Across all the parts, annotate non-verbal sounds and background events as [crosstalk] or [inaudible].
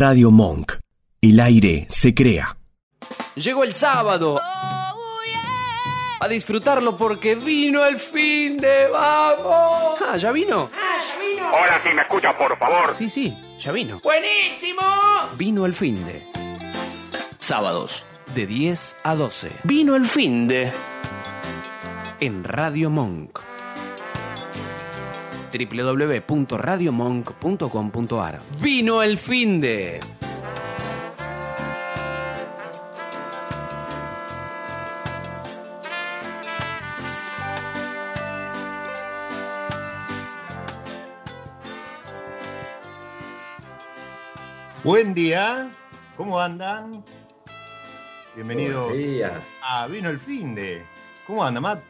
Radio Monk. El aire se crea. Llegó el sábado. A disfrutarlo porque vino el fin de vamos. Ah, ¿ya vino? Hola, si me escucha, por favor. Sí, sí, ya vino. ¡Buenísimo! Vino el fin de. Sábados, de 10 a 12. Vino el fin de. En Radio Monk. www.radiomonk.com.ar Vino el fin de. Buen día, ¿cómo andan? Bienvenidos Buenos días. a Vino el Fin de. ¿Cómo anda, Matt?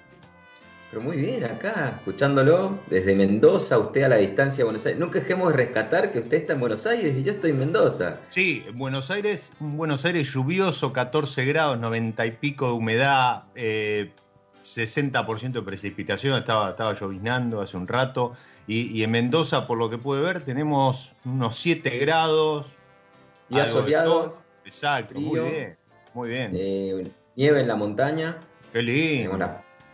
Pero muy bien, acá, escuchándolo desde Mendoza, usted a la distancia de Buenos Aires. Nunca dejemos de rescatar que usted está en Buenos Aires y yo estoy en Mendoza. Sí, en Buenos Aires, un Buenos Aires lluvioso, 14 grados, 90 y pico de humedad, eh, 60% de precipitación, estaba, estaba lloviznando hace un rato. Y, y en Mendoza, por lo que pude ver, tenemos unos 7 grados. Y soleado, sol. Exacto, muy frío. bien, muy bien. eh, nieve en la montaña, Qué lindo.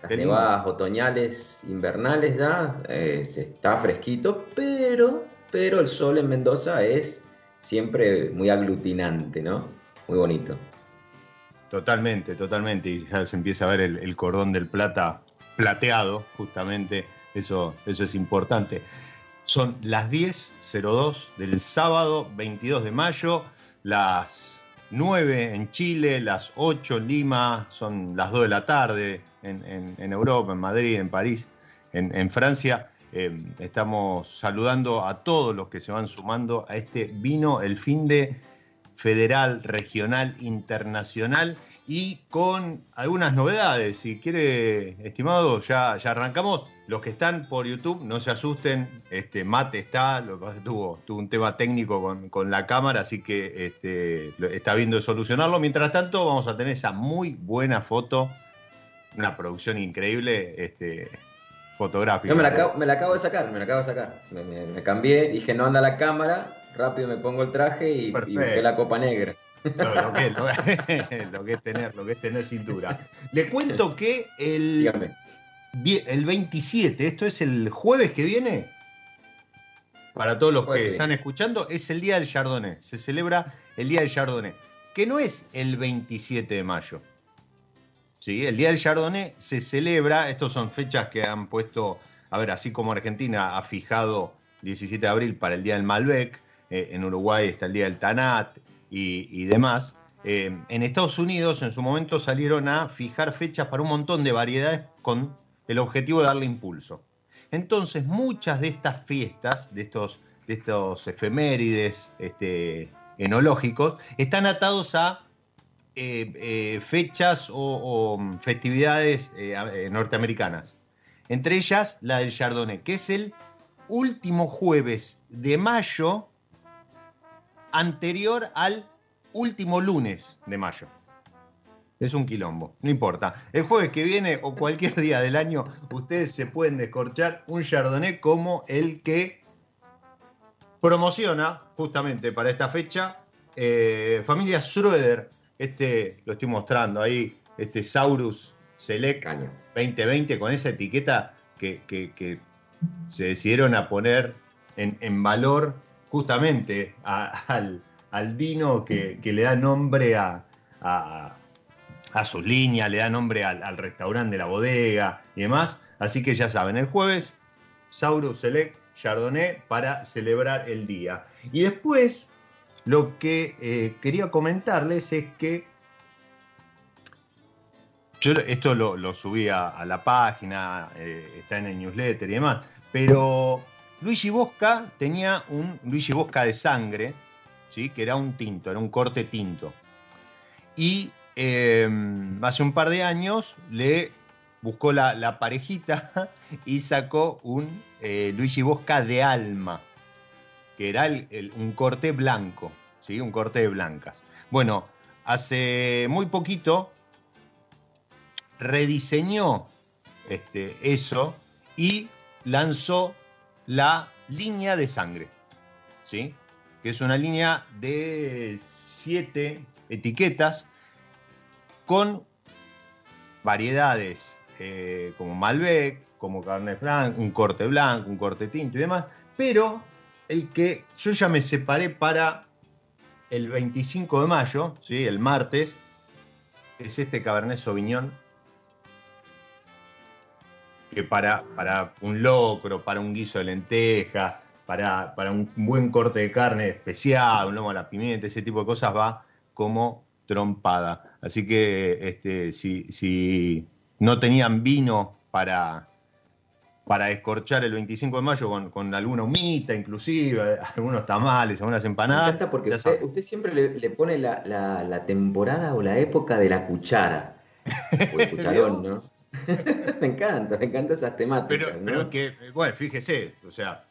Las, lindo. nevadas otoñales, invernales ya, eh, se está fresquito, pero, pero el sol en Mendoza es siempre muy aglutinante, ¿no? Muy bonito. Totalmente, totalmente. Y ya se empieza a ver el, el cordón del plata plateado, justamente. Eso, eso es importante. Son las 10.02 del sábado 22 de mayo, las 9 en Chile, las 8 en Lima, son las 2 de la tarde en, Europa, en Madrid, en París, en, Francia. Eh, estamos saludando a todos los que se van sumando a este vino el fin de federal, regional, internacional y con algunas novedades. Si quiere, estimado, ya, ya arrancamos. Los que están por YouTube, no se asusten, este, Mate está, lo tuvo, tuvo un tema técnico con, con la cámara, así que este, está viendo solucionarlo. Mientras tanto, vamos a tener esa muy buena foto, una producción increíble este, fotográfica. No, me la, acabo, me la acabo de sacar, me la acabo de sacar. Me, me- me cambié, dije no anda la cámara, rápido me pongo el traje y, y busqué la copa negra. Lo, lo que, lo- lo que es tener, lo que es tener cintura. Le cuento que el, Dígame. el 27, esto es el jueves que viene, para todos los que están escuchando, es el Día del Chardonnay. Se celebra el Día del Chardonnay, que no es el 27 de mayo. ¿Sí? El Día del Chardonnay se celebra, estas son fechas que han puesto, a ver, así como Argentina ha fijado 17 de abril para el Día del Malbec, eh, en Uruguay está el Día del Tanat y, demás. Eh, en Estados Unidos en su momento salieron a fijar fechas para un montón de variedades con el objetivo de darle impulso. Entonces muchas de estas fiestas, de estos, de estos efemérides este, enológicos, están atados a eh, eh, fechas o, mm, festividades eh, norteamericanas. Entre ellas la del Chardonnay, que es el último jueves de mayo anterior al último lunes de mayo. Es un quilombo, no importa. El jueves que viene o cualquier [laughs] día del año, ustedes se pueden descorchar un Chardonnay como el que promociona justamente para esta fecha familia Schroeder. Este lo estoy mostrando ahí, este Saurus Select Caño. 2020 con esa etiqueta que, que- que se decidieron a poner en, en valor justamente a- al, al vino que, que le da nombre a, a, a su línea, le da nombre al, al restaurante de la bodega y demás. Así que ya saben, el jueves, Saurus Select Chardonnay para celebrar el día. Y después, lo que eh, quería comentarles es que yo esto lo, subí a, la página, eh, está en el newsletter y demás, pero Luigi Bosca tenía un Luigi Bosca de sangre, ¿sí? que era un tinto, era un corte tinto. Y eh, hace un par de años le buscó la, la parejita [laughs] y sacó un eh, Luigi Bosca de alma, que era el- un corte blanco, ¿sí? un corte de blancas. Bueno, hace muy poquito rediseñó este, eso y lanzó la línea de sangre, ¿sí? que es una línea de siete etiquetas con variedades eh, como Malbec, como Cabernet Franc, un corte blanco, un corte tinto y demás, pero el que yo ya me separé para el 25 de mayo, ¿sí? el martes, es este Cabernet Sauvignon, que para, para un locro, para un guiso de lenteja, para, para un buen corte de carne especial, un lomo a la pimienta, ese tipo de cosas va como trompada. Así que este, si, si no tenían vino para, para escorchar el 25 de mayo con, con alguna humita, inclusive, [laughs] algunos tamales, algunas empanadas. Me encanta porque usted, usted, siempre le, le pone la, la, la, temporada o la época de la cuchara. O el cucharón, [laughs] ¿no? [laughs] me encanta, me encanta esas temáticas. Pero, ¿no? pero que, bueno, fíjese, o sea,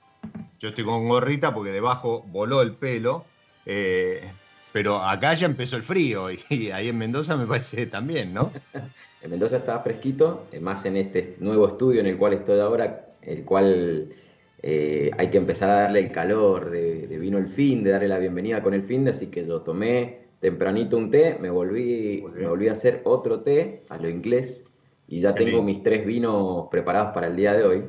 yo estoy con gorrita porque debajo voló el pelo, eh, pero acá ya empezó el frío y, ahí en Mendoza me parece también, ¿no? [laughs] en Mendoza estaba fresquito, más en este nuevo estudio en el cual estoy ahora, el cual eh, hay que empezar a darle el calor de, de, vino el fin, de darle la bienvenida con el fin, de, así que yo tomé tempranito un té, me volví, me volví a hacer otro té a lo inglés y ya tengo mis tres vinos preparados para el día de hoy.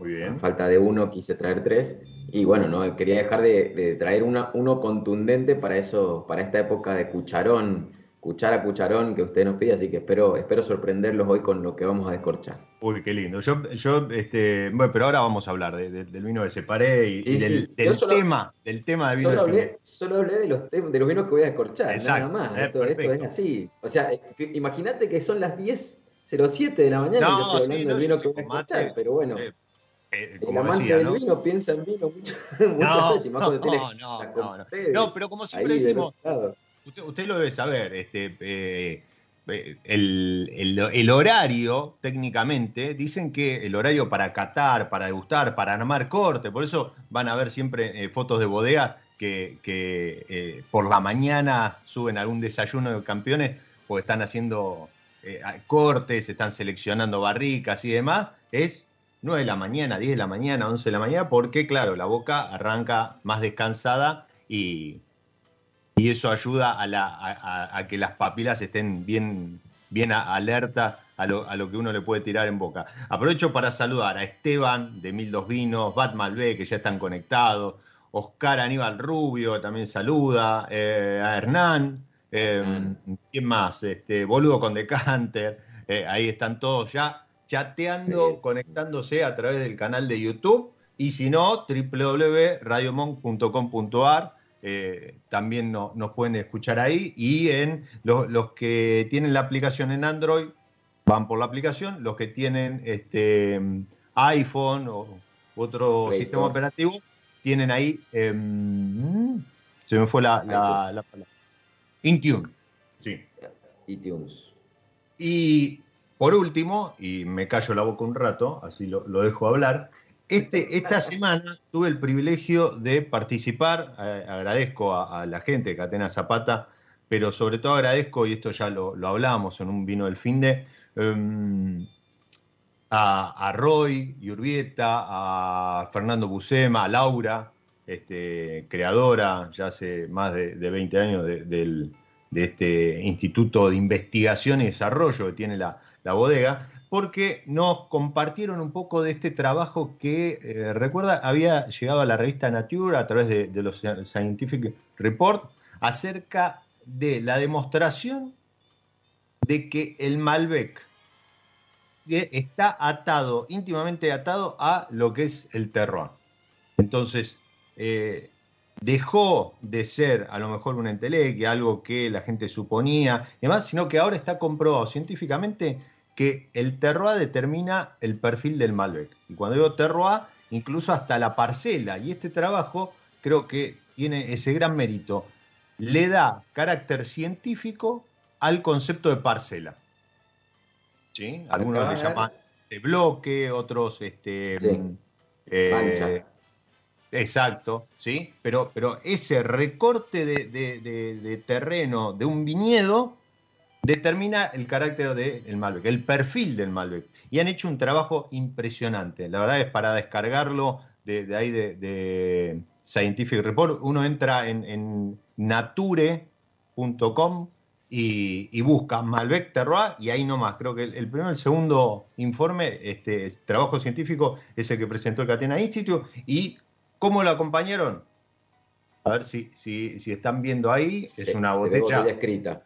Muy bien. A falta de uno quise traer tres y bueno, no quería dejar de, de traer una, uno contundente para eso, para esta época de cucharón, cuchara cucharón que usted nos pide, así que espero, espero sorprenderlos hoy con lo que vamos a descorchar. Uy, qué lindo. Yo, yo este, bueno, pero ahora vamos a hablar de, de, del vino que separé y, y del, sí. del solo, tema, del tema de vino. Solo hablé, solo hablé de los de los vinos que voy a descorchar, Exacto, nada más. Eh, esto, esto, es así. O sea, imagínate que son las 10.07 de la mañana no, y yo estoy hablando sí, del vino que voy a descorchar, pero bueno. Eh, eh, el amante decía, del ¿no? vino piensa en vino muchas, [laughs] no, veces y más no, no, no, no, no. no, pero como siempre decimos, usted, usted, lo debe saber, este, eh, el, el, el, horario, técnicamente, dicen que el horario para catar, para degustar, para armar corte, por eso van a ver siempre eh, fotos de bodega que, que eh, por la mañana suben algún desayuno de campeones, porque están haciendo eh, cortes, están seleccionando barricas y demás, es 9 de la mañana, 10 de la mañana, 11 de la mañana, porque claro, la boca arranca más descansada y, y eso ayuda a, la, a, a, que las papilas estén bien, bien alerta a lo, a lo, que uno le puede tirar en boca. Aprovecho para saludar a Esteban de Mil Dos Vinos, Bat Malvé, que ya están conectados, Oscar Aníbal Rubio también saluda, eh, a Hernán, eh, mm. ¿quién más? Este, Boludo con Decanter, eh, ahí están todos ya chateando, sí. conectándose a través del canal de YouTube. Y si no, www.radiomonk.com.ar eh, también no, nos pueden escuchar ahí. Y en lo, los que tienen la aplicación en Android van por la aplicación, los que tienen este iPhone o otro Play sistema Store. operativo tienen ahí eh, se me fue la, la, la palabra. Intune. Sí. iTunes. Y por último, y me callo la boca un rato, así lo, dejo hablar, este, esta semana tuve el privilegio de participar, eh, agradezco a, la gente de Catena Zapata, pero sobre todo agradezco, y esto ya lo, lo hablábamos en un vino del fin de, um, a, Roy Yurbieta, a Fernando Busema, a Laura, este, creadora ya hace más de, de 20 años de, de, este Instituto de Investigación y Desarrollo que tiene la, la bodega, porque nos compartieron un poco de este trabajo que, eh, recuerda, había llegado a la revista Nature a través de, los Scientific Report acerca de la demostración de que el Malbec está atado, íntimamente atado a lo que es el terror. Entonces, eh, dejó de ser a lo mejor una entelequia, algo que la gente suponía, y demás, sino que ahora está comprobado científicamente que el terroir determina el perfil del Malbec. Y cuando digo terroir, incluso hasta la parcela. Y este trabajo creo que tiene ese gran mérito. Le da carácter científico al concepto de parcela. ¿Sí? Algunos le llaman de bloque, otros este, sí. eh, Exacto, ¿sí? Pero, pero ese recorte de, de, de, de terreno de un viñedo determina el carácter del Malbec, el perfil del Malbec. Y han hecho un trabajo impresionante. La verdad es para descargarlo de, de ahí de, de, Scientific Report. Uno entra en, nature.com y, busca Malbec Terroir y ahí nomás. Creo que el, el primero el segundo informe, este trabajo científico, es el que presentó el Catena Institute. ¿Y cómo lo acompañaron? A ver si, si, si están viendo ahí. es una botella, escrita.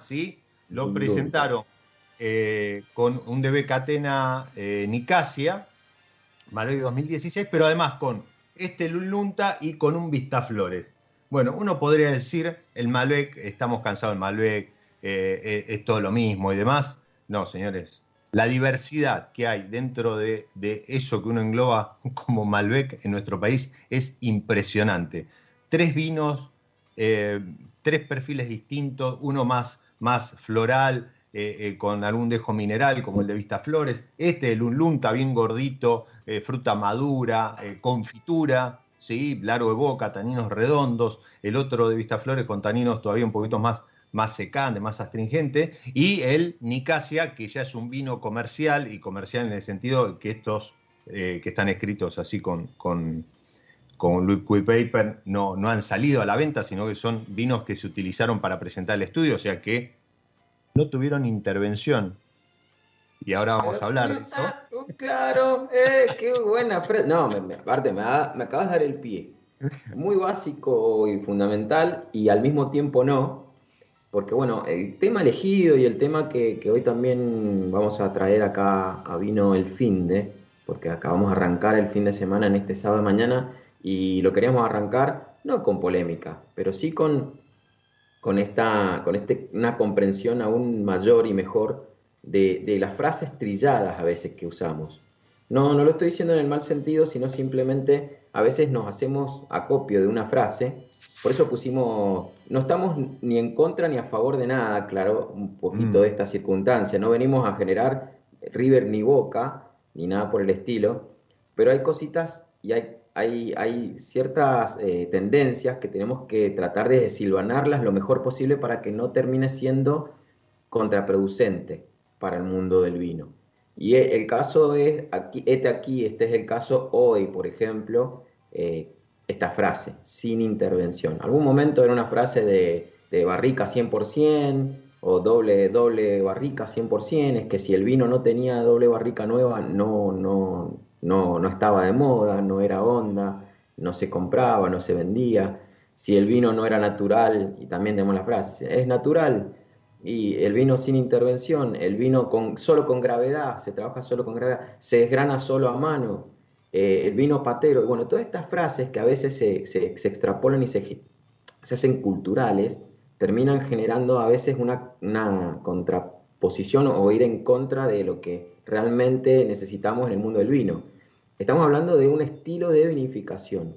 Sí. Lo presentaron eh, con un DB Catena eh, Nicasia, Malbec 2016, pero además con este Lunta y con un Vistaflores. Bueno, uno podría decir, el Malbec, estamos cansados del Malbec, eh, es todo lo mismo y demás. No, señores, la diversidad que hay dentro de, eso que uno engloba [laughs] como Malbec en nuestro país es impresionante. Tres vinos, tres perfiles distintos, uno más, más floral, eh, eh, con algún dejo mineral, como el de Vista Flores. Este, el Unlunta, bien gordito, eh, fruta madura, confitura, ¿sí? largo de boca, taninos redondos. El otro de Vista Flores con taninos todavía un poquito más, más secante, más astringente. Y el Nicasia, que ya es un vino comercial, y comercial en el sentido que estos que están escritos así con, con con liquid paper no, no han salido a la venta, sino que son vinos que se utilizaron para presentar el estudio, o sea que no tuvieron intervención. Y ahora vamos a hablar de eso. Claro, eh, qué buena frase. No, me, aparte, me, acabas de dar el pie. Muy básico y fundamental, y al mismo tiempo no, porque bueno, el tema elegido y el tema que, hoy también vamos a traer acá a vino el fin de, porque acabamos de arrancar el fin de semana en este sábado de mañana, y lo queríamos arrancar no con polémica, pero sí con con, esta, con este, una comprensión aún mayor y mejor de, las frases trilladas a veces que usamos. No, no lo estoy diciendo en el mal sentido, sino simplemente a veces nos hacemos acopio de una frase. Por eso pusimos, no estamos ni en contra ni a favor de nada, claro, un poquito mm. de esta circunstancia. No venimos a generar River ni Boca, ni nada por el estilo, pero hay cositas y hay hay, ciertas eh, tendencias que tenemos que tratar de desilvanarlas lo mejor posible para que no termine siendo contraproducente para el mundo del vino. Y e, el caso es, aquí, este aquí, este es el caso hoy, por ejemplo, eh, esta frase, sin intervención. Algún momento era una frase de, de barrica 100% o doble, doble barrica 100%, es que si el vino no tenía doble barrica nueva, no, no, no, no estaba de moda, no era onda, no se compraba, no se vendía. Si el vino no era natural, y también tenemos la frase, es natural, y el vino sin intervención, el vino con, solo con gravedad, se trabaja solo con gravedad, se desgrana solo a mano, eh, el vino patero, bueno, todas estas frases que a veces se, se, extrapolan y se, se, hacen culturales, terminan generando a veces una, una contraposición o ir en contra de lo que realmente necesitamos en el mundo del vino. Estamos hablando de un estilo de vinificación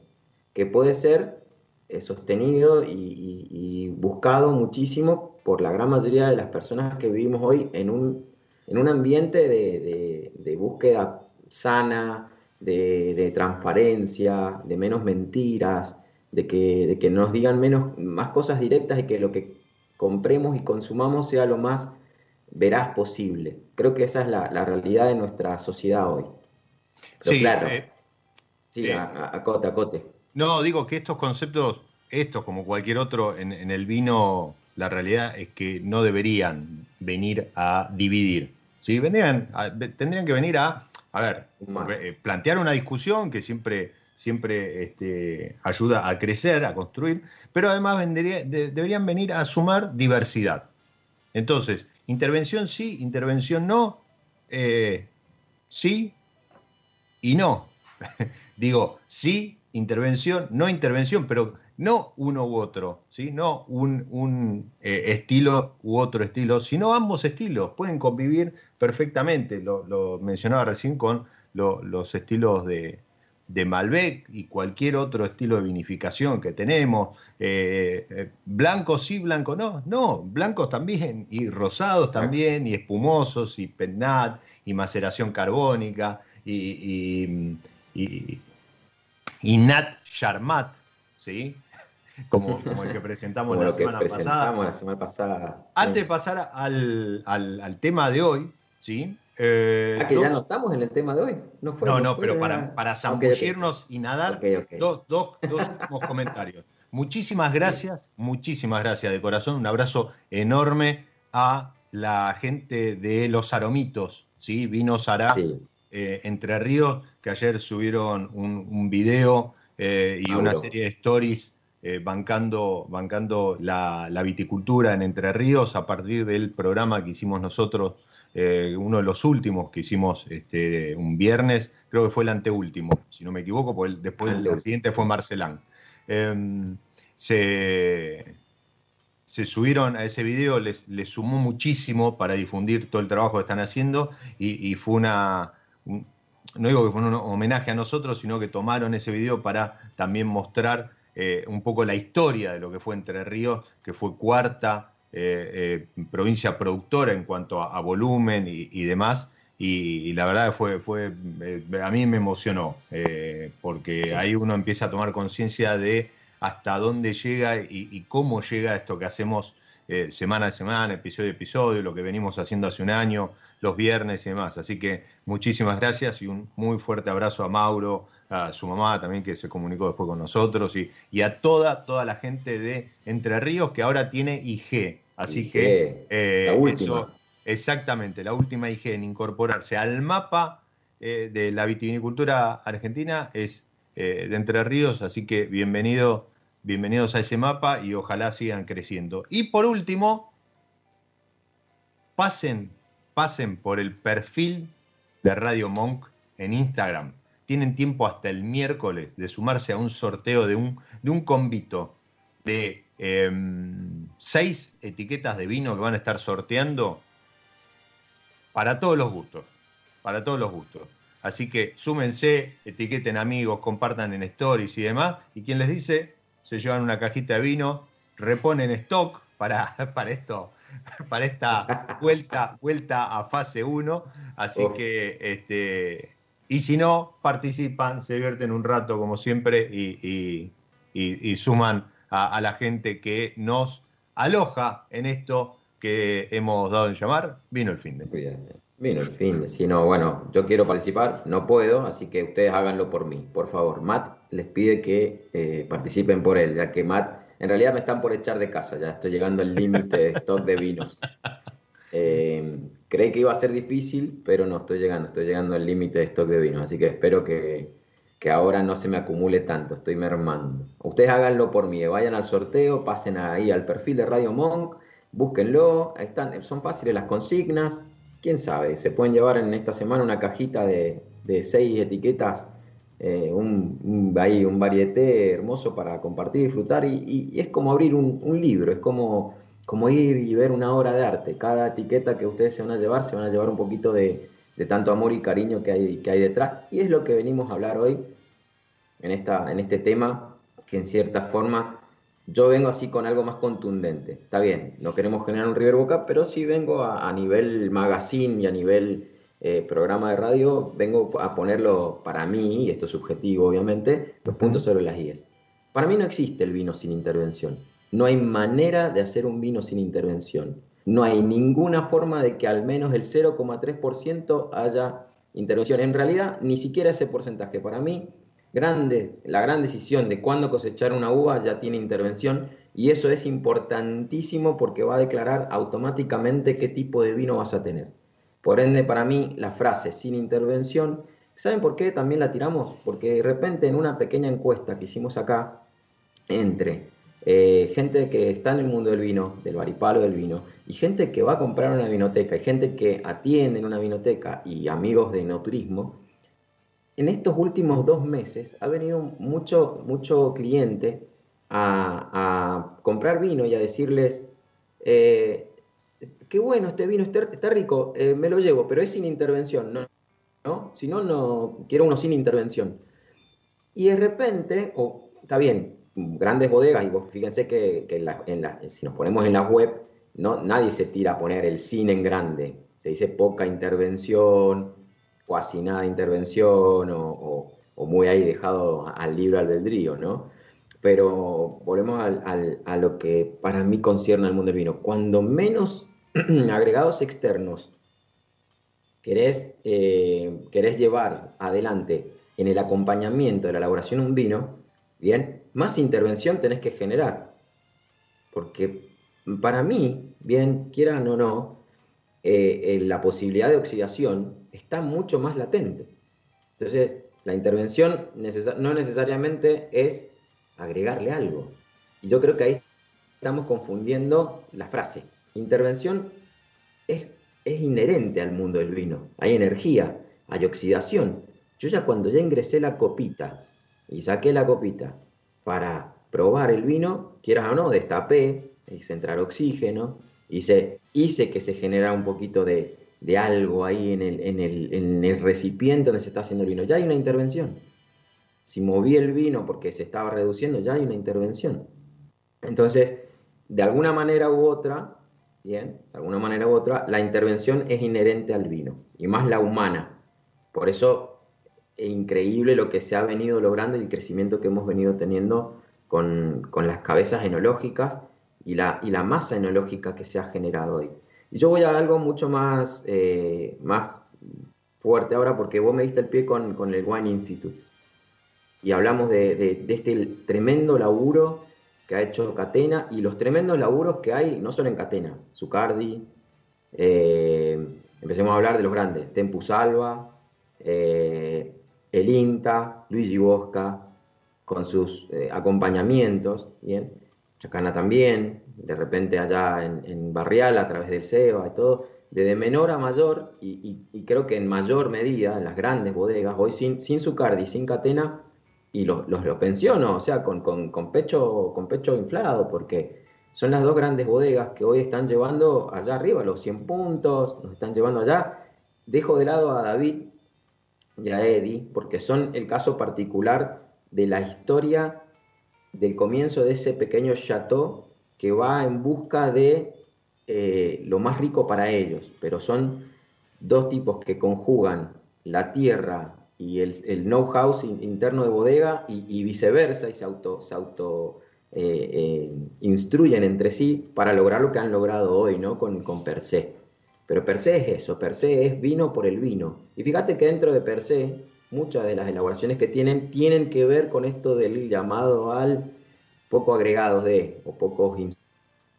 que puede ser eh, sostenido y, buscado muchísimo por la gran mayoría de las personas que vivimos hoy en un, en un ambiente de, búsqueda sana, de, transparencia, de menos mentiras, de que, de que nos digan menos, más cosas directas y que lo que compremos y consumamos sea lo más veraz posible. Creo que esa es la, la realidad de nuestra sociedad hoy sí, claro. Eh, sí, eh, a, cote, a cote. No, digo que estos conceptos, estos como cualquier otro en, el vino, la realidad es que no deberían venir a dividir. ¿sí? Vendrían tendrían que venir a, a ver, eh, plantear una discusión que siempre, siempre este, ayuda a crecer, a construir, pero además deberían venir a sumar diversidad. Entonces, intervención sí, intervención no, sí, y no. [laughs] Digo, sí, intervención, no intervención, pero no uno u otro, ¿sí? no un, eh, estilo u otro estilo, sino ambos estilos. Pueden convivir perfectamente. Lo, mencionaba recién con los estilos de, Malbec y cualquier otro estilo de vinificación que tenemos. Eh, eh, blancos sí, blancos no. No, blancos también, y rosados también, y espumosos, y pennat, y maceración carbónica y, y, Nat Sharmat, ¿sí? Como, el que [laughs] presentamos la, semana pasada. la semana pasada. Antes de pasar al, tema de hoy, ¿sí? Eh, ah, que ya no estamos en el tema de hoy. No, no, no pero para, para zambullirnos y nadar, dos, dos, dos últimos [laughs] comentarios. Muchísimas gracias, muchísimas gracias de corazón. Un abrazo enorme a la gente de Los Aromitos, ¿sí? Vino Sara eh, Entre Ríos, que ayer subieron un, video eh, y una serie de stories eh, bancando, bancando la, viticultura en Entre Ríos a partir del programa que hicimos nosotros, uno de los últimos que hicimos este, un viernes, creo que fue el anteúltimo, si no me equivoco, porque después el siguiente fue Marcelán. Em, se, se subieron a ese video, les, sumó muchísimo para difundir todo el trabajo que están haciendo y, fue una, no digo que fue un homenaje a nosotros, sino que tomaron ese video para también mostrar eh, un poco la historia de lo que fue Entre Ríos, que fue cuarta eh, eh, provincia productora en cuanto a, volumen y, demás. Y, la verdad fue, fue a mí me emocionó, porque ahí uno empieza a tomar conciencia de hasta dónde llega y, cómo llega esto que hacemos eh, semana a semana, episodio a episodio, lo que venimos haciendo hace un año, los viernes y demás. Así que muchísimas gracias y un muy fuerte abrazo a Mauro, a su mamá también que se comunicó después con nosotros y, a toda, toda la gente de Entre Ríos que ahora tiene IG. Así que eh, la última. exactamente, la última IG en incorporarse al mapa eh, de la vitivinicultura argentina es de Entre Ríos, así que bienvenido bienvenidos a ese mapa y ojalá sigan creciendo. Y por último, pasen, pasen por el perfil de Radio Monk en Instagram. Tienen tiempo hasta el miércoles de sumarse a un sorteo de un, de un convito de em, seis etiquetas de vino que van a estar sorteando para todos los gustos. Para todos los gustos. Así que súmense, etiqueten amigos, compartan en stories y demás. Y quien les dice, se llevan una cajita de vino, reponen stock para, [laughs] para esto, para esta vuelta, vuelta a fase 1. Así que, este, y si no, participan, se divierten un rato como siempre y, suman a, la gente que nos aloja en esto que hemos dado en llamar Vino el fin de. Vino el fin de. Si no, bueno, yo quiero participar, no puedo, así que ustedes háganlo por mí, por favor. Matt les pide que eh, participen por él, ya que Matt, en realidad me están por echar de casa, ya estoy llegando al límite de stock de vinos. [laughs] Eh, creí que iba a ser difícil, pero no estoy llegando, estoy llegando al límite de stock de vinos, así que espero que, ahora no se me acumule tanto, estoy mermando. Ustedes háganlo por mí, vayan al sorteo, pasen ahí al perfil de Radio Monk, búsquenlo, están, son fáciles las consignas, quién sabe, se pueden llevar en esta semana una cajita de, de seis etiquetas eh, un, un, ahí un varieté hermoso para compartir, disfrutar, y, es como abrir un, libro, es como, como ir y ver una obra de arte. Cada etiqueta que ustedes se van a llevar, se van a llevar un poquito de, tanto amor y cariño que hay, que hay detrás, y es lo que venimos a hablar hoy en, esta, en este tema, que en cierta forma yo vengo así con algo más contundente. Está bien, no queremos generar un River Boca, pero sí vengo a, a nivel magazine y a nivel eh, programa de radio, vengo a ponerlo para mí, y esto es subjetivo obviamente, los puntos sobre las IES. Para mí no existe el vino sin intervención. No hay manera de hacer un vino sin intervención. No hay ninguna forma de que al menos el 0,3% haya intervención. En realidad, ni siquiera ese porcentaje. Para mí, grande, la gran decisión de cuándo cosechar una uva ya tiene intervención y eso es importantísimo porque va a declarar automáticamente qué tipo de vino vas a tener. Por ende, para mí, la frase sin intervención, ¿saben por qué también la tiramos? Porque de repente en una pequeña encuesta que hicimos acá, entre eh, gente que está en el mundo del vino, del varipalo del vino, y gente que va a comprar una vinoteca, y gente que atiende en una vinoteca, y amigos de no turismo, en estos últimos dos meses ha venido mucho, mucho cliente a, comprar vino y a decirles, eh, qué bueno, este vino está, rico, eh, me lo llevo, pero es sin intervención, ¿no? Si no, no quiero uno sin intervención. Y de repente, o está bien, grandes bodegas, y vos fíjense que, si nos ponemos en la web, no, nadie se tira a poner el sin en grande. Se dice poca intervención, casi nada intervención, o, muy ahí dejado al libre albedrío, ¿no? Pero volvemos a lo que para mí concierne al mundo del vino. Cuando menos [clears throat] agregados externos querés, eh, querés llevar adelante en el acompañamiento de la elaboración de un vino, bien, más intervención tenés que generar. Porque para mí, bien, quieran o no, eh, la posibilidad de oxidación está mucho más latente. Entonces, la intervención no necesariamente es agregarle algo. Y yo creo que ahí estamos confundiendo la frase. Intervención es, es inherente al mundo del vino. Hay energía, hay oxidación. Yo ya cuando ya ingresé la copita y saqué la copita para probar el vino, quieras o no, destapé, hice entrar oxígeno, hice, hice que se generara un poquito de, de algo ahí en el, en, el, en el, recipiente donde se está haciendo el vino. Ya hay una intervención. Si moví el vino porque se estaba reduciendo, ya hay una intervención. Entonces, de alguna manera u otra, bien, de alguna manera u otra, la intervención es inherente al vino, y más la humana. Por eso es increíble lo que se ha venido logrando y el crecimiento que hemos venido teniendo con, con las cabezas enológicas y la, y la masa enológica que se ha generado hoy. Y yo voy a algo mucho más, eh, más fuerte ahora porque vos me diste el pie con, con el Wine Institute. Y hablamos de, de, de, este tremendo laburo que ha hecho Catena y los tremendos laburos que hay, no solo en Catena, Zucardi, eh, empecemos a hablar de los grandes, Tempus Alba, eh, El INTA, Luigi Bosca, con sus eh, acompañamientos, ¿bien? Chacana también, de repente allá en, Barrial a través del SEBA y todo, de menor a mayor, y, y, creo que en mayor medida, en las grandes bodegas, hoy sin, sin Zucardi, sin Catena, y los, los, los pensiono, o sea, con, con, con, pecho, con pecho inflado, porque son las dos grandes bodegas que hoy están llevando allá arriba los 100 puntos, nos están llevando allá. Dejo de lado a David y a Eddie, porque son el caso particular de la historia del comienzo de ese pequeño chateau que va en busca de eh, lo más rico para ellos, pero son dos tipos que conjugan la tierra, y el, know-how interno de bodega y, viceversa, y se auto, eh, eh, instruyen entre sí para lograr lo que han logrado hoy, ¿no? Con, con per se. Pero per se es eso, per se es vino por el vino. Y fíjate que dentro de per se, muchas de las elaboraciones que tienen tienen que ver con esto del llamado al poco agregados de, o pocos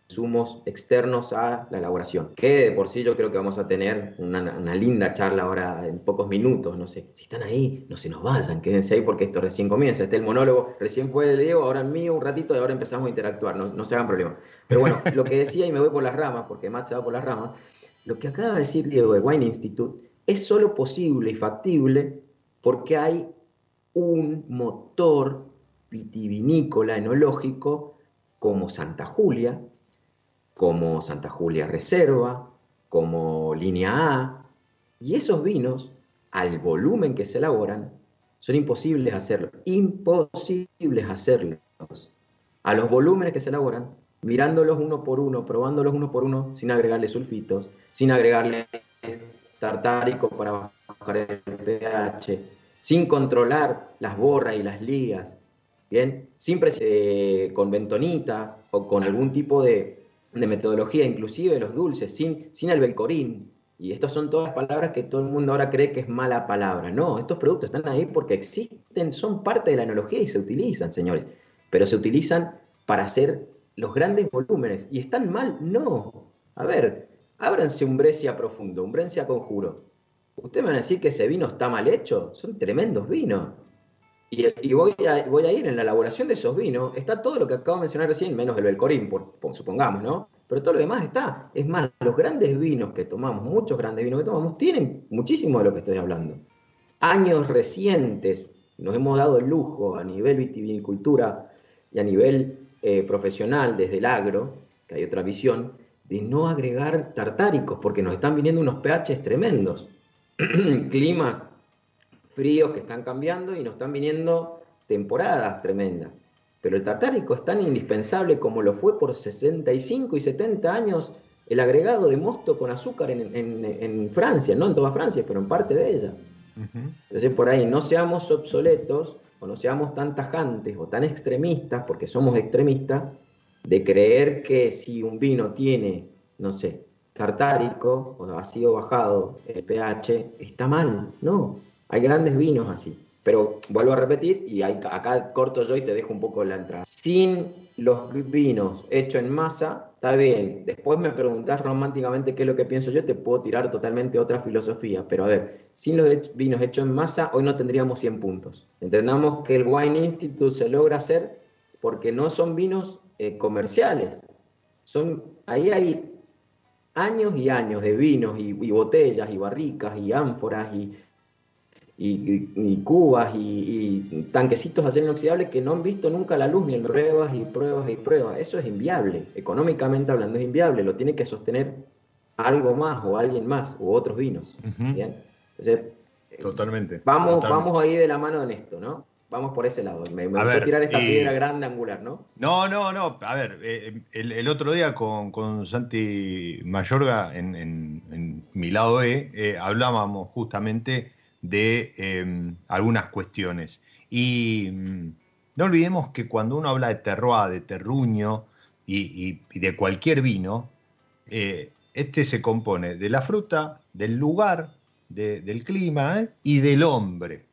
insumos externos a la elaboración. Que de por sí yo creo que vamos a tener una, linda charla ahora en pocos minutos, no sé. Si están ahí, no se nos vayan, quédense ahí porque esto recién comienza. Este el monólogo, recién fue el Diego, ahora el mío un ratito y ahora empezamos a interactuar, no, no se hagan problema. Pero bueno, lo que decía y me voy por las ramas, porque Matt se va por las ramas, lo que acaba de decir Diego de Wine Institute es solo posible y factible porque hay un motor vitivinícola enológico como Santa Julia, como Santa Julia Reserva, como Línea A, y esos vinos, al volumen que se elaboran, son imposibles hacerlo, imposibles hacerlos. A los volúmenes que se elaboran, mirándolos uno por uno, probándolos uno por uno, sin agregarle sulfitos, sin agregarle tartárico para bajar el pH, sin controlar las borras y las ligas, ¿bien? Siempre con bentonita o con algún tipo de, de metodología, inclusive los dulces, sin, sin el belcorín. Y estas son todas palabras que todo el mundo ahora cree que es mala palabra. No, estos productos están ahí porque existen, son parte de la enología y se utilizan, señores. Pero se utilizan para hacer los grandes volúmenes. ¿Y están mal? No. A ver, ábranse un Brescia profundo, un Brescia conjuro. Ustedes me van a decir que ese vino está mal hecho. Son tremendos vinos. Y, voy, a, ir en la elaboración de esos vinos. Está todo lo que acabo de mencionar recién, menos el Belcorín, por, por, supongamos, ¿no? Pero todo lo demás está. Es más, los grandes vinos que tomamos, muchos grandes vinos que tomamos, tienen muchísimo de lo que estoy hablando. Años recientes nos hemos dado el lujo a nivel vitivinicultura y a nivel eh, profesional desde el agro, que hay otra visión, de no agregar tartáricos, porque nos están viniendo unos pHs tremendos. [clears throat] Climas fríos que están cambiando y nos están viniendo temporadas tremendas. Pero el tartárico es tan indispensable como lo fue por 65 y 70 años el agregado de mosto con azúcar en, en, en Francia, no en toda Francia, pero en parte de ella. Uh -huh. Entonces por ahí no seamos obsoletos no seamos tan tajantes o tan extremistas, porque somos extremistas, de creer que si un vino tiene, no sé, tartárico o ácido bajado, el pH, está mal. No, hay grandes vinos así. Pero vuelvo a repetir, y acá corto yo y te dejo un poco la entrada. Sin los vinos hechos en masa, está bien. Después me preguntás románticamente qué es lo que pienso yo, te puedo tirar totalmente otra filosofía. Pero a ver, sin los vinos hechos en masa, hoy no tendríamos 100 puntos. Entendamos que el Wine Institute se logra hacer porque no son vinos eh, comerciales. Son, ahí hay años y años de vinos y, y botellas y barricas y ánforas y y, cubas y, tanquecitos de acero inoxidable que no han visto nunca la luz ni en pruebas y pruebas y pruebas. Eso es inviable, económicamente hablando es inviable, lo tiene que sostener algo más o alguien más u otros vinos. Entonces, totalmente. Vamos, vamos ahí de la mano en esto, ¿no? Vamos por ese lado. Me, me tirar esta piedra grande angular, ¿no? No, no, no. A ver, eh, el, otro día con, con Santi Mayorga en, en, mi lado E, eh, hablábamos justamente de em, algunas cuestiones. Y mm, no olvidemos que cuando uno habla de terroir, de terruño y, de cualquier vino, eh, este se compone de la fruta, del lugar, del clima ¿eh? y del hombre.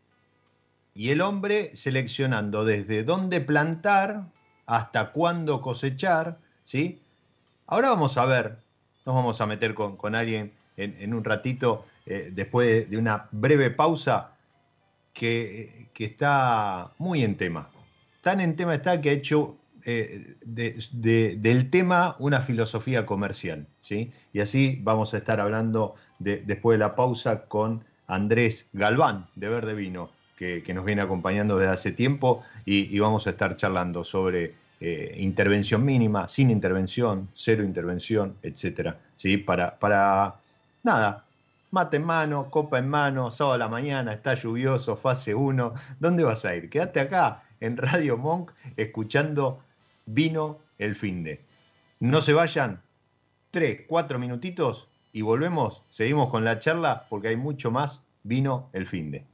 Y el hombre seleccionando desde dónde plantar hasta cuándo cosechar, ¿sí? Ahora vamos a ver, nos vamos a meter con, alguien en un ratito eh, después de una breve pausa, que, está muy en tema. Tan en tema está que ha hecho eh, del tema una filosofía comercial. ¿sí? Y así vamos a estar hablando después de la pausa con Andrés Galván de Verde Vino, que, nos viene acompañando desde hace tiempo y, vamos a estar charlando sobre eh, intervención mínima, sin intervención, cero intervención, etcétera, ¿sí? Para, para nada, mate en mano, copa en mano, sábado a la mañana, está lluvioso, fase 1. ¿Dónde vas a ir? Quédate acá en Radio Monk escuchando Vino el fin de. No se vayan, tres, cuatro minutitos y volvemos, seguimos con la charla porque hay mucho más Vino el fin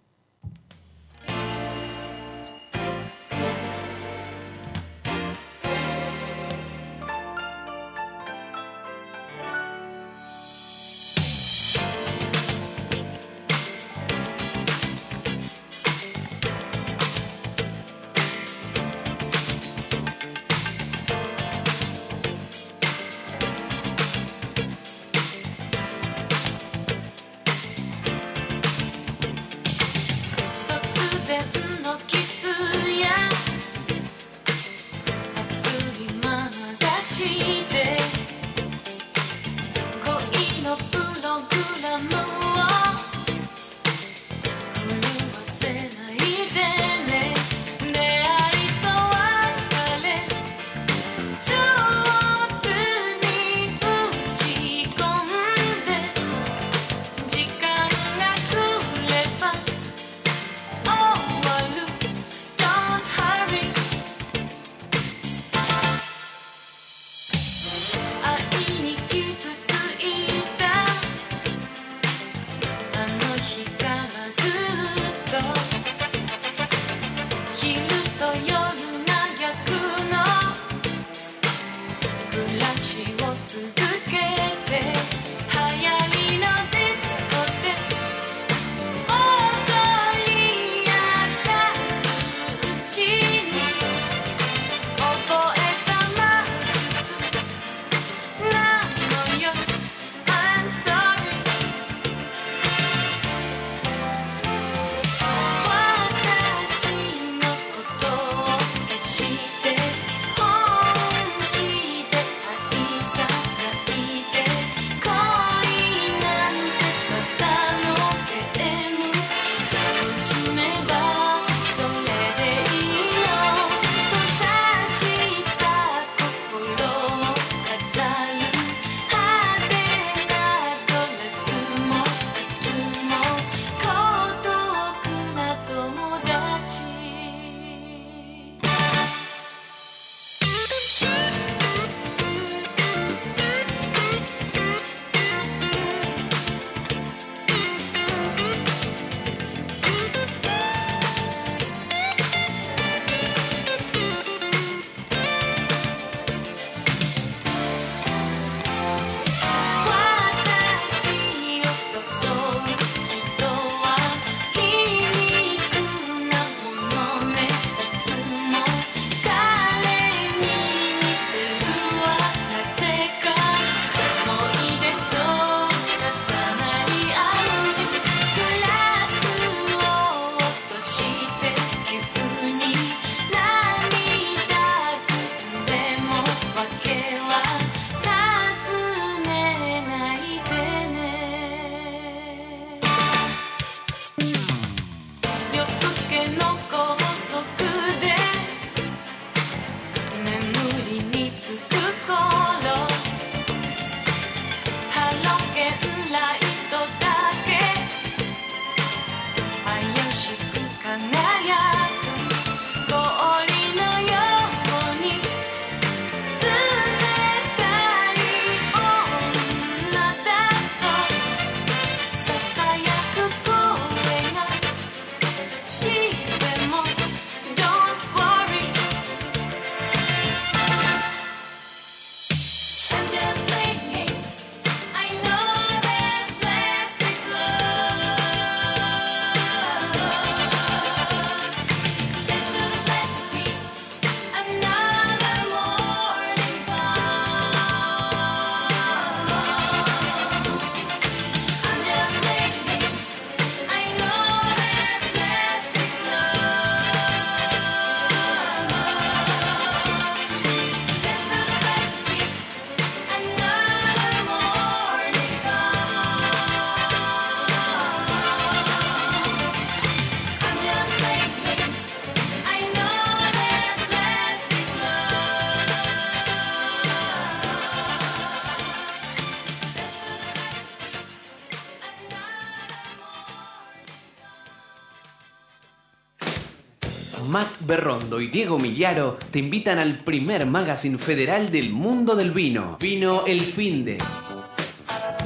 Diego Millaro te invitan al primer magazine federal del mundo del vino. Vino El Fin de.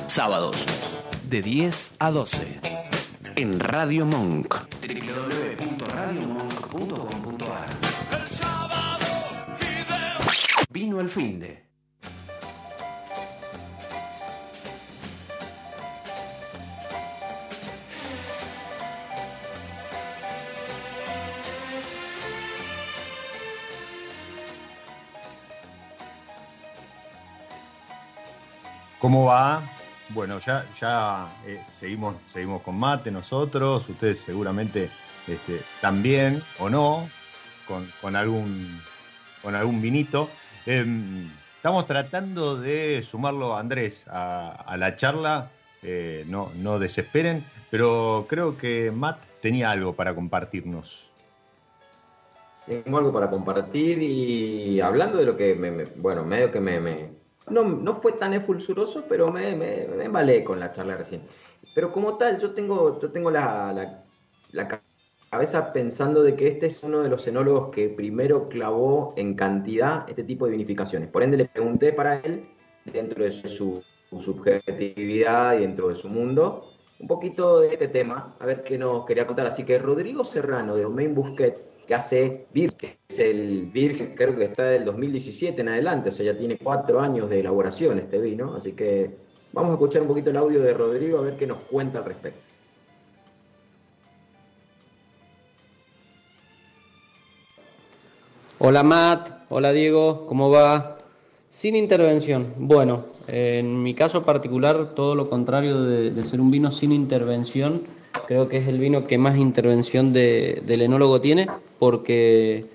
Sábados, de 10 a 12. En Radio Monk. ¿Cómo va? Bueno, ya, ya eh, seguimos, seguimos con mate nosotros, ustedes seguramente este, también, o no, con, algún, con algún vinito. Em, estamos tratando de sumarlo, Andrés, a, la charla, eh, no, no desesperen, pero creo que Matt tenía algo para compartirnos. Tengo algo para compartir y hablando de lo que, me, bueno, medio que me, no, no fue tan efulsuroso, pero me, me, me embalé con la charla recién. Pero como tal, yo tengo, yo tengo la, la, cabeza pensando de que este es uno de los enólogos que primero clavó en cantidad este tipo de vinificaciones. Por ende, le pregunté para él, dentro de su, subjetividad y dentro de su mundo, un poquito de este tema, a ver qué nos quería contar. Así que Rodrigo Serrano, de Domain Busquets, que hace Virgen, es el Virgen, creo que está del 2017 en adelante, o sea, ya tiene cuatro años de elaboración este vino, así que vamos a escuchar un poquito el audio de Rodrigo a ver qué nos cuenta al respecto. Hola Matt, hola Diego, ¿cómo va? Sin intervención. Bueno, en mi caso particular, todo lo contrario de, ser un vino sin intervención, creo que es el vino que más intervención del enólogo tiene, porque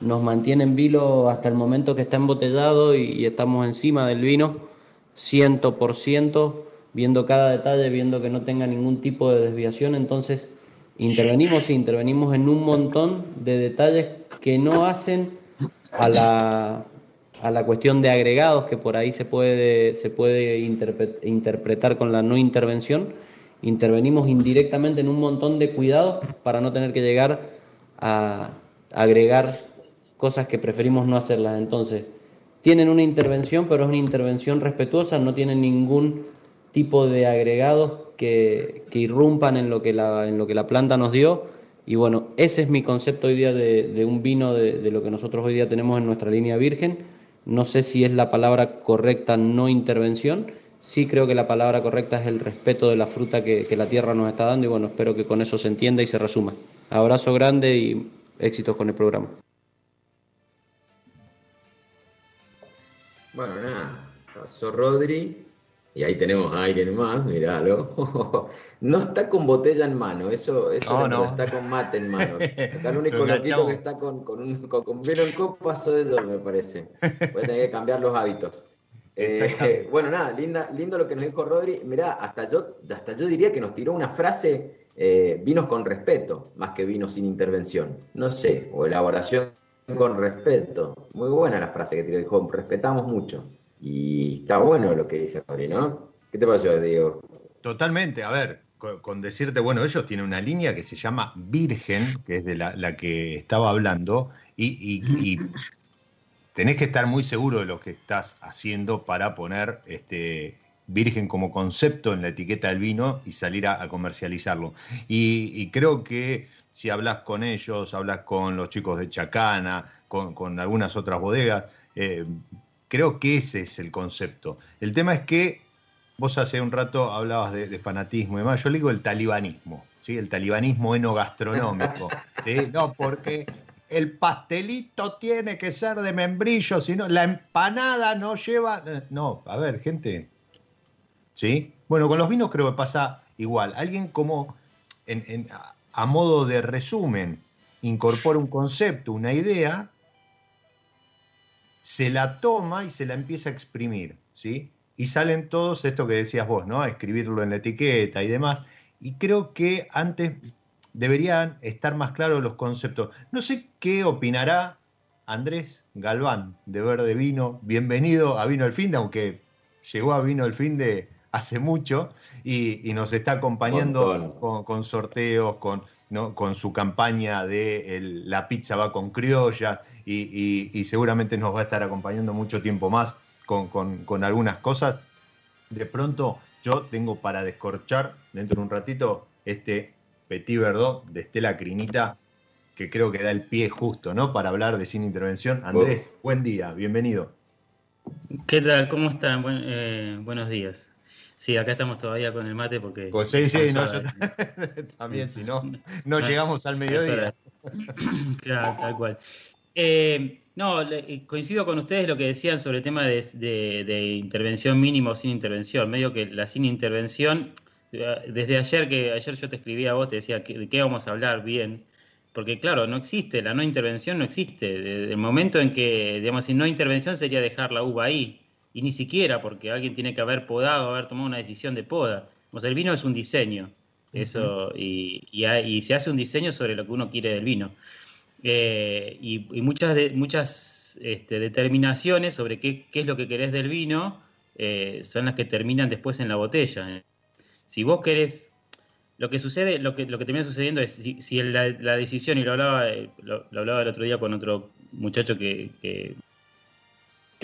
nos mantiene en vilo hasta el momento que está embotellado y, estamos encima del vino, ciento por ciento, viendo cada detalle, viendo que no tenga ningún tipo de desviación, entonces intervenimos y intervenimos en un montón de detalles que no hacen a la, a la cuestión de agregados que por ahí se puede, se puede interpretar con la no intervención, intervenimos indirectamente en un montón de cuidados para no tener que llegar a agregar cosas que preferimos no hacerlas. Entonces, tienen una intervención, pero es una intervención respetuosa, no tienen ningún tipo de agregados que, irrumpan en lo que, la, en lo que la planta nos dio. Y bueno, ese es mi concepto hoy día de, un vino de, de, lo que nosotros hoy día tenemos en nuestra línea virgen. No sé si es la palabra correcta no intervención. Sí creo que la palabra correcta es el respeto de la fruta que, que la tierra nos está dando y bueno, espero que con eso se entienda y se resuma. Abrazo grande y éxitos con el programa. Bueno, nada, pasó Rodri y ahí tenemos a alguien más, miralo. [laughs] no está con botella en mano, eso, eso no, está con mate en mano. [laughs] Está el único loquito que está con, con, un, con, vino en copa soy yo, me parece. Puede tener que cambiar los hábitos. Eh, bueno, nada, linda, lindo lo que nos dijo Rodri. Mirá, hasta yo, hasta yo diría que nos tiró una frase, eh, vinos con respeto, más que vinos sin intervención. No sé, o elaboración con respeto. Muy buena la frase que te dijo, respetamos mucho. Y está bueno lo que dice Rodri, ¿no? ¿Qué te pareció, Diego? Totalmente, a ver, con, decirte, bueno, ellos tienen una línea que se llama Virgen, que es de la, que estaba hablando, y, tenés que estar muy seguro de lo que estás haciendo para poner este, virgen como concepto en la etiqueta del vino y salir a, comercializarlo. Y, creo que si hablas con ellos, hablas con los chicos de Chacana, con, algunas otras bodegas, eh, creo que ese es el concepto. El tema es que vos hace un rato hablabas de, fanatismo y demás, yo le digo el talibanismo, ¿sí? el talibanismo enogastronómico. ¿sí? No, porque el pastelito tiene que ser de membrillo, sino la empanada no lleva. No, a ver, gente. ¿Sí? Bueno, con los vinos creo que pasa igual. Alguien como, a modo de resumen, incorpora un concepto, una idea, se la toma y se la empieza a exprimir, ¿sí? Y salen todos esto que decías vos, ¿no? A escribirlo en la etiqueta y demás. Y creo que antes deberían estar más claros los conceptos. No sé qué opinará Andrés Galván de Verde Vino. Bienvenido a Vino el Fin de, aunque llegó a Vino el Fin de hace mucho y, nos está acompañando con, sorteos, con, con su campaña de la pizza va con criolla y, seguramente nos va a estar acompañando mucho tiempo más con, con algunas cosas. De pronto yo tengo para descorchar dentro de un ratito este Petit Verdot de Estela Crinita, que creo que da el pie justo, ¿no? Para hablar de Sin Intervención. Andrés, buen día, bienvenido. ¿Qué tal? ¿Cómo están? Eh, buenos días. Sí, acá estamos todavía con el mate porque... Pues sí, sí, no, [laughs] también, si no, [laughs] no llegamos al mediodía. [coughs] claro, tal cual. Eh, no, coincido con ustedes lo que decían sobre el tema de, de intervención mínimo o sin intervención. Medio que la sin intervención desde ayer que ayer yo te escribía a vos, te decía de qué vamos a hablar bien, porque claro, no existe, la no intervención no existe. el momento en que, digamos, si no intervención sería dejar la uva ahí, y ni siquiera porque alguien tiene que haber podado, haber tomado una decisión de poda. O sea, el vino es un diseño, eso, y, y, se hace un diseño sobre lo que uno quiere del vino. Eh, y, muchas, de, muchas este, determinaciones sobre qué, qué, es lo que querés del vino eh, son las que terminan después en la botella. Si vos querés, lo que sucede, lo que, lo que termina sucediendo es, si, la, decisión, y lo hablaba, eh, lo, hablaba el otro día con otro muchacho que, que,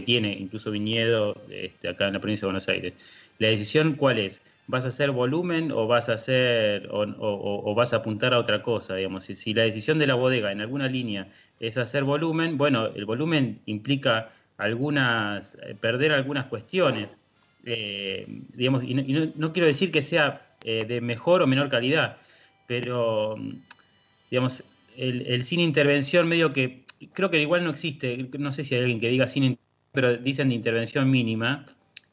tiene incluso viñedo este, acá en la provincia de Buenos Aires, la decisión cuál es, ¿vas a hacer volumen o vas a hacer o, vas a apuntar a otra cosa? Digamos, si, si, la decisión de la bodega en alguna línea es hacer volumen, bueno, el volumen implica algunas, eh, perder algunas cuestiones. Eh, digamos, y, no, quiero decir que sea eh, de mejor o menor calidad, pero, digamos, el, sin intervención medio que, creo que igual no existe, no sé si hay alguien que diga sin, pero dicen de intervención mínima,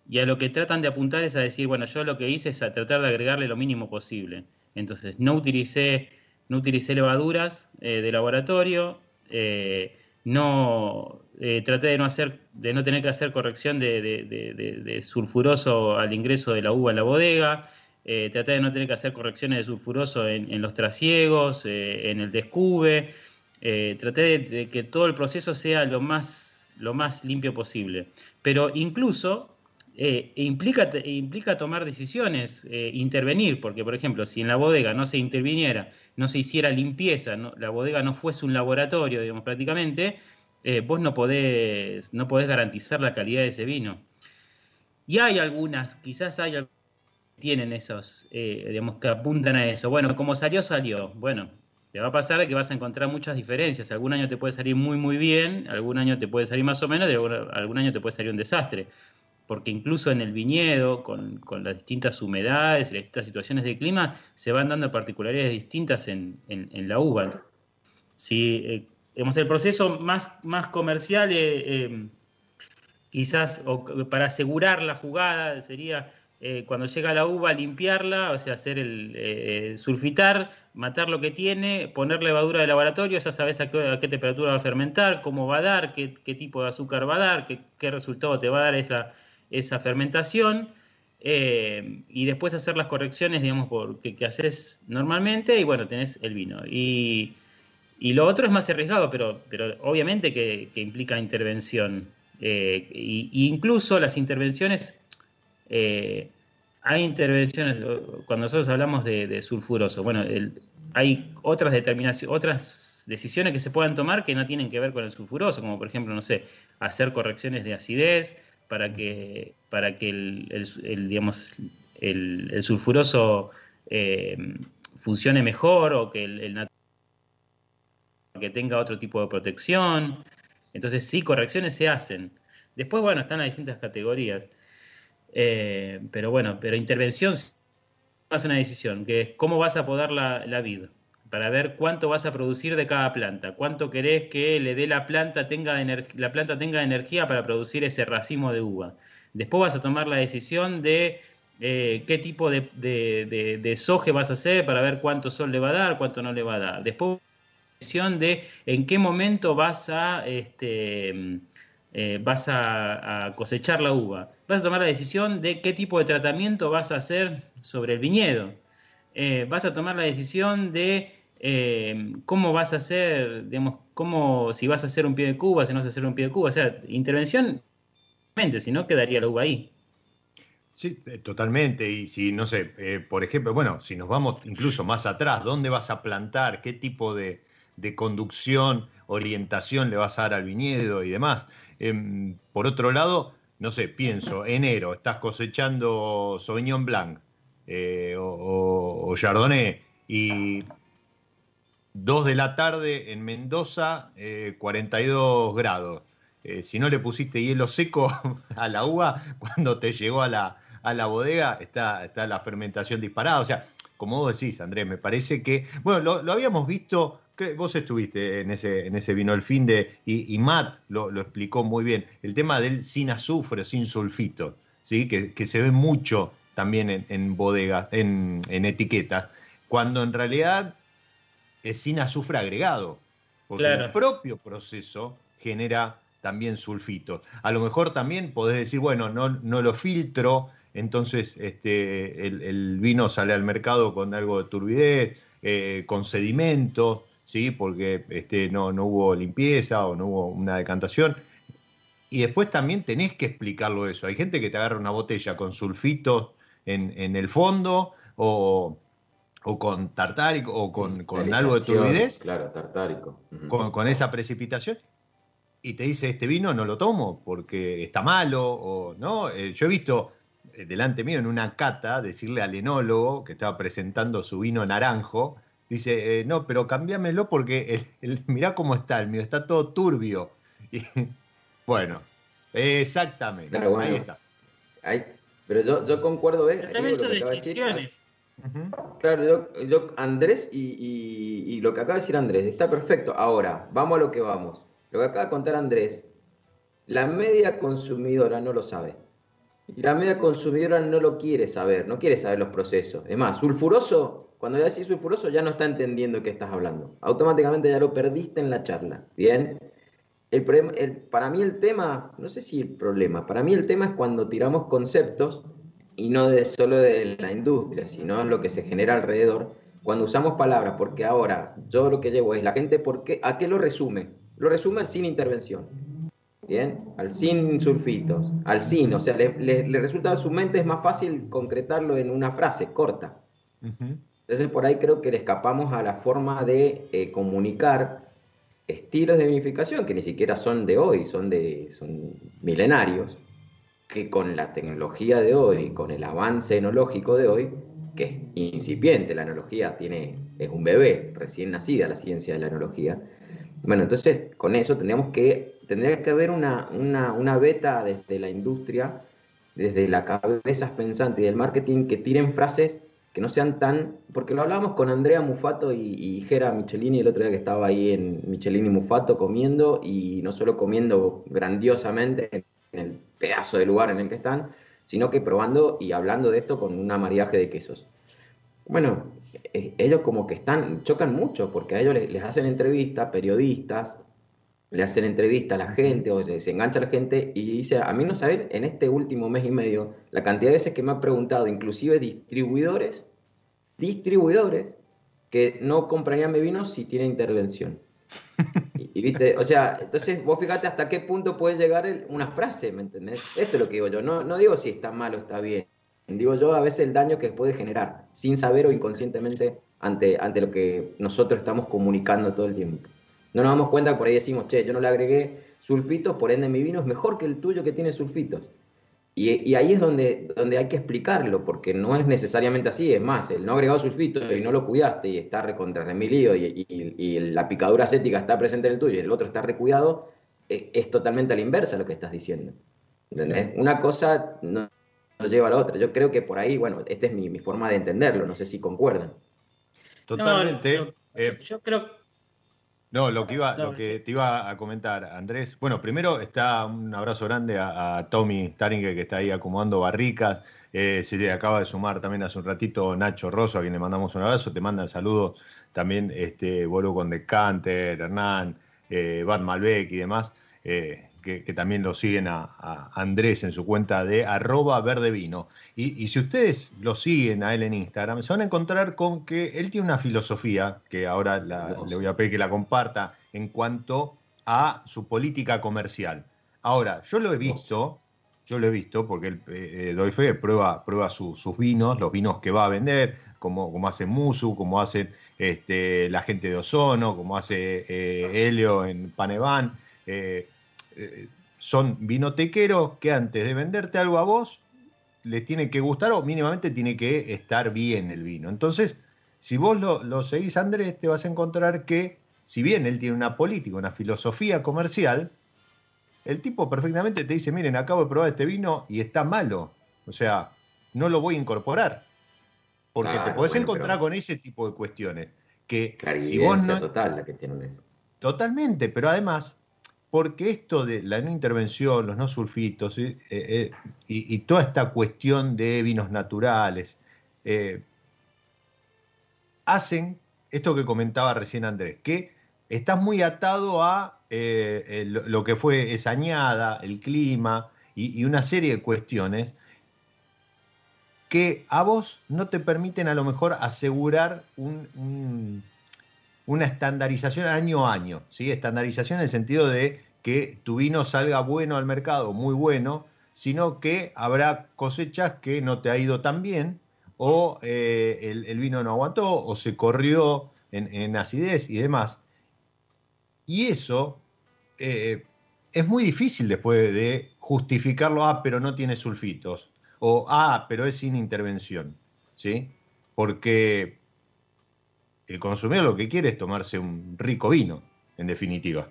y a lo que tratan de apuntar es a decir, bueno, yo lo que hice es a tratar de agregarle lo mínimo posible. Entonces, no utilicé, no utilicé levaduras eh, de laboratorio, no eh, traté de no hacer, de no tener que hacer corrección de, sulfuroso al ingreso de la uva en la bodega, eh, traté de no tener que hacer correcciones de sulfuroso en, los trasiegos, eh, en el descube, traté de, que todo el proceso sea lo más, lo más limpio posible. Pero incluso implica, implica tomar decisiones, intervenir, porque por ejemplo, si en la bodega no se interviniera, no se hiciera limpieza, la bodega no fuese un laboratorio, digamos, prácticamente, eh, vos no podés, no podés garantizar la calidad de ese vino. Y hay algunas, quizás hay algunas que tienen esos, eh, digamos, que apuntan a eso. Bueno, como salió, salió. Bueno, te va a pasar que vas a encontrar muchas diferencias. Algún año te puede salir muy, muy bien, algún año te puede salir más o menos, y algún año te puede salir un desastre. Porque incluso en el viñedo, con, las distintas humedades, las distintas situaciones de clima, se van dando particularidades distintas en, la uva. Si eh, el proceso más, más comercial, eh, eh, quizás para asegurar la jugada, sería eh, cuando llega la uva, limpiarla, o sea, hacer el sulfitar, matar lo que tiene, poner levadura de laboratorio, ya sabes a qué, temperatura va a fermentar, cómo va a dar, qué, tipo de azúcar va a dar, qué, resultado te va a dar esa, esa fermentación. y después hacer las correcciones, digamos, por, que, que, haces normalmente, y bueno, tenés el vino. Y y lo otro es más arriesgado, pero, pero obviamente que, implica intervención. Eh, incluso las intervenciones, eh, hay intervenciones, cuando nosotros hablamos de, sulfuroso, bueno, hay otras determinaciones, otras decisiones que se puedan tomar que no tienen que ver con el sulfuroso, como por ejemplo, no sé, hacer correcciones de acidez para que, para que el, digamos, el, sulfuroso eh, funcione mejor o que el que tenga otro tipo de protección. Entonces sí, correcciones se hacen. Después, bueno, están las distintas categorías. Eh, pero bueno, pero intervención es una decisión, que es cómo vas a podar la, la vid, para ver cuánto vas a producir de cada planta, cuánto querés que le dé la planta, tenga la planta tenga energía para producir ese racimo de uva. Después vas a tomar la decisión de eh, qué tipo de, de, soje vas a hacer para ver cuánto sol le va a dar, cuánto no le va a dar. Después decisión de en qué momento vas a, este, eh, vas a, cosechar la uva. Vas a tomar la decisión de qué tipo de tratamiento vas a hacer sobre el viñedo. Eh, vas a tomar la decisión de cómo vas a hacer, digamos, cómo, si vas a hacer un pie de cuba, si no vas a hacer un pie de cuba. O sea, intervención, si no quedaría la uva ahí. Sí, eh, totalmente. Y si, no sé, eh, por ejemplo, bueno, si nos vamos incluso más atrás, ¿dónde vas a plantar? ¿Qué tipo de, conducción, orientación le vas a dar al viñedo y demás? Em, por otro lado, no sé, pienso, [laughs] enero, estás cosechando Sauvignon Blanc eh, o, Chardonnay y 2 de la tarde en Mendoza, 42 grados. si no le pusiste hielo seco [laughs] a la uva, cuando te llegó a la, a la bodega, está, está la fermentación disparada. O sea, como vos decís, Andrés, me parece que, bueno, lo, habíamos visto, vos estuviste en ese, en ese vino el fin de, y, Matt lo, explicó muy bien, el tema del sin azufre, sin sulfito, ¿sí? que, se ve mucho también en, en bodegas, en, etiquetas, cuando en realidad es sin azufre agregado, porque el propio proceso genera también sulfito. A lo mejor también podés decir, bueno, no, no lo filtro, entonces este, el, vino sale al mercado con algo de turbidez, eh, con sedimento, ¿sí? porque este, no, no hubo limpieza o no hubo una decantación. Y después también tenés que explicarlo eso. Hay gente que te agarra una botella con sulfitos en, el fondo o, con tartárico o con, algo de turbidez. Claro, tartárico. con, esa precipitación y te dice este vino no lo tomo porque está malo o no. Eh, yo he visto eh, delante mío en una cata decirle al enólogo que estaba presentando su vino naranjo, dice, eh, no, pero cámbiamelo porque el, [laughs] mirá cómo está el mío, está todo turbio. [laughs] Y, bueno, exactamente, ahí está. pero yo, yo concuerdo, ¿ves? también son decisiones. Claro, yo, Andrés y, y, lo que acaba de decir Andrés, está perfecto. Ahora, vamos a lo que vamos. Lo que acaba de contar Andrés, la media consumidora no lo sabe. Y la media consumidora no lo quiere saber, no quiere saber los procesos. Es más, sulfuroso, cuando ya decís sulfuroso ya no está entendiendo qué estás hablando. Automáticamente ya lo perdiste en la charla. Bien. El, para mí el tema, no sé si el problema, para mí el tema es cuando tiramos conceptos y no de, solo de la industria, sino lo que se genera alrededor, cuando usamos palabras, porque ahora yo lo que llevo es la gente, ¿por ¿a qué lo resume? Lo resume sin intervención. ¿Bien? Al sin sulfitos, al sin, o sea, le, resulta a su mente es más fácil concretarlo en una frase corta. Entonces por ahí creo que le escapamos a la forma de eh, comunicar estilos de vinificación que ni siquiera son de hoy, son de son milenarios, que con la tecnología de hoy, con el avance enológico de hoy, que es incipiente, la enología tiene, es un bebé recién nacida la ciencia de la enología. Bueno, entonces con eso tendríamos que tendría que haber una, una, beta desde la industria, desde la cabezas pensantes y del marketing que tiren frases que no sean tan, porque lo hablábamos con Andrea Mufato y, y Gera Michelini el otro día que estaba ahí en Michelini Mufato comiendo y no solo comiendo grandiosamente en el pedazo de lugar en el que están, sino que probando y hablando de esto con una mariaje de quesos. Bueno, ellos como que están, chocan mucho porque a ellos les, les hacen entrevistas, periodistas, le hacen entrevista a la gente o se engancha a la gente y dice, a mí no saben, en este último mes y medio, la cantidad de veces que me ha preguntado, inclusive distribuidores, distribuidores, que no comprarían mi vino si tiene intervención. Y, viste, o sea, entonces vos fíjate hasta qué punto puede llegar una frase, ¿me entendés? Esto es lo que digo yo, no, no digo si está mal o está bien, digo yo a veces el daño que puede generar, sin saber o inconscientemente ante, ante lo que nosotros estamos comunicando todo el tiempo. No nos damos cuenta, por ahí decimos, che, yo no le agregué sulfitos, por ende mi vino es mejor que el tuyo que tiene sulfitos. Y, ahí es donde, donde hay que explicarlo, porque no es necesariamente así. Es más, el no agregado sulfitos y no lo cuidaste y está recontra remilido y, y, y, la picadura acética está presente en el tuyo y el otro está recuidado, e, es totalmente a la inversa lo que estás diciendo. ¿Entendés? Una cosa lleva a la otra. Yo creo que por ahí, bueno, esta es mi, forma de entenderlo, no sé si concuerdan. Totalmente. Eh, yo, creo. No, lo que iba, lo que te iba a comentar, Andrés. Bueno, primero está un abrazo grande a, Tommy Staringer que está ahí acomodando barricas. Eh, se le acaba de sumar también hace un ratito Nacho Rosso, a quien le mandamos un abrazo. Te mandan saludos también este Bolo con Decanter, Hernán, eh, Bart Malbec y demás. Eh, que, también lo siguen a, Andrés en su cuenta de arroba verdevino. Y, y si ustedes lo siguen a él en Instagram, se van a encontrar con que él tiene una filosofía, que ahora le voy a pedir que la comparta, en cuanto a su política comercial. Ahora, yo lo he visto, yo lo he visto porque él, eh, doy fe, prueba, prueba sus vinos, los vinos que va a vender, como, como hace Musu, como hace este, la gente de Ozono, como hace eh, Helio en Paneván. Eh, eh, son vinotequeros que antes de venderte algo a vos, les tiene que gustar o mínimamente tiene que estar bien el vino. Entonces, si vos lo, seguís, Andrés, te vas a encontrar que, si bien él tiene una política, una filosofía comercial, el tipo perfectamente te dice, miren, acabo de probar este vino y está malo. O sea, no lo voy a incorporar. Porque te podés encontrar con ese tipo de cuestiones. Que si vos no... total la que tienen eso. Totalmente, pero además porque esto de la no intervención, los no sulfitos eh, eh, y, toda esta cuestión de vinos naturales, eh, hacen esto que comentaba recién Andrés, que estás muy atado a lo que fue esa añada, el clima y, una serie de cuestiones que a vos no te permiten a lo mejor asegurar un una estandarización año a año, ¿sí? Estandarización en el sentido de que tu vino salga bueno al mercado, muy bueno, sino que habrá cosechas que no te ha ido tan bien, o eh, el, vino no aguantó, o se corrió en, acidez y demás. Y eso eh, es muy difícil después de justificarlo, ah, pero no tiene sulfitos, o ah, pero es sin intervención, ¿sí? Porque el consumidor lo que quiere es tomarse un rico vino, en definitiva.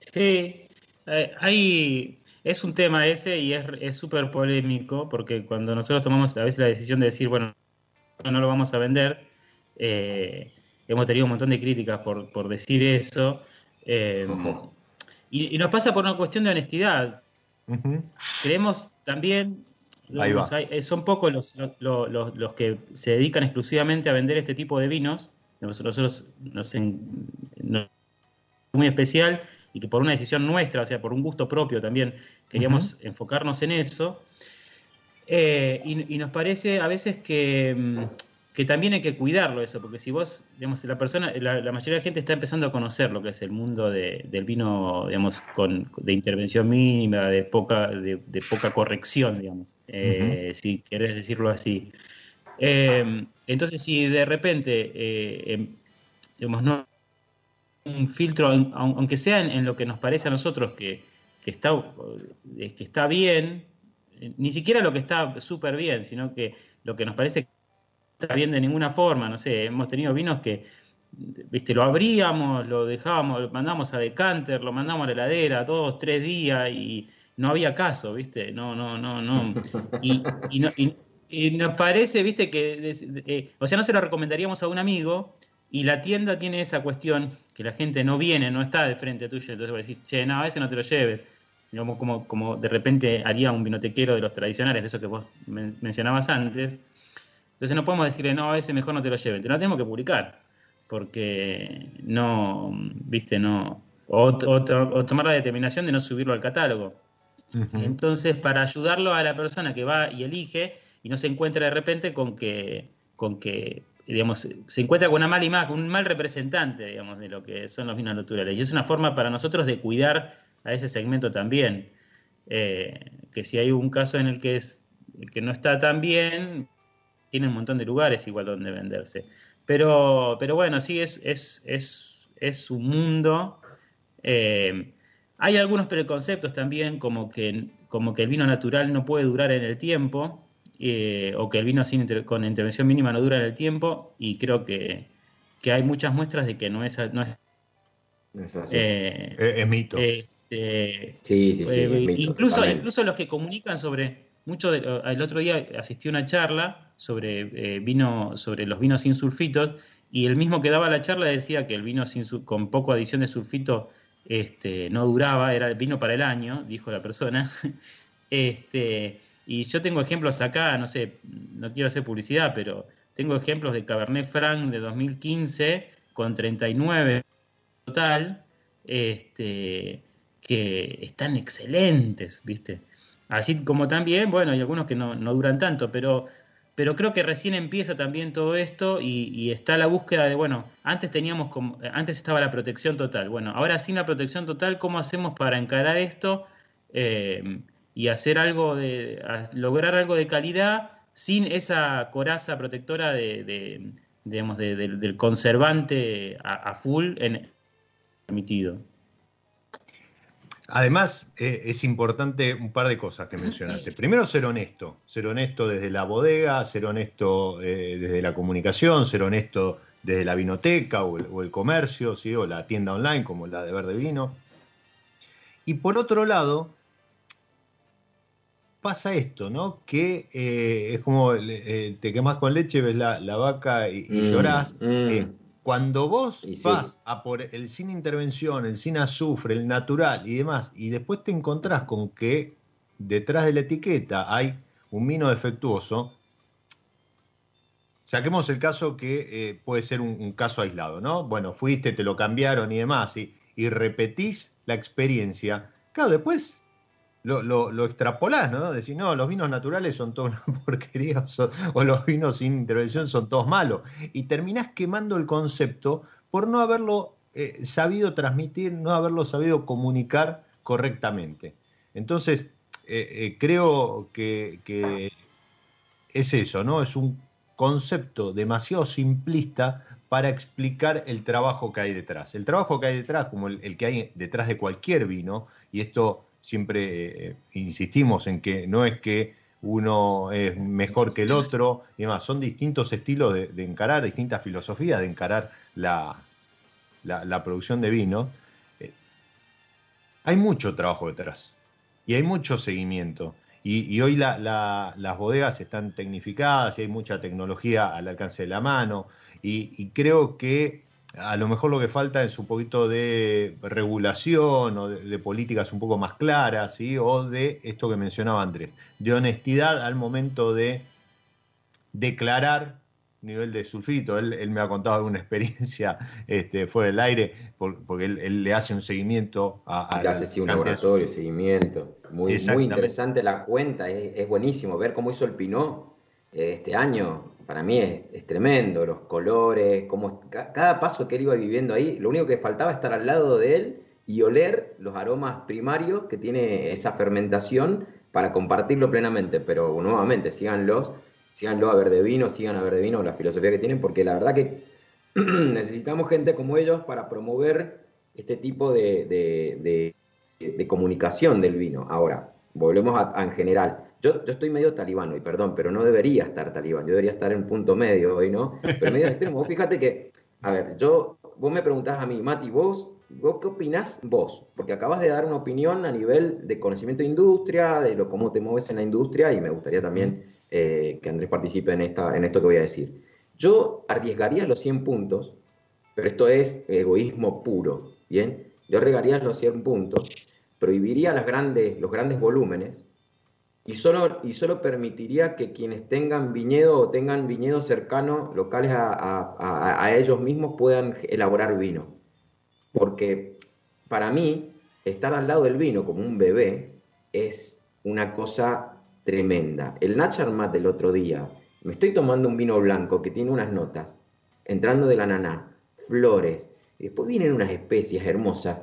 Sí, eh, es un tema ese y es súper polémico porque cuando nosotros tomamos a veces la decisión de decir, bueno, no lo vamos a vender, eh, hemos tenido un montón de críticas por, decir eso. Eh, y, nos pasa por una cuestión de honestidad. Creemos también eh, son pocos los, los, que se dedican exclusivamente a vender este tipo de vinos. Nosotros nos, muy especial y que por una decisión nuestra, o sea, por un gusto propio también, queríamos enfocarnos en eso. Eh, y, nos parece a veces que, mm, que también hay que cuidarlo eso, porque si vos, digamos, la persona, la, mayoría de la gente está empezando a conocer lo que es el mundo del vino, digamos, con, de intervención mínima, de poca, de, poca corrección, digamos, eh, si querés decirlo así. Eh, entonces, si de repente, eh, em, digamos, no un filtro, aunque sea en, lo que nos parece a nosotros que, que está, que está bien, ni siquiera lo que está súper bien, sino que lo que nos parece está bien de ninguna forma, no sé, hemos tenido vinos que, viste, lo abríamos, lo dejábamos, lo mandamos a decanter, lo mandamos a la heladera dos, tres días y no había caso, viste, no, no, no, no. Y, y, nos parece, viste, que, eh, o sea, no se lo recomendaríamos a un amigo y la tienda tiene esa cuestión que la gente no viene, no está de frente tuyo, entonces vos decís, che, no, a ese no te lo lleves. Como, como, de repente haría un vinotequero de los tradicionales, de eso que vos mencionabas antes, entonces no podemos decirle, no, a ese mejor no te lo lleven, te lo tenemos que publicar, porque no, viste, no, o, tomar la determinación de no subirlo al catálogo. Entonces, para ayudarlo a la persona que va y elige y no se encuentra de repente con que, con que digamos, se encuentra con una mala imagen, un mal representante, digamos, de lo que son los vinos naturales. Y es una forma para nosotros de cuidar a ese segmento también. Eh, que si hay un caso en el que, es, que no está tan bien, tiene un montón de lugares igual donde venderse. Pero, pero bueno, sí, es, es, es, es un mundo. Eh, hay algunos preconceptos también, como que, como que el vino natural no puede durar en el tiempo, eh, o que el vino sin con intervención mínima no dura en el tiempo, y creo que, hay muchas muestras de que no es, no es es, mito. Este, sí, sí, sí. Eh, incluso, incluso los que comunican sobre mucho el otro día asistí a una charla sobre vino sobre los vinos sin sulfitos y el mismo que daba la charla decía que el vino sin con poco adición de sulfito este, no duraba, era el vino para el año, dijo la persona. [laughs] este, y yo tengo ejemplos acá, no sé, no quiero hacer publicidad, pero tengo ejemplos de Cabernet Franc de 2015 con 39 total, este, que están excelentes, ¿viste? Así como también, bueno, hay algunos que no, no duran tanto, pero pero creo que recién empieza también todo esto y, está la búsqueda de, bueno, antes teníamos como, antes estaba la protección total, bueno, ahora sin la protección total, ¿cómo hacemos para encarar esto eh, y hacer algo de, lograr algo de calidad sin esa coraza protectora de, digamos, del conservante a, full en? Además, eh, es importante un par de cosas que mencionaste. Primero, ser honesto. Ser honesto desde la bodega, ser honesto eh, desde la comunicación, ser honesto desde la vinoteca o el, comercio, ¿sí? o la tienda online como la de Verde Vino. Y por otro lado, pasa esto, ¿no? Que eh, es como te quemas con leche, ves la, vaca y, mm, llorás. Mm. Cuando vos vas a por el sin intervención, el sin azufre, el natural y demás, y después te encontrás con que detrás de la etiqueta hay un vino defectuoso, saquemos el caso que eh, puede ser un, caso aislado, ¿no? Bueno, fuiste, te lo cambiaron y demás, y, y repetís la experiencia. Claro, después lo, lo, extrapolás, ¿no? Decís, no, los vinos naturales son toda una [laughs] porquería o los vinos sin intervención son todos malos. Y terminás quemando el concepto por no haberlo eh, sabido transmitir, no haberlo sabido comunicar correctamente. Entonces, eh, eh, creo que, es eso, ¿no? Es un concepto demasiado simplista para explicar el trabajo que hay detrás. El trabajo que hay detrás, como el que hay detrás de cualquier vino, y esto siempre eh, insistimos en que no es que uno es mejor que el otro y demás, son distintos estilos de, encarar, distintas filosofías de encarar la, la, producción de vino. Eh, hay mucho trabajo detrás y hay mucho seguimiento. Y, hoy las bodegas están tecnificadas y hay mucha tecnología al alcance de la mano. y creo que a lo mejor lo que falta es un poquito de regulación o de, políticas un poco más claras, ¿sí? o de esto que mencionaba Andrés, de honestidad al momento de declarar nivel de sulfito. Él, me ha contado alguna [laughs] experiencia este, fuera del aire, porque él, le hace un seguimiento a... le hace un laboratorio, seguimiento. Muy, muy interesante la cuenta, es, buenísimo ver cómo hizo el Pinot este año para mí es, tremendo, los colores, cada paso que él iba viviendo ahí, lo único que faltaba es estar al lado de él y oler los aromas primarios que tiene esa fermentación para compartirlo plenamente. Pero nuevamente, síganlos, síganlo a Verde Vino, sigan a Verde Vino la filosofía que tienen, porque la verdad que [clears throat] necesitamos gente como ellos para promover este tipo de, comunicación del vino. Ahora, volvemos a en general yo, estoy medio talibán hoy, perdón, pero no debería estar talibán, yo debería estar en punto medio hoy, ¿no? Pero medio extremo. fíjate que, a ver, yo, vos me preguntás a mí, Mati, vos, vos qué opinás vos? Porque acabas de dar una opinión a nivel de conocimiento de industria, de lo cómo te mueves en la industria, y me gustaría también eh, que Andrés participe en, esta, en esto que voy a decir. Yo arriesgaría los 100 puntos, pero esto es egoísmo puro, ¿bien? Yo arriesgaría los 100 puntos, prohibiría las grandes, los grandes volúmenes, y solo, y solo permitiría que quienes tengan viñedo o tengan viñedos cercanos, locales a, ellos mismos, puedan elaborar vino. Porque para mí, estar al lado del vino como un bebé es una cosa tremenda. El Nacharmat del otro día, me estoy tomando un vino blanco que tiene unas notas, entrando de la naná, flores, y después vienen unas especias hermosas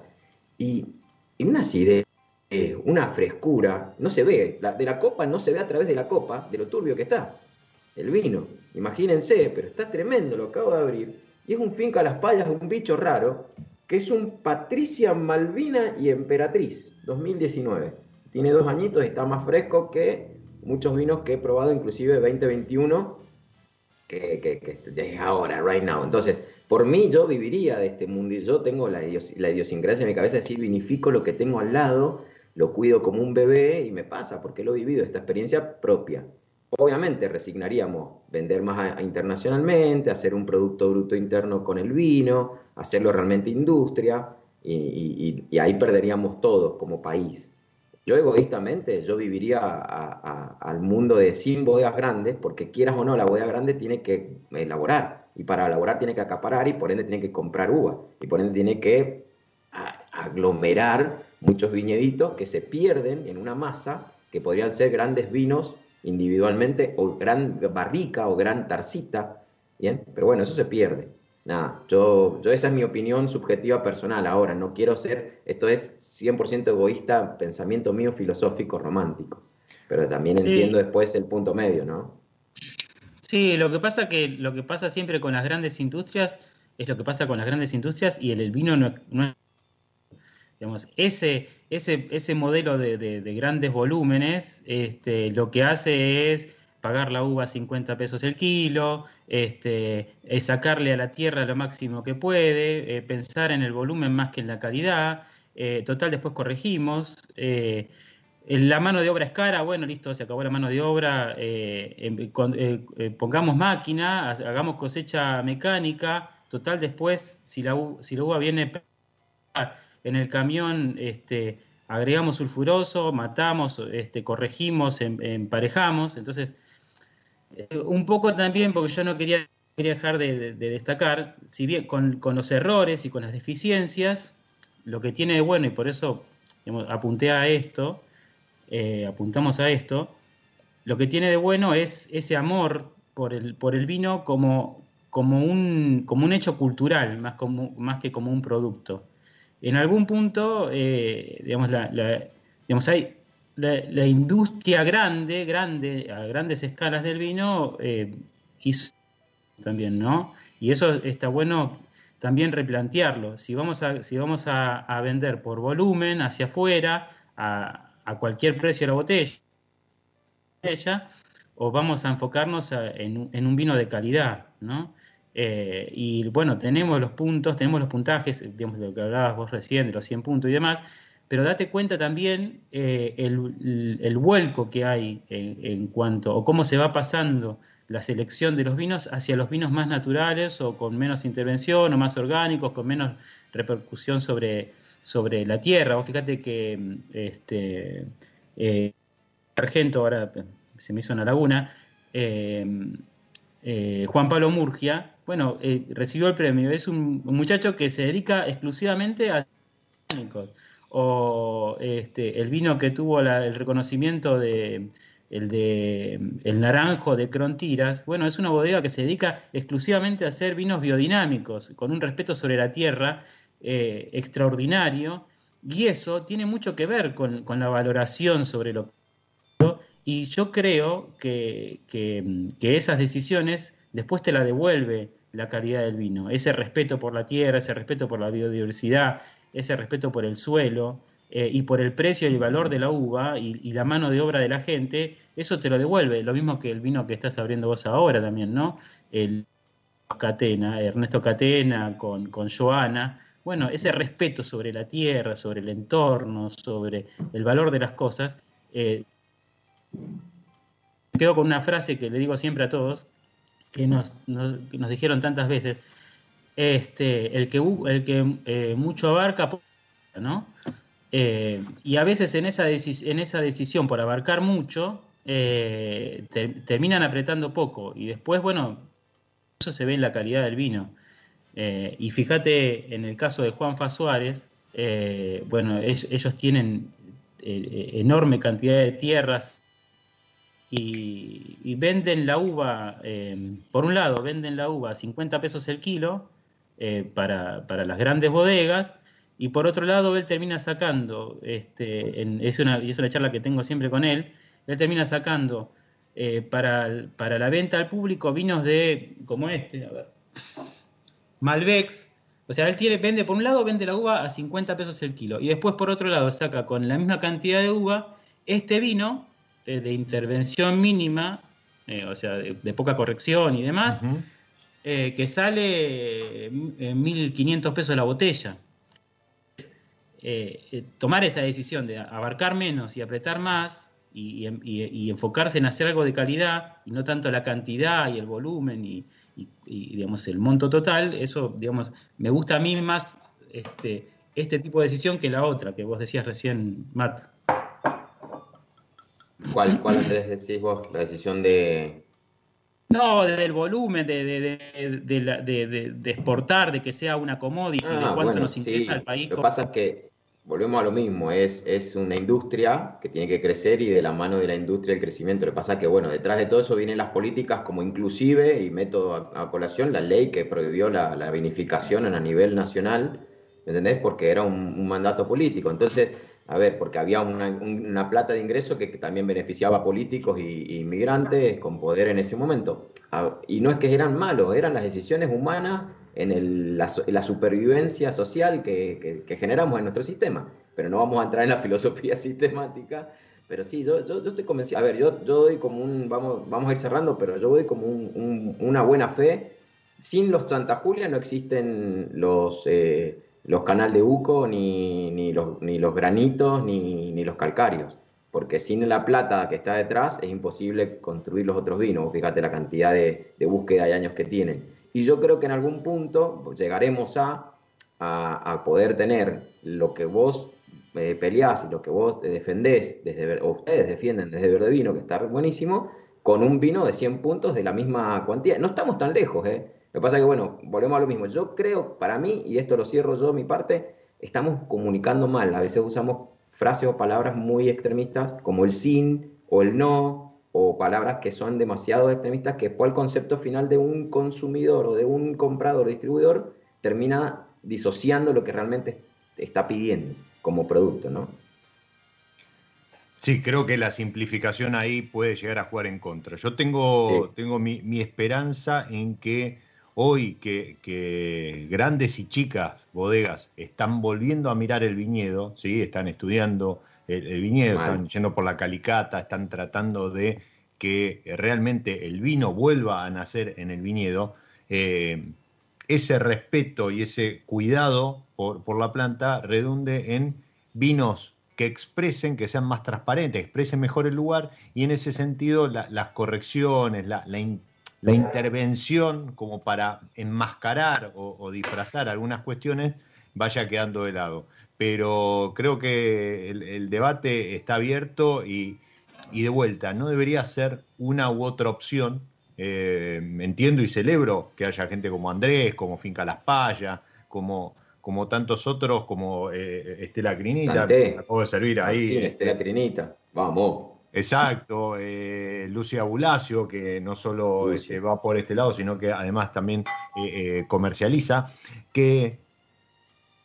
y, y una acidez una frescura, no se ve, de la copa no se ve a través de la copa, de lo turbio que está. El vino, imagínense, pero está tremendo, lo acabo de abrir. Y es un finca a las payas, un bicho raro, que es un Patricia Malvina y Emperatriz 2019. Tiene dos añitos, está más fresco que muchos vinos que he probado, inclusive 2021, que, que, que es ahora, right now. Entonces, por mí yo viviría de este mundo y yo tengo la, la idiosincrasia en mi cabeza de decir, vinifico lo que tengo al lado, lo cuido como un bebé y me pasa porque lo he vivido, esta experiencia propia. Obviamente resignaríamos vender más internacionalmente, hacer un producto bruto interno con el vino, hacerlo realmente industria y, ahí perderíamos todos como país. Yo egoístamente, yo viviría al mundo de sin bodegas grandes, porque quieras o no, la bodega grande tiene que elaborar, y para elaborar tiene que acaparar, y por ende tiene que comprar uva, y por ende tiene que aglomerar muchos viñeditos que se pierden en una masa, que podrían ser grandes vinos individualmente, o gran barrica o gran tarcita, ¿bien? Pero bueno, eso se pierde. Nada, yo, yo esa es mi opinión subjetiva personal. Ahora, no quiero ser, esto es 100% egoísta, pensamiento mío filosófico romántico. Pero también entiendo después el punto medio, ¿no? Sí, lo que pasa que lo que pasa siempre con las grandes industrias es lo que pasa con las grandes industrias y el, vino no, es ese, ese, ese modelo de, de, grandes volúmenes este, lo que hace es pagar la uva a 50 pesos el kilo, este, sacarle a la tierra lo máximo que puede, eh, pensar en el volumen más que en la calidad. Eh, total, después corregimos. Eh, la mano de obra es cara, bueno, listo, se acabó la mano de obra. Em, pongamos máquina, hagamos cosecha mecánica. Total, después, si la, si la uva viene en el camión, este, agregamos sulfuroso, matamos, este, corregimos, em, emparejamos. Entonces, eh, un poco también, porque yo no quería, dejar de, destacar, si bien con, los errores y con las deficiencias, lo que tiene de bueno, y por eso apunté a esto, eh, apuntamos a esto, lo que tiene de bueno es ese amor por el, por el vino como, como, un, como un hecho cultural, más, como, más que como un producto. En algún punto, eh, digamos, la, digamos, hay, la, industria grande, grande, a grandes escalas del vino, eh, hizo también, ¿no? Y eso está bueno también replantearlo. Si vamos a, si vamos a, vender por volumen hacia afuera, a, cualquier precio de la botella, o vamos a enfocarnos en, un vino de calidad, ¿no? Eh, y bueno, tenemos los puntos, tenemos los puntajes, digamos, de lo que hablabas vos recién, de los 100 puntos y demás, pero date cuenta también eh, el, vuelco que hay en, cuanto, o cómo se va pasando la selección de los vinos hacia los vinos más naturales o con menos intervención o más orgánicos, con menos repercusión sobre, sobre la tierra. Vos fíjate que este, eh, Argento, ahora se me hizo una laguna, eh, Juan Pablo Murgia, bueno, recibió el premio. Es un, muchacho que se dedica exclusivamente a o este, el vino que tuvo el reconocimiento de el de el naranjo de Crontiras, bueno, es una bodega que se dedica exclusivamente a hacer vinos biodinámicos, con un respeto sobre la tierra eh, extraordinario, y eso tiene mucho que ver con, la valoración sobre lo que... Y yo creo que, que esas decisiones después te la devuelve la calidad del vino, ese respeto por la tierra, ese respeto por la biodiversidad, ese respeto por el suelo eh, y por el precio y el valor de la uva y, la mano de obra de la gente, eso te lo devuelve. Lo mismo que el vino que estás abriendo vos ahora también, ¿no? El Catena, Ernesto Catena con, con Joana. Bueno, ese respeto sobre la tierra, sobre el entorno, sobre el valor de las cosas. Eh, quedo con una frase que le digo siempre a todos, que nos, nos dijeron tantas veces, este, el que, el que eh, mucho abarca, ¿no? Eh, y a veces en esa, en esa decisión por abarcar mucho, eh, terminan apretando poco. Y después, bueno, eso se ve en la calidad del vino. y fíjate, en el caso de Juan Suárez, bueno, ellos tienen enorme cantidad de tierras y, venden la uva, por un lado, venden la uva a 50 pesos el kilo eh, para, las grandes bodegas. Y por otro lado, él termina sacando, este, es, una, es una charla que tengo siempre con él, él termina sacando eh, para, la venta al público vinos de, como este, a ver, Malbecs. O sea, él tiene, vende, por un lado, vende la uva a 50 pesos el kilo. Y después, por otro lado, saca con la misma cantidad de uva este vino eh, de intervención mínima, o sea, de, poca corrección y demás, eh, que sale 1.500 pesos la botella. tomar esa decisión de abarcar menos y apretar más y, enfocarse en hacer algo de calidad y no tanto la cantidad y el volumen y, digamos el monto total, eso digamos me gusta a mí más este, este tipo de decisión que la otra que vos decías recién, Matt. ¿Cuál, [coughs] cuál Andrés decís vos? La decisión de... No, del volumen, de, de, de, exportar, de que sea una commodity, de ah, cuánto nos interesa al país. Lo que pasa es que volvemos a lo mismo, es, es una industria que tiene que crecer y de la mano de la industria el crecimiento. Lo que pasa es que, bueno, detrás de todo eso vienen las políticas como inclusive, y meto a, colación, la ley que prohibió la, la, vinificación a nivel nacional, ¿me entendés? Porque era un, mandato político. Entonces, a ver, porque había una, plata de ingreso que, también beneficiaba a políticos y, inmigrantes con poder en ese momento. y no es que eran malos, eran las decisiones humanas en la, supervivencia social que, generamos en nuestro sistema. Pero no vamos a entrar en la [laughs] filosofía sistemática. Pero sí, yo, yo, estoy convencido. A ver, yo, yo doy como un. Vamos, vamos a ir cerrando, pero yo doy como una buena fe. Sin los Santa Julia no existen los, eh, los canal de Uco, ni, ni, los, ni los granitos, ni, ni los calcáreos porque sin la plata que está detrás es imposible construir los otros vinos. Fíjate la cantidad de, de búsqueda y años que tienen. Y yo creo que en algún punto llegaremos a, a, poder tener lo que vos eh, peleás y lo que vos defendés, desde, o ustedes defienden desde Verde Vino, que está buenísimo, con un vino de 100 puntos de la misma cuantía. No estamos tan lejos, ¿eh? Lo que pasa es que, bueno, volvemos a lo mismo. Yo creo, para mí, y esto lo cierro yo mi parte, estamos comunicando mal. A veces usamos frases o palabras muy extremistas, como el sin o el no, o palabras que son demasiado extremistas, que después el concepto final de un consumidor o de un comprador, distribuidor, termina disociando lo que realmente está pidiendo como producto, ¿no? Sí, creo que la simplificación ahí puede llegar a jugar en contra. Yo tengo, tengo mi, esperanza en que hoy que, grandes y chicas bodegas están volviendo a mirar el viñedo, ¿sí? están estudiando el, viñedo, están yendo por la calicata, están tratando de que realmente el vino vuelva a nacer en el viñedo, eh, ese respeto y ese cuidado por, la planta redunde en vinos que expresen, que sean más transparentes, expresen mejor el lugar y en ese sentido las correcciones, la, intervención como para enmascarar o, disfrazar algunas cuestiones vaya quedando de lado pero creo que el, debate está abierto y, de vuelta, no debería ser una u otra opción. Eh, entiendo y celebro que haya gente como Andrés, como Finca Las Payas, como, como tantos otros, como eh, Estela Crinita, me acabo de servir ahí. Estela Crinita, vamos. Exacto, eh, Lucia Bulacio, que no solo este, va por este lado, sino que además también comercializa, que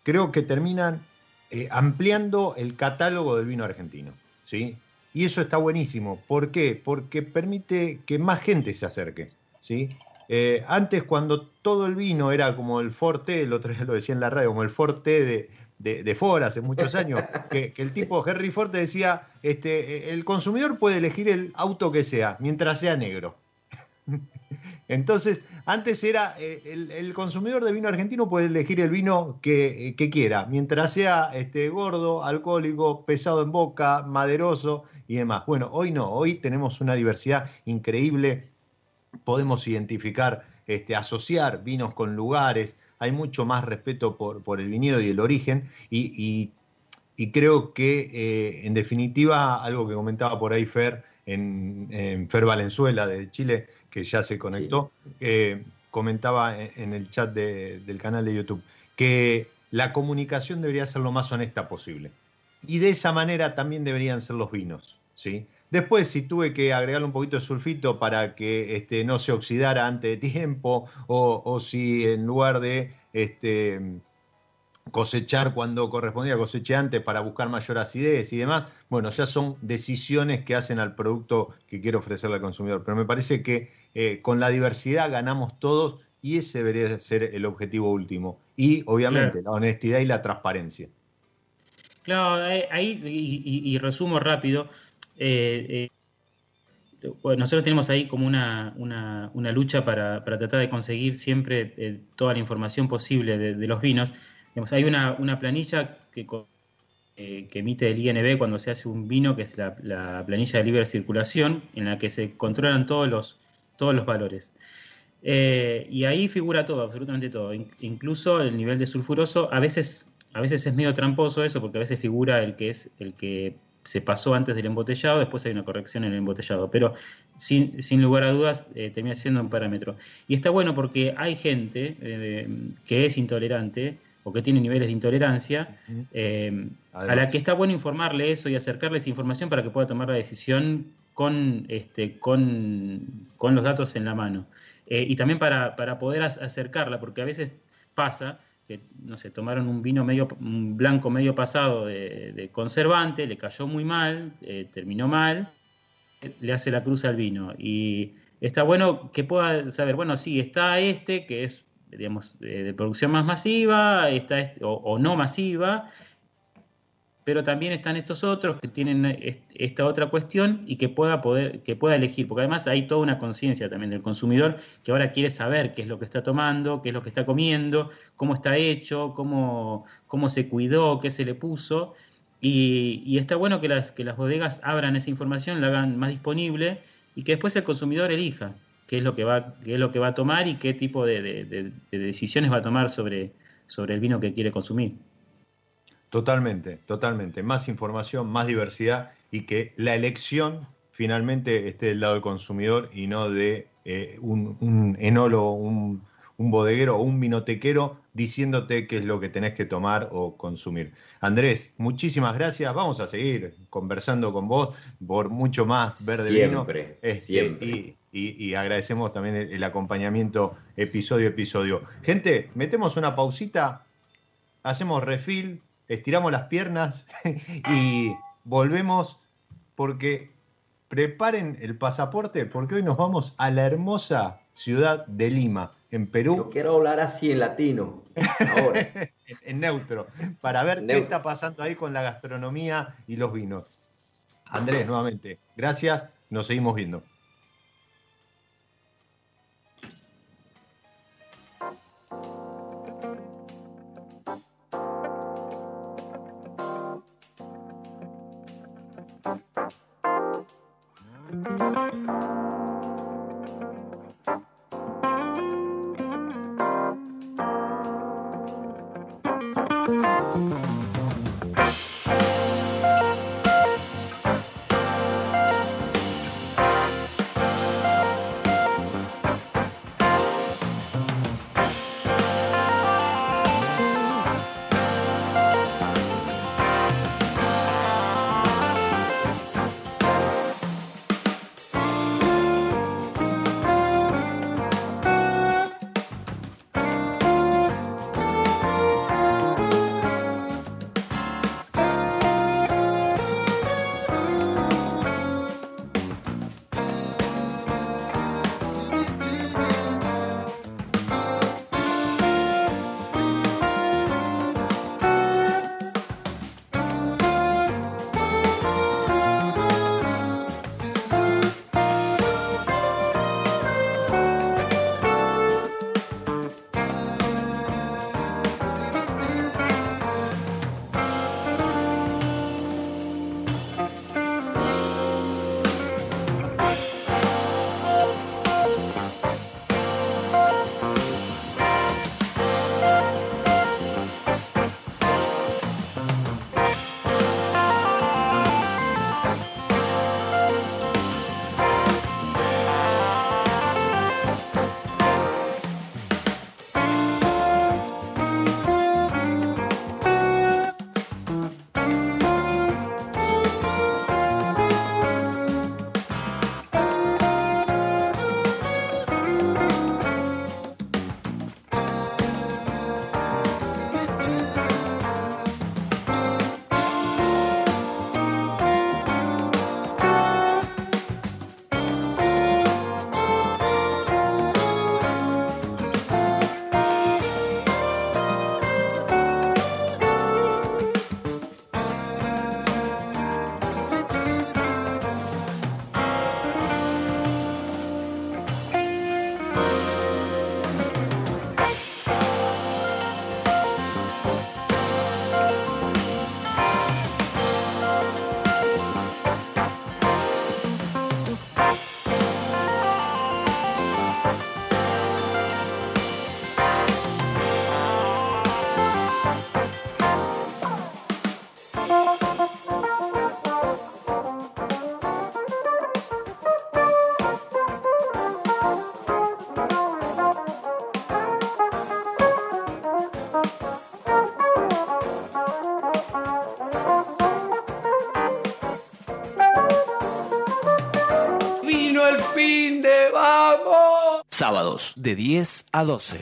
creo que terminan eh, ampliando el catálogo del vino argentino. ¿sí? Y eso está buenísimo. ¿Por qué? Porque permite que más gente se acerque. ¿sí? Eh, antes, cuando todo el vino era como el Forte, el otro día lo decía en la radio, como el Forte de, de, Ford hace muchos años, que, el [laughs] tipo Henry Ford decía, este, el consumidor puede elegir el auto que sea, mientras sea negro. [laughs] Entonces, antes era eh, el, consumidor de vino argentino puede elegir el vino que, quiera, mientras sea este, gordo, alcohólico, pesado en boca, maderoso y demás. Bueno, hoy no, hoy tenemos una diversidad increíble, podemos identificar, este, asociar vinos con lugares, hay mucho más respeto por, el viñedo y el origen y, creo que eh, en definitiva, algo que comentaba por ahí Fer, en, en Fer Valenzuela de Chile, que ya se conectó, eh, comentaba en el chat del canal de YouTube, que la comunicación debería ser lo más honesta posible. Y de esa manera también deberían ser los vinos. ¿sí? Después, si tuve que agregarle un poquito de sulfito para que este, no se oxidara antes de tiempo, o, o si en lugar de este, cosechar cuando correspondía, coseché antes para buscar mayor acidez y demás, bueno, ya son decisiones que hacen al producto que quiero ofrecerle al consumidor. Pero me parece que eh, con la diversidad ganamos todos y ese debería ser el objetivo último. Y obviamente la honestidad y la transparencia. Claro, ahí, y, resumo rápido, eh, eh, nosotros tenemos ahí como una, lucha para, tratar de conseguir siempre eh, toda la información posible de, los vinos. hay una, planilla que, que, emite el INB cuando se hace un vino, que es la, planilla de libre circulación, en la que se controlan todos los, todos los valores. Y ahí figura todo, absolutamente todo, incluso el nivel de sulfuroso. A veces, a veces es medio tramposo eso, porque a veces figura el que es el que se pasó antes del embotellado, después hay una corrección en el embotellado, pero sin, sin lugar a dudas eh, termina siendo un parámetro. Y está bueno porque hay gente eh, que es intolerante o que tiene niveles de intolerancia, eh, a la que está bueno informarle eso y acercarle esa información para que pueda tomar la decisión con, este, con, con los datos en la mano. y también para, para poder acercarla, porque a veces pasa que, no sé, tomaron un vino medio, blanco medio pasado de, conservante, le cayó muy mal, eh, terminó mal, le hace la cruz al vino. Y está bueno que pueda saber, bueno, sí, está este, que es, digamos, de producción más masiva, está este, o no masiva, pero también están estos otros que tienen esta otra cuestión y que pueda poder, que pueda elegir, porque además hay toda una conciencia también del consumidor que ahora quiere saber qué es lo que está tomando, qué es lo que está comiendo, cómo está hecho, cómo, cómo se cuidó, qué se le puso. Y, está bueno que las, que las bodegas abran esa información, la hagan más disponible y que después el consumidor elija qué es lo que va, qué es lo que va a tomar y qué tipo de, de decisiones va a tomar sobre, sobre el vino que quiere consumir. Totalmente, totalmente. Más información, más diversidad y que la elección finalmente esté del lado del consumidor y no de eh, un, enólogo, un, bodeguero o un vinotequero diciéndote qué es lo que tenés que tomar o consumir. Andrés, muchísimas gracias. Vamos a seguir conversando con vos por mucho más verde vino. Este, siempre. Y, y, agradecemos también el, acompañamiento episodio a episodio. Gente, metemos una pausita, hacemos refil, estiramos las piernas [laughs] y volvemos porque preparen el pasaporte porque hoy nos vamos a la hermosa ciudad de Lima, en Perú. Yo quiero hablar así en latino, ahora. [laughs] en, neutro, para ver qué está pasando ahí con la gastronomía y los vinos. Andrés, nuevamente, gracias, nos seguimos viendo. Sábados de 10 a 12.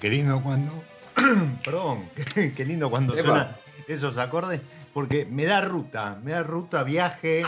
Qué lindo cuando. [clears throat] Perdón, [laughs] qué lindo cuando Epa. suenan esos acordes, porque me da ruta, me da ruta, viaje,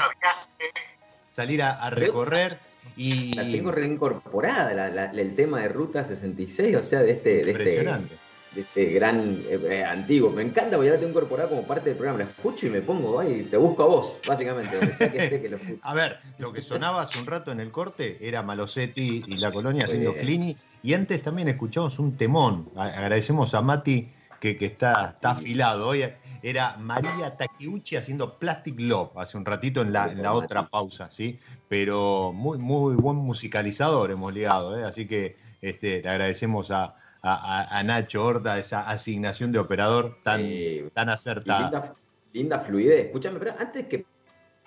salir a, a recorrer y. La tengo reincorporada, la- la- el tema de Ruta 66, o sea, de este, de este, Impresionante. De este gran eh, antiguo. Me encanta porque ya la tengo incorporada como parte del programa. La escucho y me pongo ahí, te busco a vos, básicamente, donde sea que esté que lo. [laughs] A ver, lo que sonaba hace un rato en el corte era Malosetti y la colonia haciendo. Clini. Y antes también escuchamos un temón. Agradecemos a Mati que, que está, está afilado. Hoy era María Takeuchi haciendo Plastic Love hace un ratito en la, en la otra pausa, ¿sí? Pero muy, muy buen musicalizador hemos ligado, ¿eh? Así que este, le agradecemos a, a- a- a Nacho Horta esa asignación de operador tan, Eh, tan acertada. linda, linda fluidez. Escúchame, pero antes que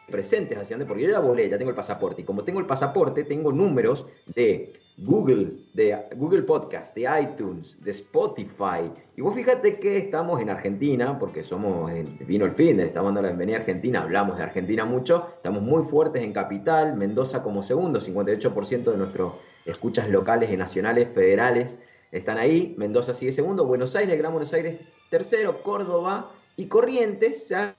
presentes hacia dónde, porque yo ya volé, ya tengo el pasaporte. Y como tengo el pasaporte, tengo números de Google, de Google Podcast, de iTunes, de Spotify. Y vos fíjate que estamos en Argentina, porque somos, en- vino el fin, estamos dando la bienvenida a Argentina, hablamos de Argentina mucho, estamos muy fuertes en Capital, Mendoza como segundo, 58% de nuestros escuchas locales y nacionales, federales, están ahí, Mendoza sigue segundo, Buenos Aires, Gran Buenos Aires tercero, Córdoba y Corrientes ya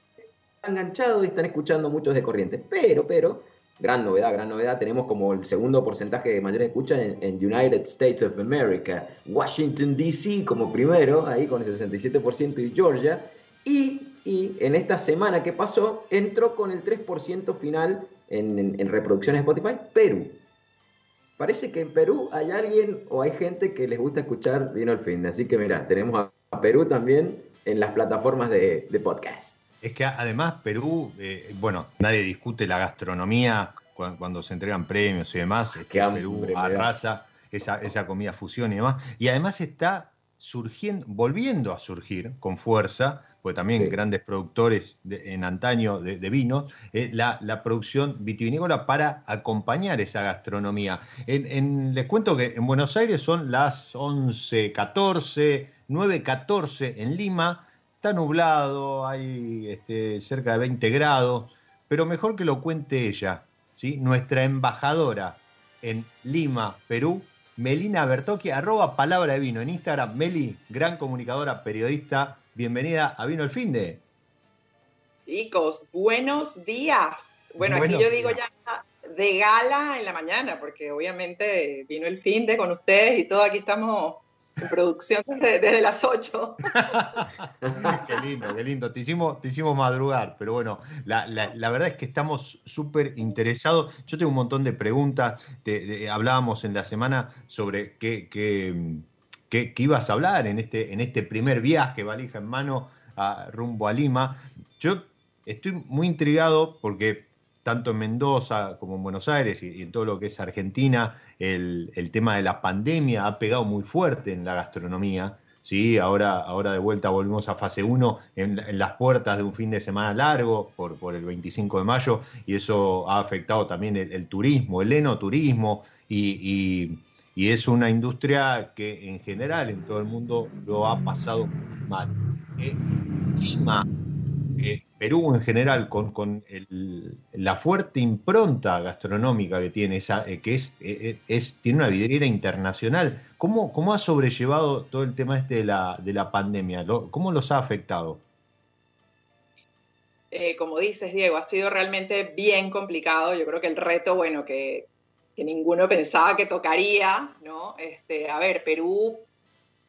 han enganchado y están escuchando muchos de Corrientes. Pero, pero, gran novedad, gran novedad, tenemos como el segundo porcentaje de mayores escuchas en, United States of America, Washington DC como primero, ahí con el 67% y Georgia. Y, y en esta semana que pasó, entró con el 3% final en reproducciones de Spotify, Perú. Parece que en Perú hay alguien o hay gente que les gusta escuchar Vino el Fin. Así que mira, tenemos a, Perú también en las plataformas de, de podcast. Es que además Perú, eh, bueno, nadie discute la gastronomía cu- cuando, se entregan premios y demás. Este, Perú arrasa esa, esa comida fusión y demás. Y además está surgiendo, volviendo a surgir con fuerza, porque también Sí. grandes productores de- en antaño de, de vinos, eh, la, la producción vitivinícola para acompañar esa gastronomía. En, en- les cuento que en Buenos Aires son las 11.14, 9.14 en Lima, está nublado, hay este, cerca de 20 grados, pero mejor que lo cuente ella, ¿sí? nuestra embajadora en Lima, Perú, Melina Bertocchi, arroba palabra de vino en Instagram. Meli, gran comunicadora, periodista, bienvenida a Vino el Finde. Chicos, buenos días. Bueno, Buenos aquí yo digo días. ya de gala en la mañana, porque obviamente vino el fin de con ustedes y todo aquí estamos en producción desde, desde las 8. [laughs] qué lindo, qué lindo. Te hicimos, te hicimos madrugar, pero bueno, la, la- la verdad es que estamos súper interesados. Yo tengo un montón de preguntas. Te- de- hablábamos en la semana sobre qué, qué- qué ibas a hablar en este, en este primer viaje, valija en mano, a- rumbo a Lima. Yo estoy muy intrigado porque tanto en Mendoza como en Buenos Aires y, en todo lo que es Argentina, el, el tema de la pandemia ha pegado muy fuerte en la gastronomía. ¿sí? Ahora, ahora de vuelta volvimos a fase 1 en, las puertas de un fin de semana largo por, por el 25 de mayo y eso ha afectado también el, turismo, el enoturismo y- y es una industria que en general en todo el mundo lo ha pasado muy mal. Eh, eh, Perú en general, con, con la fuerte impronta gastronómica que tiene, esa, eh, que es, tiene una vidriera internacional, ¿cómo, ¿cómo ha sobrellevado todo el tema este de la, de la pandemia? ¿Cómo los ha afectado? Como dices, Diego, ha sido realmente bien complicado. Yo creo que el reto, bueno, que, que ninguno pensaba que tocaría, ¿no? Este, a ver, Perú,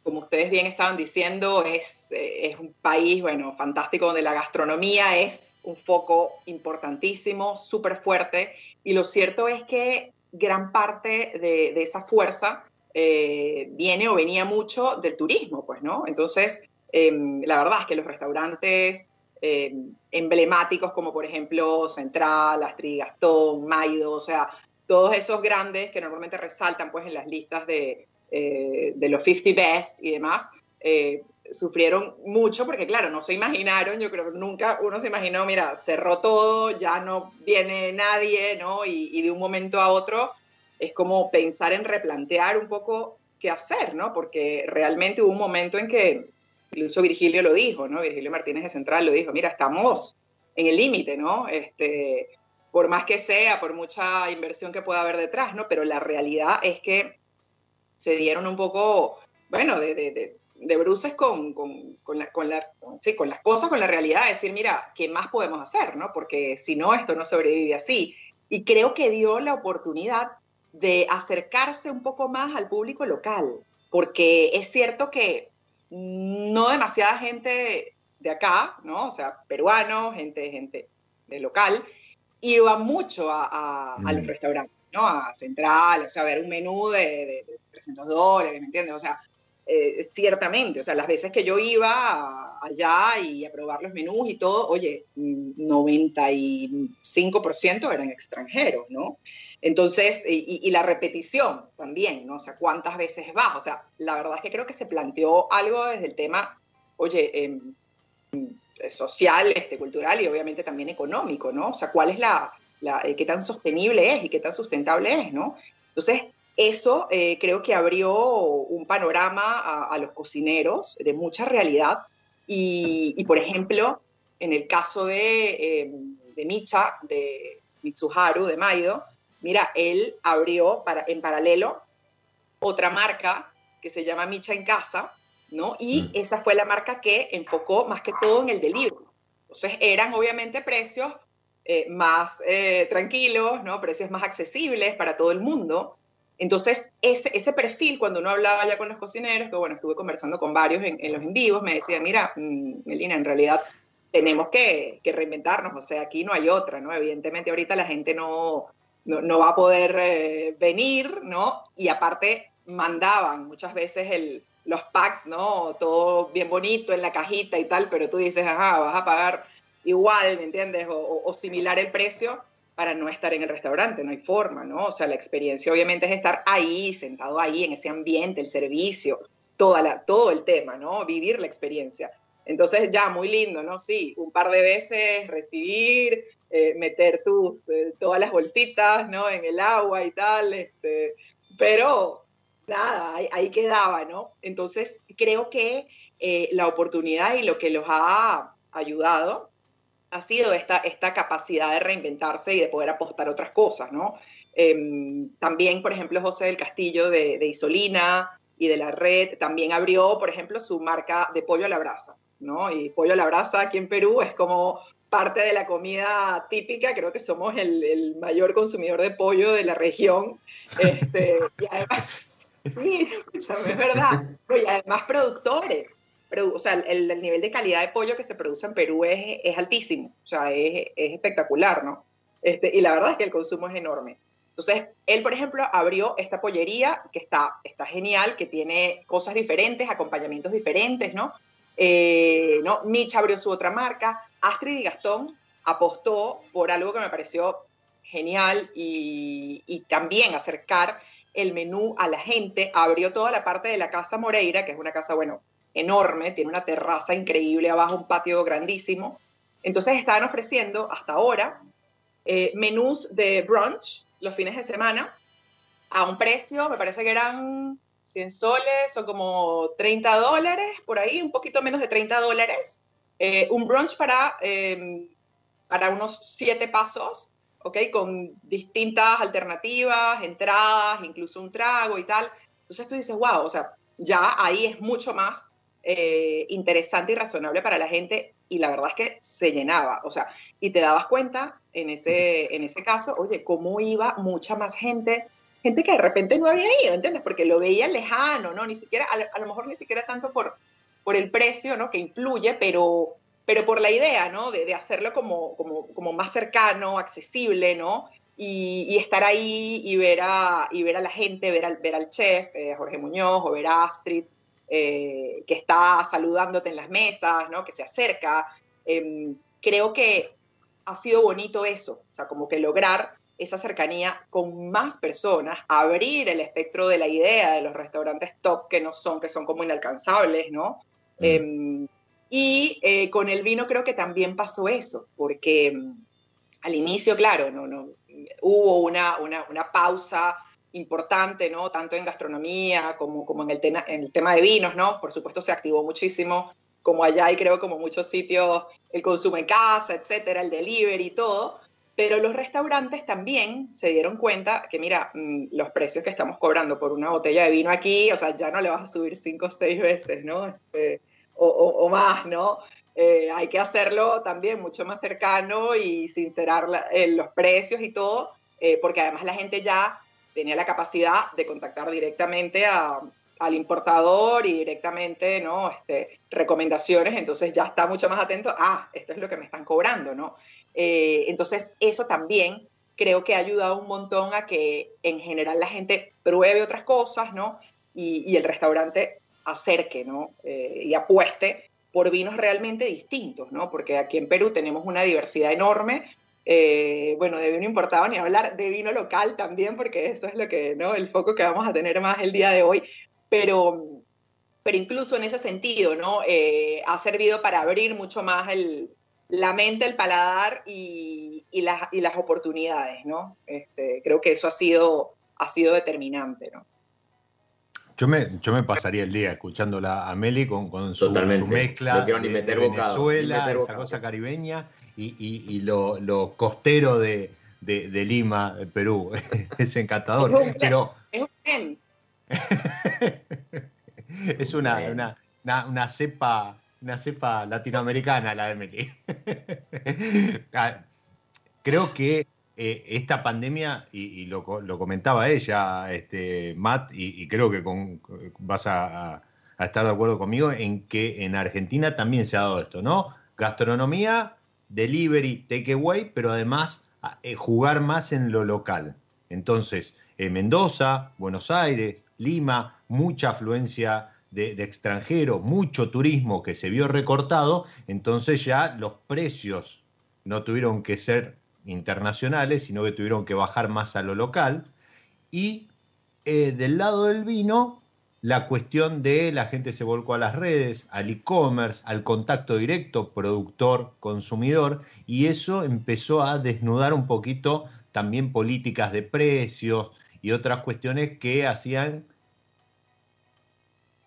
como ustedes bien estaban diciendo, es, eh, es un país, bueno, fantástico, donde la gastronomía es un foco importantísimo, súper fuerte. Y lo cierto es que gran parte de, esa fuerza eh, viene o venía mucho del turismo, pues, ¿no? Entonces, em, la verdad es que los restaurantes eh, emblemáticos como por ejemplo Central, Astrid Gastón, Maido, o sea, todos esos grandes que normalmente resaltan pues en las listas de, eh, de los 50 best y demás, eh, sufrieron mucho porque claro, no se imaginaron, yo creo que nunca uno se imaginó, mira, cerró todo, ya no viene nadie, ¿no? Y, y de un momento a otro es como pensar en replantear un poco qué hacer, ¿no? Porque realmente hubo un momento en que incluso Virgilio lo dijo, ¿no? Virgilio Martínez de Central lo dijo, mira, estamos en el límite, ¿no? Este, por más que sea, por mucha inversión que pueda haber detrás, ¿no? Pero la realidad es que se dieron un poco, bueno, de, de, bruces con, con, con, la, sí, con las cosas, con la realidad, de decir, mira, ¿qué más podemos hacer, ¿no? Porque si no, esto no sobrevive así. Y creo que dio la oportunidad de acercarse un poco más al público local, porque es cierto que no demasiada gente de acá, ¿no? O sea, peruanos, gente, gente de local, iba mucho a, a, los mm. restaurantes, ¿no? A Central, o sea, a ver un menú de, de, 300 dólares, ¿me entiendes? O sea, eh, ciertamente, o sea, las veces que yo iba allá y a probar los menús y todo, oye, 95% eran extranjeros, ¿no? Entonces, y, y, la repetición también, ¿no? O sea, ¿cuántas veces vas? O sea, la verdad es que creo que se planteó algo desde el tema, oye, eh, social, este, cultural y obviamente también económico, ¿no? O sea, cuál es la, la eh, qué tan sostenible es y qué tan sustentable es, ¿no? Entonces, eso eh, creo que abrió un panorama a, los cocineros de mucha realidad y, y, por ejemplo, en el caso de, eh, de Micha, de Mitsuharu, de Maido, mira, él abrió para, en paralelo otra marca que se llama Micha en Casa, ¿no? Y mm. esa fue la marca que enfocó más que todo en el delivery. Entonces eran obviamente precios eh, más eh, tranquilos, ¿no? Precios más accesibles para todo el mundo. Entonces, ese, ese, perfil, cuando uno hablaba ya con los cocineros, que bueno, estuve conversando con varios en, los en vivos, me decía, mira, mm, Melina, en realidad tenemos que, que, reinventarnos, o sea, aquí no hay otra, ¿no? Evidentemente ahorita la gente no, no, no va a poder eh, venir, ¿no? Y aparte mandaban muchas veces el, los packs, ¿no? Todo bien bonito en la cajita y tal, pero tú dices, ajá, vas a pagar igual, ¿me entiendes? O, similar el precio para no estar en el restaurante, no hay forma, ¿no? O sea, la experiencia obviamente es estar ahí, sentado ahí, en ese ambiente, el servicio, toda la, todo el tema, ¿no? Vivir la experiencia. Entonces, ya, muy lindo, ¿no? Sí, un par de veces recibir, eh, meter tus, eh, todas las bolsitas, ¿no? En el agua y tal, este, pero nada, ahí, quedaba, ¿no? Entonces, creo que eh, la oportunidad y lo que los ha ayudado ha sido esta, esta capacidad de reinventarse y de poder apostar otras cosas, ¿no? Em, también, por ejemplo, José del Castillo de, Isolina y de la red también abrió, por ejemplo, su marca de pollo a la brasa, ¿no? Y pollo a la brasa aquí en Perú es como parte de la comida típica, creo que somos el, el mayor consumidor de pollo de la región. Este, y además, Sí, escúchame, es verdad. Y además productores. O sea, el, nivel de calidad de pollo que se produce en Perú es, es altísimo. O sea, es, es, espectacular, ¿no? Este, y la verdad es que el consumo es enorme. Entonces, él, por ejemplo, abrió esta pollería que está, está genial, que tiene cosas diferentes, acompañamientos diferentes, ¿no? Eh, ¿no? Mitch abrió su otra marca. Astrid y Gastón apostó por algo que me pareció genial y, y también acercar el menú a la gente, abrió toda la parte de la Casa Moreira, que es una casa, bueno, enorme, tiene una terraza increíble abajo, un patio grandísimo. Entonces estaban ofreciendo hasta ahora eh, menús de brunch los fines de semana a un precio, me parece que eran 100 soles o como 30 dólares, por ahí, un poquito menos de 30 dólares. Eh, un brunch para, eh, para unos siete pasos ¿ok? Con distintas alternativas, entradas, incluso un trago y tal. Entonces tú dices, wow, o sea, ya ahí es mucho más eh, interesante y razonable para la gente y la verdad es que se llenaba, o sea, y te dabas cuenta en ese, en ese caso, oye, cómo iba mucha más gente, gente que de repente no había ido, ¿entiendes? Porque lo veía lejano, ¿no? Ni siquiera, a, a lo mejor ni siquiera tanto por, por el precio, ¿no? Que influye, pero pero por la idea, ¿no? De, hacerlo como, como, más cercano, accesible, ¿no? Y, estar ahí y ver a, y ver a la gente, ver al, ver al chef, eh, Jorge Muñoz, o ver a Astrid, eh, que está saludándote en las mesas, ¿no? Que se acerca. Em, creo que ha sido bonito eso, o sea, como que lograr esa cercanía con más personas, abrir el espectro de la idea de los restaurantes top que no son, que son como inalcanzables, ¿no? Mm. Y eh, con el vino creo que también pasó eso, porque mm, al inicio, claro, no, no, hubo una, una, pausa importante, ¿no? Tanto en gastronomía como, como en, el tema, en el tema de vinos, ¿no? Por supuesto se activó muchísimo, como allá y creo como muchos sitios, el consumo en casa, etcétera, el delivery todo. Pero los restaurantes también se dieron cuenta que, mira, mm, los precios que estamos cobrando por una botella de vino aquí, o sea, ya no le vas a subir cinco o seis veces, ¿no? Este, o, o, más, ¿no? Eh, hay que hacerlo también mucho más cercano y sincerar eh, los precios y todo, eh, porque además la gente ya tenía la capacidad de contactar directamente al importador y directamente, ¿no? Este, recomendaciones, entonces ya está mucho más atento, ah, esto es lo que me están cobrando, ¿no? Eh, entonces eso también creo que ha ayudado un montón a que en general la gente pruebe otras cosas, ¿no? Y, el restaurante acerque, ¿no? Eh, y apueste por vinos realmente distintos, ¿no? Porque aquí en Perú tenemos una diversidad enorme, eh, bueno, de vino importado ni hablar, de vino local también, porque eso es lo que, ¿no? El foco que vamos a tener más el día de hoy. Pero, pero incluso en ese sentido, ¿no? Eh, ha servido para abrir mucho más el, la mente, el paladar y, y, las, y las oportunidades, ¿no? Este, creo que eso ha sido, ha sido determinante, ¿no? Yo me, yo me pasaría el día escuchándola a Meli con, con su, su, mezcla de, Venezuela, esa cosa caribeña, y, lo, costero de, Lima, Perú. [laughs] es encantador. Pero, es [laughs] una, una, cepa una cepa latinoamericana la de Meli. [laughs] Ah, creo que eh, esta pandemia, y, lo, comentaba ella, este, Matt, y, creo que vas a, a, estar de acuerdo conmigo en que en Argentina también se ha dado esto, ¿no? Gastronomía delivery, takeaway, pero además eh, jugar más en lo local. Entonces, eh, Mendoza, Buenos Aires, Lima, mucha afluencia de, de extranjeros, mucho turismo que se vio recortado, entonces ya los precios no tuvieron que ser internacionales, sino que tuvieron que bajar más a lo local. Y eh, del lado del vino, la cuestión de la gente se volcó a las redes, al e-commerce, al contacto directo productor-consumidor, y eso empezó a desnudar un poquito también políticas de precios y otras cuestiones que hacían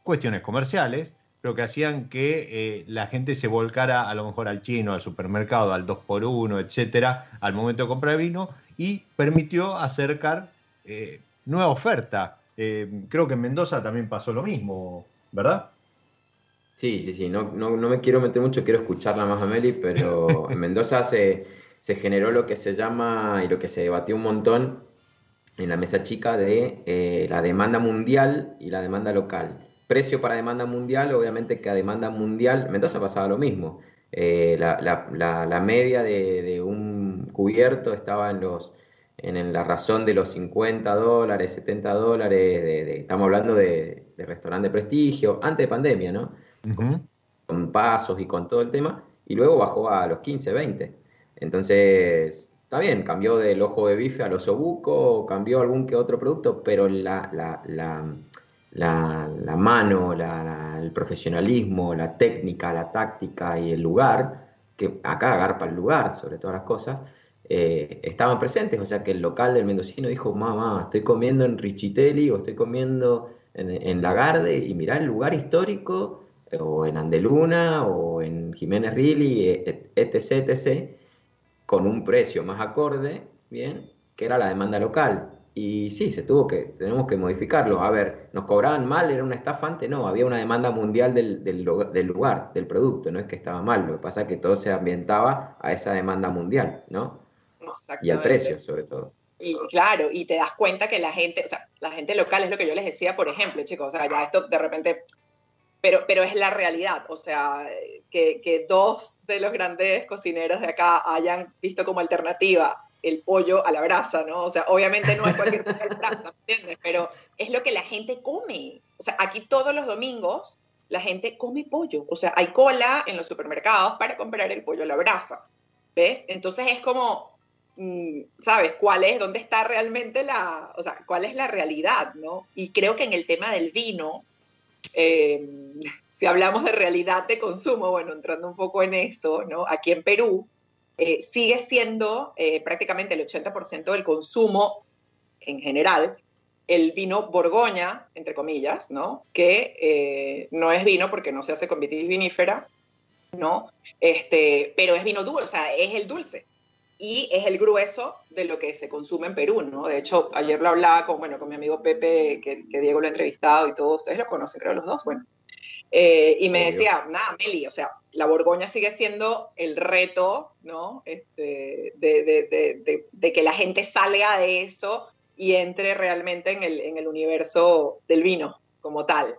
cuestiones comerciales, pero que hacían que eh, la gente se volcara a lo mejor al chino, al supermercado, al 2x1, etcétera, al momento de comprar vino, y permitió acercar eh, nueva oferta eh, creo que en Mendoza también pasó lo mismo, ¿verdad? Sí, sí, sí, no, no, me quiero meter mucho, quiero escucharla más a Meli, pero [laughs] en Mendoza se, se, generó lo que se llama y lo que se debatió un montón en la mesa chica de eh, la demanda mundial y la demanda local. Precio para demanda mundial, obviamente que a demanda mundial, Mendoza pasaba lo mismo. Eh, la, la, la, media de, de, un cubierto estaba en los en la razón de los 50 dólares, 70 dólares, de, estamos hablando de, restaurante de prestigio, antes de pandemia, ¿no? con, pasos y con todo el tema, y luego bajó a los 15, 20. Entonces, está bien, cambió del ojo de bife al osobuco, cambió algún que otro producto, pero la, la, la, la mano, el profesionalismo, la técnica, la táctica y el lugar, que acá agarpa el lugar sobre todas las cosas, eh, estaban presentes, o sea que el local del mendocino dijo, mamá, estoy comiendo en Richitelli o estoy comiendo en, Lagarde y mirá el lugar histórico, o en Andeluna o en Jiménez Rilli, etc, etc, con un precio más acorde, bien, que era la demanda local. Y sí, se tuvo que, tenemos que modificarlo. A ver, ¿nos cobraban mal? ¿Era una estafa antes? No, había una demanda mundial del, del, del, lugar, del producto, no es que estaba mal, lo que pasa es que todo se ambientaba a esa demanda mundial, ¿no? Y al precio, sobre todo. Y claro, y te das cuenta que la gente, o sea, la gente local es lo que yo les decía, por ejemplo, chicos, o sea, ya esto de repente, pero, pero es la realidad, o sea, que, que dos de los grandes cocineros de acá hayan visto como alternativa el pollo a la brasa, ¿no? O sea, obviamente no es cualquier pollo a la brasa, ¿entiendes? Pero es lo que la gente come. O sea, aquí todos los domingos la gente come pollo. O sea, hay cola en los supermercados para comprar el pollo a la brasa. ¿Ves? Entonces es como, Mm, ¿sabes? ¿Cuál es, dónde está realmente la, o sea, cuál es la realidad, ¿no? Y creo que en el tema del vino, eh, si hablamos de realidad de consumo, bueno, entrando un poco en eso, ¿no? Aquí en Perú eh, sigue siendo eh, prácticamente el 80% del consumo en general el vino Borgoña, entre comillas, ¿no? Que eh, no es vino porque no se hace con vitis vinífera, ¿no? Este, pero es vino dulce, o sea, es el dulce. Y es el grueso de lo que se consume en Perú, ¿no? De hecho, ayer lo hablaba con, bueno, con mi amigo Pepe, que, que Diego lo ha entrevistado y todos ustedes lo conocen, creo, los dos, bueno. Eh, y me decía, nada, Meli, o sea, la Borgoña sigue siendo el reto, ¿no? Este, de, que la gente salga de eso y entre realmente en el, universo del vino como tal,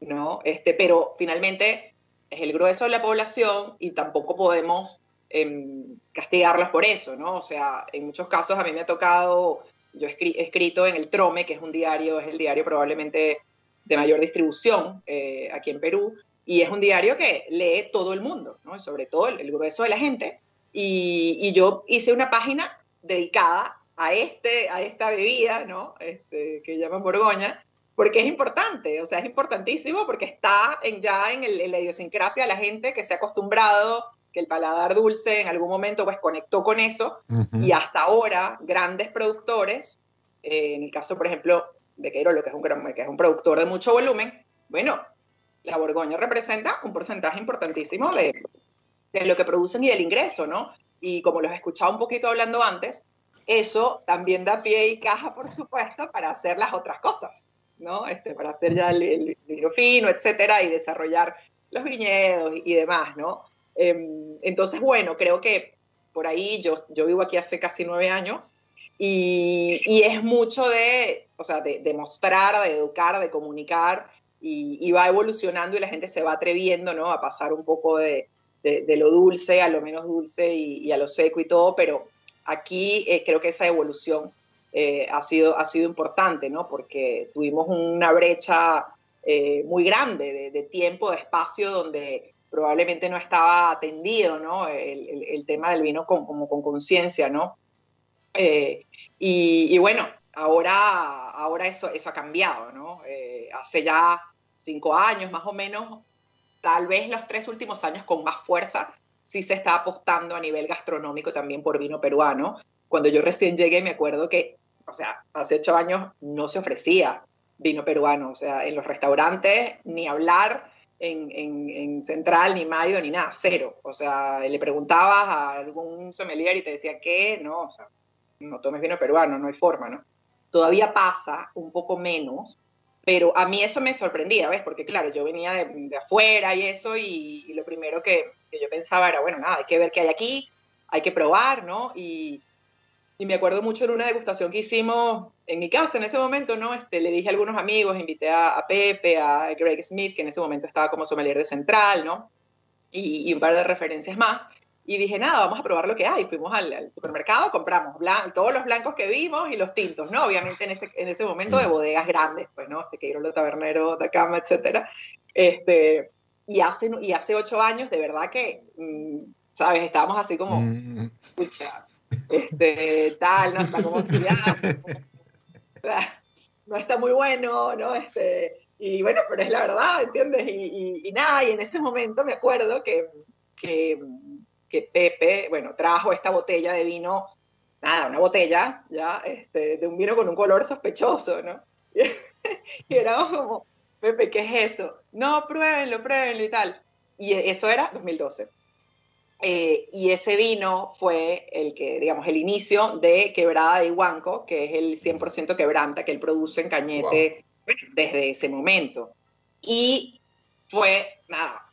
¿no? Este, pero finalmente es el grueso de la población y tampoco podemos eh, castigarlas por eso, ¿no? O sea, en muchos casos a mí me ha tocado, yo he escrito en el Trome, que es un diario, es el diario probablemente de mayor distribución eh, aquí en Perú, y es un diario que lee todo el mundo, ¿no? sobre todo el, grueso de la gente. Y, y, yo hice una página dedicada a, este, a esta bebida, ¿no? Este, que llaman Borgoña, porque es importante, o sea, es importantísimo porque está en, ya en, el, en, la idiosincrasia de la gente que se ha acostumbrado que el paladar dulce en algún momento pues conectó con eso uh -huh. y hasta ahora grandes productores, eh, en el caso por ejemplo de Queiro, que es, un, que es un productor de mucho volumen, bueno, la Borgoña representa un porcentaje importantísimo de, de lo que producen y del ingreso, ¿no? Y como los he escuchado un poquito hablando antes, eso también da pie y caja, por supuesto, para hacer las otras cosas, ¿no? Este, para hacer ya el, el vino fino, etcétera, y desarrollar los viñedos y, demás, ¿no? Eh, entonces, bueno, creo que por ahí yo, yo vivo aquí hace casi nueve años y, y es mucho de, o sea, de, mostrar, de educar, de comunicar y, y, va evolucionando y la gente se va atreviendo, ¿no? A pasar un poco de, de, de lo dulce a lo menos dulce y, y, a lo seco y todo, pero aquí eh, creo que esa evolución eh, ha, sido, ha sido importante, ¿no? Porque tuvimos una brecha eh, muy grande de, de, tiempo, de espacio, donde probablemente no estaba atendido, ¿no? El, el, el tema del vino con, como con conciencia, ¿no? Eh, y, y, bueno, ahora, ahora eso, eso ha cambiado, ¿no? Eh, hace ya cinco años más o menos, tal vez los tres últimos años con más fuerza, sí se está apostando a nivel gastronómico también por vino peruano. Cuando yo recién llegué me acuerdo que, o sea, hace ocho años no se ofrecía vino peruano, o sea, en los restaurantes ni hablar, en, en, en, Central, ni Mayo, ni nada, cero. O sea, le preguntabas a algún sommelier y te decía que no, o sea, no tomes vino peruano, no hay forma, ¿no? Todavía pasa un poco menos, pero a mí eso me sorprendía, ¿ves? Porque claro, yo venía de, de afuera y eso, y, lo primero que, que, yo pensaba era, bueno, nada, hay que ver qué hay aquí, hay que probar, ¿no? Y, y me acuerdo mucho en una degustación que hicimos en mi casa en ese momento, ¿no? Este, le dije a algunos amigos, invité a, a, Pepe, a Greg Smith, que en ese momento estaba como sommelier de Central, ¿no? Y, y, un par de referencias más. Y dije, nada, vamos a probar lo que hay. Fuimos al, al supermercado, compramos blan todos los blancos que vimos y los tintos, ¿no? Obviamente en ese, en ese momento de bodegas grandes, pues, ¿no? Este, Queiroz, Tabernero, Atacama, etcétera. Este, y, hace, y hace ocho años, de verdad que, mmm, ¿sabes? Estábamos así como, escucha, este, tal, no está como oxidado, no está muy bueno, ¿no? Este, y bueno, pero es la verdad, ¿entiendes? Y, y, y nada, y en ese momento me acuerdo que, que, que, Pepe, bueno, trajo esta botella de vino, nada, una botella, ya, este, de un vino con un color sospechoso, ¿no? [laughs] y éramos como, Pepe, ¿qué es eso? No, pruébenlo, pruébenlo y tal. Y eso era 2012. Eh, y ese vino fue el que, digamos, el inicio de Quebrada de Huanco, que es el 100% quebranta que él produce en Cañete wow. desde ese momento. Y fue, nada,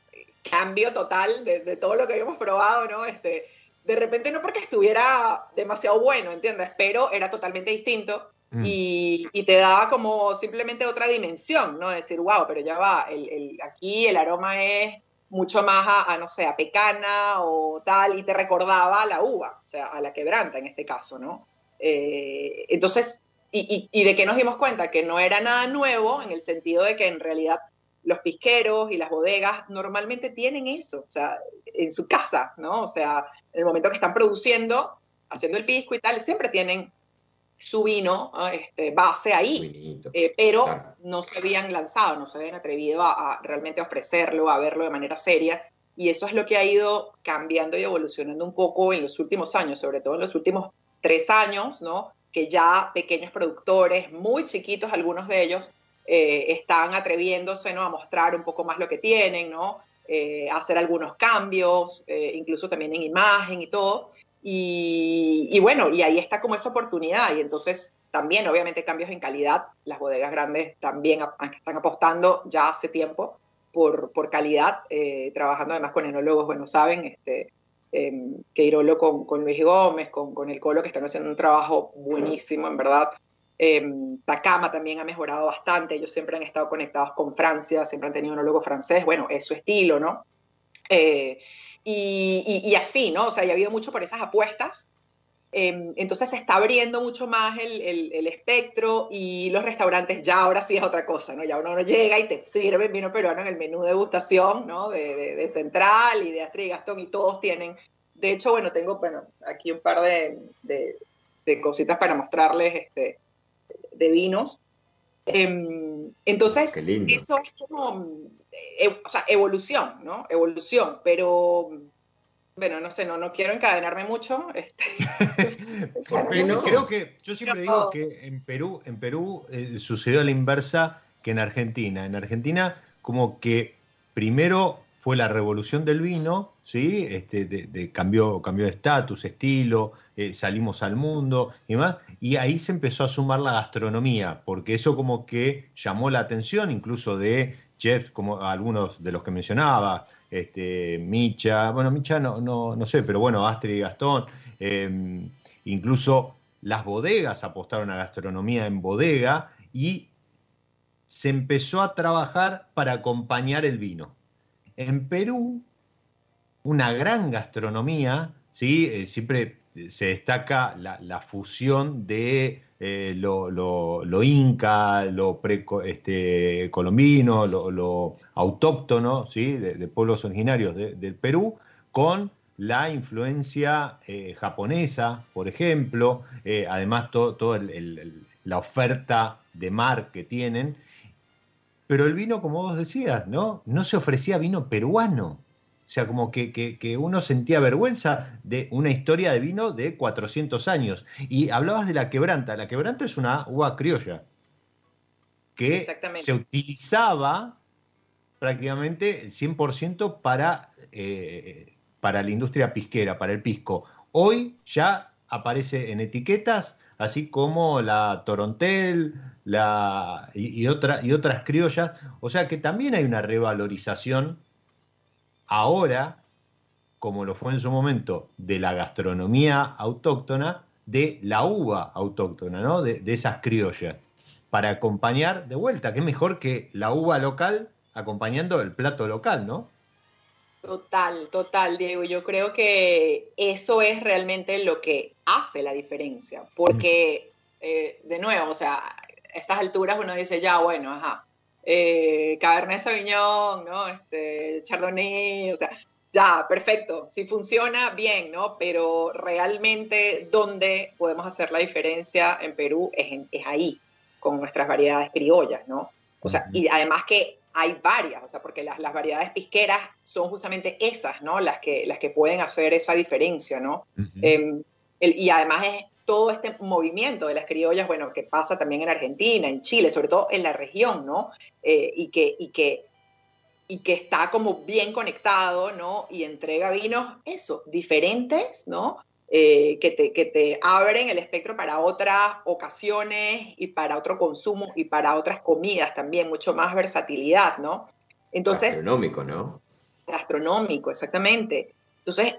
cambio total de, de, todo lo que habíamos probado, ¿no? Este, de repente no porque estuviera demasiado bueno, ¿entiendes? Pero era totalmente distinto mm. y, y, te daba como simplemente otra dimensión, ¿no? Decir, wow, pero ya va, el, el, aquí el aroma es mucho más a, a, no sé, a pecana o tal, y te recordaba a la uva, o sea, a la quebranta en este caso, ¿no? Eh, entonces, y, y, y, de que nos dimos cuenta que no era nada nuevo, en el sentido de que en realidad los pisqueros y las bodegas normalmente tienen eso, o sea, en su casa, ¿no? O sea, en el momento que están produciendo, haciendo el pisco y tal, siempre tienen su vino este, base ahí, eh, pero claro. no se habían lanzado, no se habían atrevido a, a, realmente ofrecerlo, a verlo de manera seria, y eso es lo que ha ido cambiando y evolucionando un poco en los últimos años, sobre todo en los últimos tres años, ¿no? que ya pequeños productores, muy chiquitos algunos de ellos, eh, están atreviéndose ¿no? a mostrar un poco más lo que tienen, ¿no? Eh, hacer algunos cambios, eh, incluso también en imagen y todo. Y, bueno, y ahí está como esa oportunidad. Y entonces también, obviamente, cambios en calidad. Las bodegas grandes también están apostando ya hace tiempo por, por calidad, trabajando además con enólogos, bueno, saben, este, eh, Queirolo con, con, Luis Gómez, con, con, el Colo, que están haciendo un trabajo buenísimo, en verdad. Eh, Takama también ha mejorado bastante, ellos siempre han estado conectados con Francia, siempre han tenido un logo francés, bueno, es su estilo, ¿no? Eh, y, y, así, ¿no? O sea, ya ha habido mucho por esas apuestas. Eh, entonces se está abriendo mucho más el, el, espectro y los restaurantes ya ahora sí es otra cosa, ¿no? Ya uno no llega y te sirve vino peruano en el menú de degustación, ¿no? De, de, Central y de Astrid Gastón y todos tienen. De hecho, bueno, tengo, bueno, aquí un par de, de cositas para mostrarles, este, de vinos. Em, entonces, eso es como, eh, o sea, evolución, ¿no? Evolución, pero, bueno, no sé, no, no quiero encadenarme mucho. Este, [laughs] [laughs] creo que, yo siempre digo que en Perú, en Perú eh, sucedió la inversa que en Argentina. En Argentina, como que primero fue la revolución del vino, ¿sí? Este, de, cambió, cambió de estatus, estilo, eh, salimos al mundo y demás, y ahí se empezó a sumar la gastronomía, porque eso como que llamó la atención incluso de chefs como algunos de los que mencionaba, este, Micha, bueno, Micha no, no, no sé, pero bueno, Astrid y Gastón, em, incluso las bodegas apostaron a gastronomía en bodega y se empezó a trabajar para acompañar el vino. En Perú, una gran gastronomía, ¿sí? Eh, siempre se destaca la, fusión de eh, lo, inca, lo este, colombino, lo, autóctono, ¿sí? de, pueblos originarios del Perú, con la influencia eh, japonesa, por ejemplo, además toda la oferta de mar que tienen, pero el vino, como vos decías, ¿no? No se ofrecía vino peruano. O sea, como que, uno sentía vergüenza de una historia de vino de 400 años. Y hablabas de la quebranta. La quebranta es una uva criolla que se utilizaba prácticamente 100% para, eh, para la industria pisquera, para el pisco. Hoy ya aparece en etiquetas así como la Torontel la, y, y otras criollas. O sea que también hay una revalorización ahora, como lo fue en su momento, de la gastronomía autóctona, de la uva autóctona, ¿no? de, esas criollas, para acompañar de vuelta, que es mejor que la uva local acompañando el plato local, ¿no? Total, total, Diego. Yo creo que eso es realmente lo que hace la diferencia, porque, eh, de nuevo, o sea, a estas alturas uno dice, ya, bueno, ajá, eh, Cabernet Sauvignon, ¿no? Este, Chardonnay, o sea, ya, perfecto, si funciona, bien, ¿no? Pero realmente donde podemos hacer la diferencia en Perú es, es ahí, con nuestras variedades criollas, ¿no? O sea, y además que hay varias, o sea, porque las, las, variedades pisqueras son justamente esas, ¿no? Las que, las que pueden hacer esa diferencia, ¿no? Em, y además es todo este movimiento de las criollas, bueno, que pasa también en Argentina, en Chile, sobre todo en la región, ¿no? Eh, y, que, y, que, y que está como bien conectado, ¿no? Y entrega vinos, eso, diferentes, ¿no? Eh, que, te, que te abren el espectro para otras ocasiones y para otro consumo y para otras comidas también, mucho más versatilidad, ¿no? Entonces... Gastronómico, ¿no? Gastronómico, exactamente. Entonces,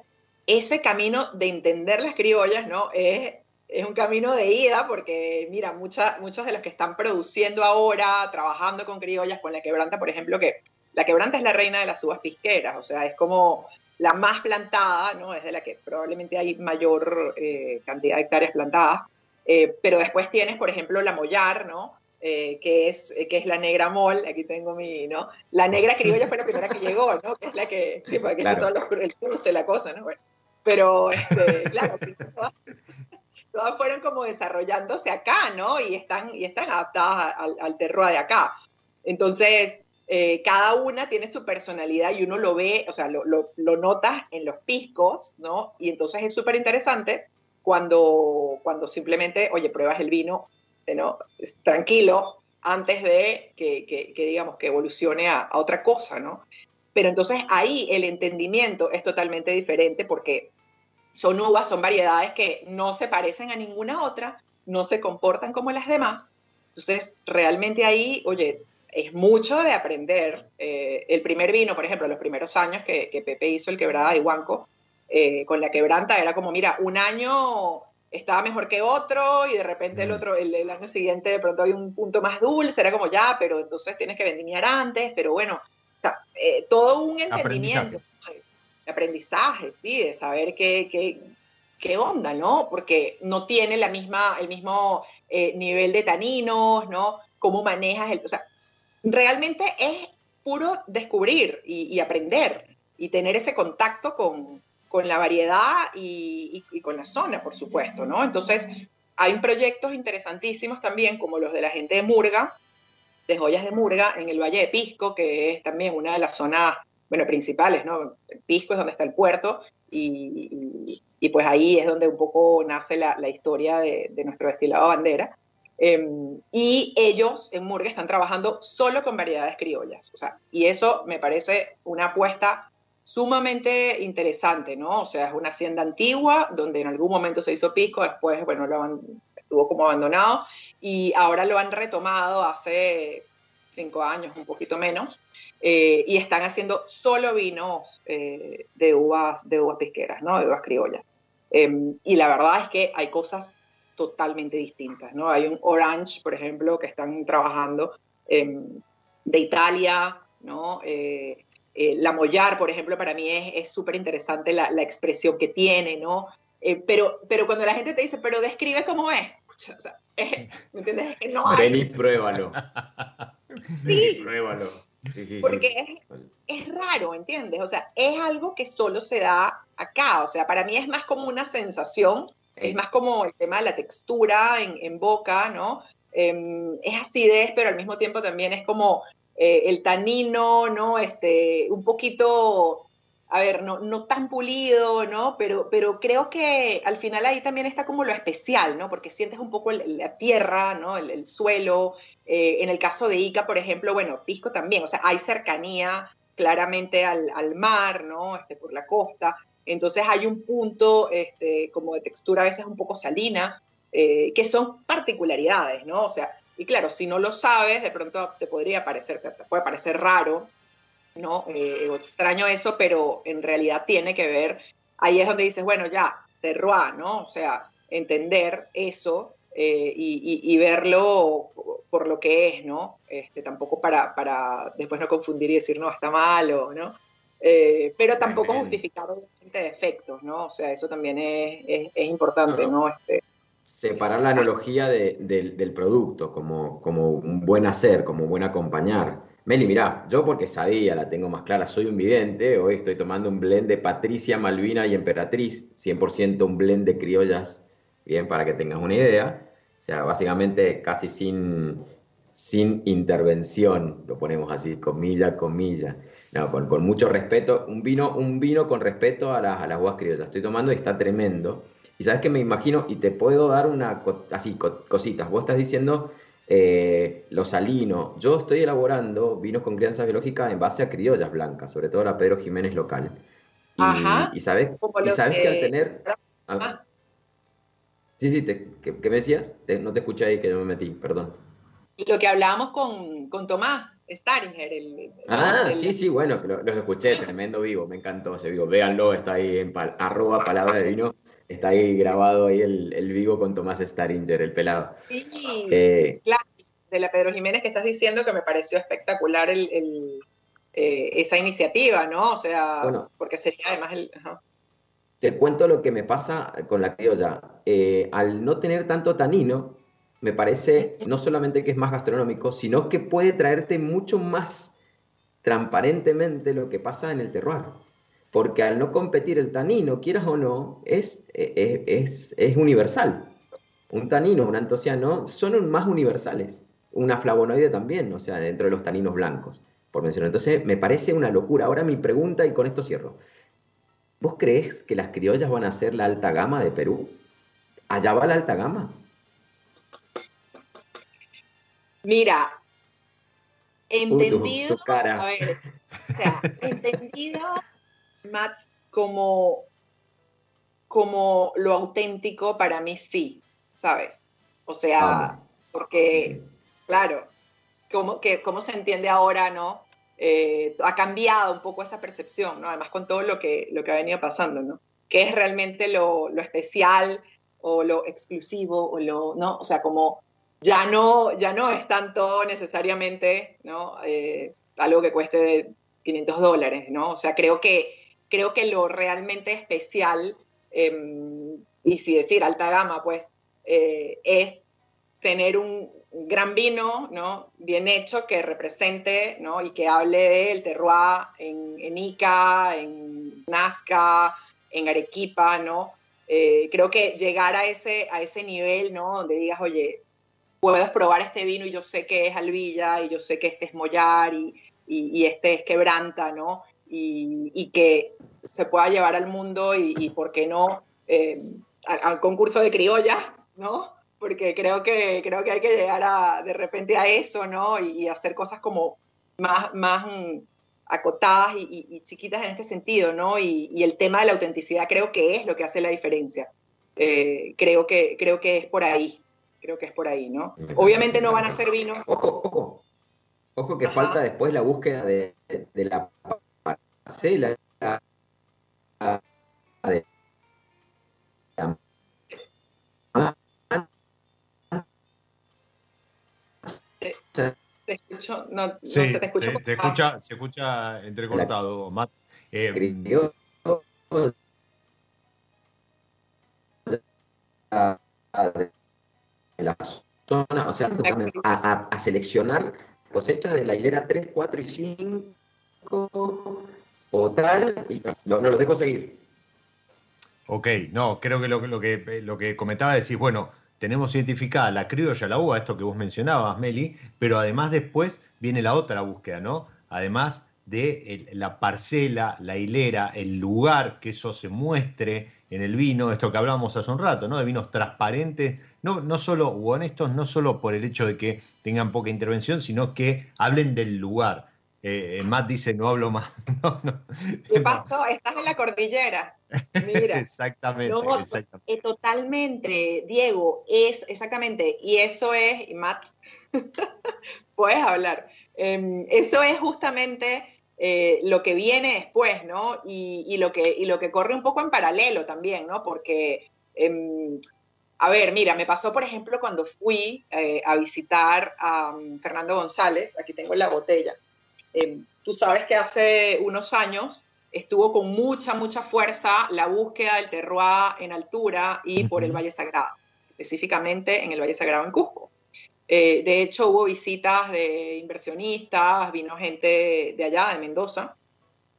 ese camino de entender las criollas, ¿no? Es, es un camino de ida porque, mira, muchas muchos de los que están produciendo ahora, trabajando con criollas, con la quebranta, por ejemplo, que la quebranta es la reina de las uvas pisqueras, o sea, es como la más plantada, ¿no? Es de la que probablemente hay mayor eh, cantidad de hectáreas plantadas. Eh, pero después tienes, por ejemplo, la mollar, ¿no? Eh, que, es, que es la negra mol, aquí tengo mi, ¿no? La negra criolla fue la primera que llegó, ¿no? Que es la que, sí, porque claro. todo los, el cruce, la cosa, ¿no? Bueno, pero, este, claro, todas, todas, fueron como desarrollándose acá, ¿no? Y están, y están adaptadas al, al terroir de acá. Entonces, eh, cada una tiene su personalidad y uno lo ve, o sea, lo, lo, notas en los piscos, ¿no? Y entonces es súper interesante cuando, cuando simplemente, oye, pruebas el vino, ¿no? tranquilo, antes de que, digamos, que evolucione a, a, otra cosa, ¿no? Pero entonces ahí el entendimiento es totalmente diferente porque son uvas, son variedades que no se parecen a ninguna otra, no se comportan como las demás. Entonces, realmente ahí, oye, es mucho de aprender. Eh, el primer vino, por ejemplo, los primeros años que, Pepe hizo el quebrada de Huanco, eh, con la quebranta era como, mira, un año estaba mejor que otro y de repente el otro, el, año siguiente de pronto había un punto más dulce, era como ya, pero entonces tienes que vendimiar antes, pero bueno, eh, todo un entendimiento, aprendizaje. sí, de saber qué, qué, qué, onda, ¿no? Porque no tiene la misma, el mismo nivel de taninos, ¿no? Cómo manejas el, o sea, realmente es puro descubrir y, aprender y tener ese contacto con, la variedad y, con la zona, por supuesto, ¿no? Entonces, hay proyectos interesantísimos también, como los de la gente de Murga, de joyas de Murga, en el Valle de Pisco, que es también una de las zonas, bueno, principales, ¿no? Pisco es donde está el puerto, y, pues ahí es donde un poco nace la, historia de, de, nuestro destilado bandera. Em, y ellos en Murga están trabajando solo con variedades criollas. O sea, y eso me parece una apuesta sumamente interesante, ¿no? O sea, es una hacienda antigua donde en algún momento se hizo pisco, después, bueno, lo estuvo como abandonado y ahora lo han retomado hace cinco años, un poquito menos, eh, y están haciendo solo vinos eh, de uvas, de uvas pisqueras, ¿no? De uvas criollas. Em, y la verdad es que hay cosas totalmente distintas, ¿no? Hay un Orange, por ejemplo, que están trabajando em, de Italia, ¿no? Eh, eh, la Mollar, por ejemplo, para mí es súper interesante la, expresión que tiene, ¿no? Eh, pero, pero cuando la gente te dice, pero describe cómo es, o sea, [laughs] ¿me entiendes? Es que no hay. Vení, pruébalo. Sí. pruébalo. Porque es, es, raro, ¿entiendes? O sea, es algo que solo se da acá. O sea, para mí es más como una sensación es más como el tema de la textura en, boca, ¿no? Em, es acidez, pero al mismo tiempo también es como eh, el tanino, ¿no? Este, un poquito, a ver, no, no tan pulido, ¿no? Pero, pero creo que al final ahí también está como lo especial, ¿no? Porque sientes un poco la tierra, ¿no? El, suelo. Eh, en el caso de Ica, por ejemplo, bueno, Pisco también, o sea, hay cercanía claramente al, mar, ¿no? Este, por la costa, entonces hay un punto este, como de textura a veces un poco salina, eh, que son particularidades, ¿no? O sea, y claro, si no lo sabes, de pronto te podría parecer, te puede parecer raro, ¿no? Eh, extraño eso, pero en realidad tiene que ver, ahí es donde dices, bueno, ya, terroir, ¿no? O sea, entender eso eh, y, verlo por lo que es, ¿no? Este, tampoco para, para después no confundir y decir, no, está malo, ¿no? Eh, pero tampoco justificado de defectos, ¿no? O sea, eso también es, importante, ¿no? Este, Separar la analogía del producto como, como un buen hacer, como un buen acompañar. Meli, mirá, yo porque sabía, la tengo más clara, soy un vidente, hoy estoy tomando un blend de Patricia, Malvina y Emperatriz, 100% un blend de criollas, bien, para que tengas una idea. O sea, básicamente casi sin, sin intervención, lo ponemos así, comilla, comilla con, mucho respeto, un vino, un vino con respeto a las, a las uvas criollas. Estoy tomando y está tremendo. Y sabes que me imagino, y te puedo dar una así, cositas. Vos estás diciendo eh, lo salino. Yo estoy elaborando vinos con crianza biológica en base a criollas blancas, sobre todo la Pedro Jiménez local. Y, Ajá. y sabes, y sabes que, al tener. sí, sí, ¿qué, me decías? no te escuché ahí que no me metí, perdón. Lo que hablábamos con, con Tomás, Staringer. El, ah, sí, sí, bueno, los escuché, tremendo vivo, me encantó ese vivo. Véanlo, está ahí en arroba palabra de vino, está ahí grabado ahí el, vivo con Tomás Staringer, el pelado. Sí, eh, claro, de la Pedro Jiménez que estás diciendo que me pareció espectacular el, eh, esa iniciativa, ¿no? O sea, porque sería además el... Te cuento lo que me pasa con la criolla. Eh, al no tener tanto tanino, me parece no solamente que es más gastronómico, sino que puede traerte mucho más transparentemente lo que pasa en el terroir. Porque al no competir el tanino, quieras o no, es, es, es, universal. Un tanino, un antociano, son más universales. Una flavonoide también, o sea, dentro de los taninos blancos, por mencionar. Entonces, me parece una locura. Ahora mi pregunta, y con esto cierro. ¿Vos crees que las criollas van a ser la alta gama de Perú? allá va la alta gama. Mira, entendido, a ver, o sea, entendido, Matt, como, como lo auténtico para mí sí, ¿sabes? O sea, porque, claro, cómo, que, cómo se entiende ahora, ¿no? Eh, ha cambiado un poco esa percepción, ¿no? Además con todo lo que, lo que ha venido pasando, ¿no? ¿Qué es realmente lo, lo especial o lo exclusivo o lo, ¿no? O sea, como ya no, ya no es tanto necesariamente, ¿no? Eh, algo que cueste 500 dólares, ¿no? O sea, creo que, creo que lo realmente especial, em, y si decir alta gama, pues, eh, es tener un, gran vino, ¿no? Bien hecho, que represente, ¿no? Y que hable del terroir en, Ica, en Nazca, en Arequipa, ¿no? Eh, creo que llegar a ese, a ese nivel, ¿no? Donde digas, oye, puedes probar este vino y yo sé que es Alvilla y yo sé que este es Mollar y, y, este es Quebranta, ¿no? Y, y, que se pueda llevar al mundo y, ¿por qué no? Eh, al concurso de criollas, ¿no? porque creo que, creo que hay que llegar a, de repente a eso, ¿no? Y, hacer cosas como más, más mm, acotadas y, chiquitas en este sentido, ¿no? Y, el tema de la autenticidad creo que es lo que hace la diferencia. Eh, creo, que, creo que es por ahí, creo que es por ahí, ¿no? Obviamente no van a ser vinos. Ojo, ojo, ojo que falta después la búsqueda de, de la parcela, de, te escucho, no, no se te escucha. te escucha, se escucha entrecortado, Matt. Eh, la zona, o sea, a, a, seleccionar cosechas de la hilera 3, 4 y 5 o tal, y no, no lo dejo seguir. Ok, no, creo que lo, lo que lo que comentaba decir, bueno, tenemos identificada la criolla, la uva, esto que vos mencionabas, Meli, pero además después viene la otra búsqueda, ¿no? Además de la parcela, la hilera, el lugar, que eso se muestre en el vino, esto que hablábamos hace un rato, ¿no? De vinos transparentes, no, no solo, o honestos, no solo por el hecho de que tengan poca intervención, sino que hablen del lugar. Eh, Matt dice, no hablo más. [laughs] ¿Qué pasó? Estás en la cordillera. Mira. [laughs] exactamente, eh, totalmente, Diego, es exactamente, y eso es, Matt, [laughs] puedes hablar, em, eso es justamente eh, lo que viene después, ¿no? Y, lo que, y lo que corre un poco en paralelo también, ¿no? Porque, em, a ver, mira, me pasó, por ejemplo, cuando fui a visitar a um, Fernando González, aquí tengo la botella. Em, tú sabes que hace unos años estuvo con mucha, mucha fuerza la búsqueda del terroir en altura y por el Valle Sagrado, específicamente en el Valle Sagrado en Cusco. Eh, de hecho, hubo visitas de inversionistas, vino gente de allá, de Mendoza,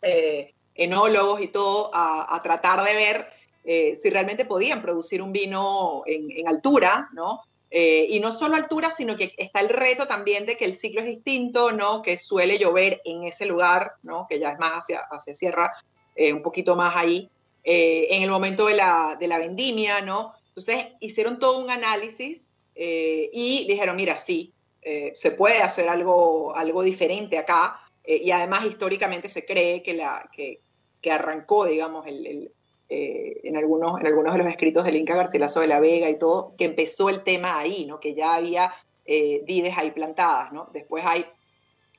eh, enólogos y todo, a, tratar de ver eh, si realmente podían producir un vino en, en altura, ¿no? Eh, y no solo altura, sino que está el reto también de que el ciclo es distinto, ¿no? Que suele llover en ese lugar, ¿no? Que ya es más hacia, hacia sierra, eh, un poquito más ahí, eh, en el momento de la, de la, vendimia, ¿no? Entonces hicieron todo un análisis y dijeron, mira, sí, se puede hacer algo, algo diferente acá. y además históricamente se cree que, la, que, que arrancó, digamos, el, eh, en, algunos, en algunos de los escritos del Inca Garcilaso de la Vega y todo, que empezó el tema ahí, ¿no? que ya había eh, vides ahí plantadas. ¿no? Después hay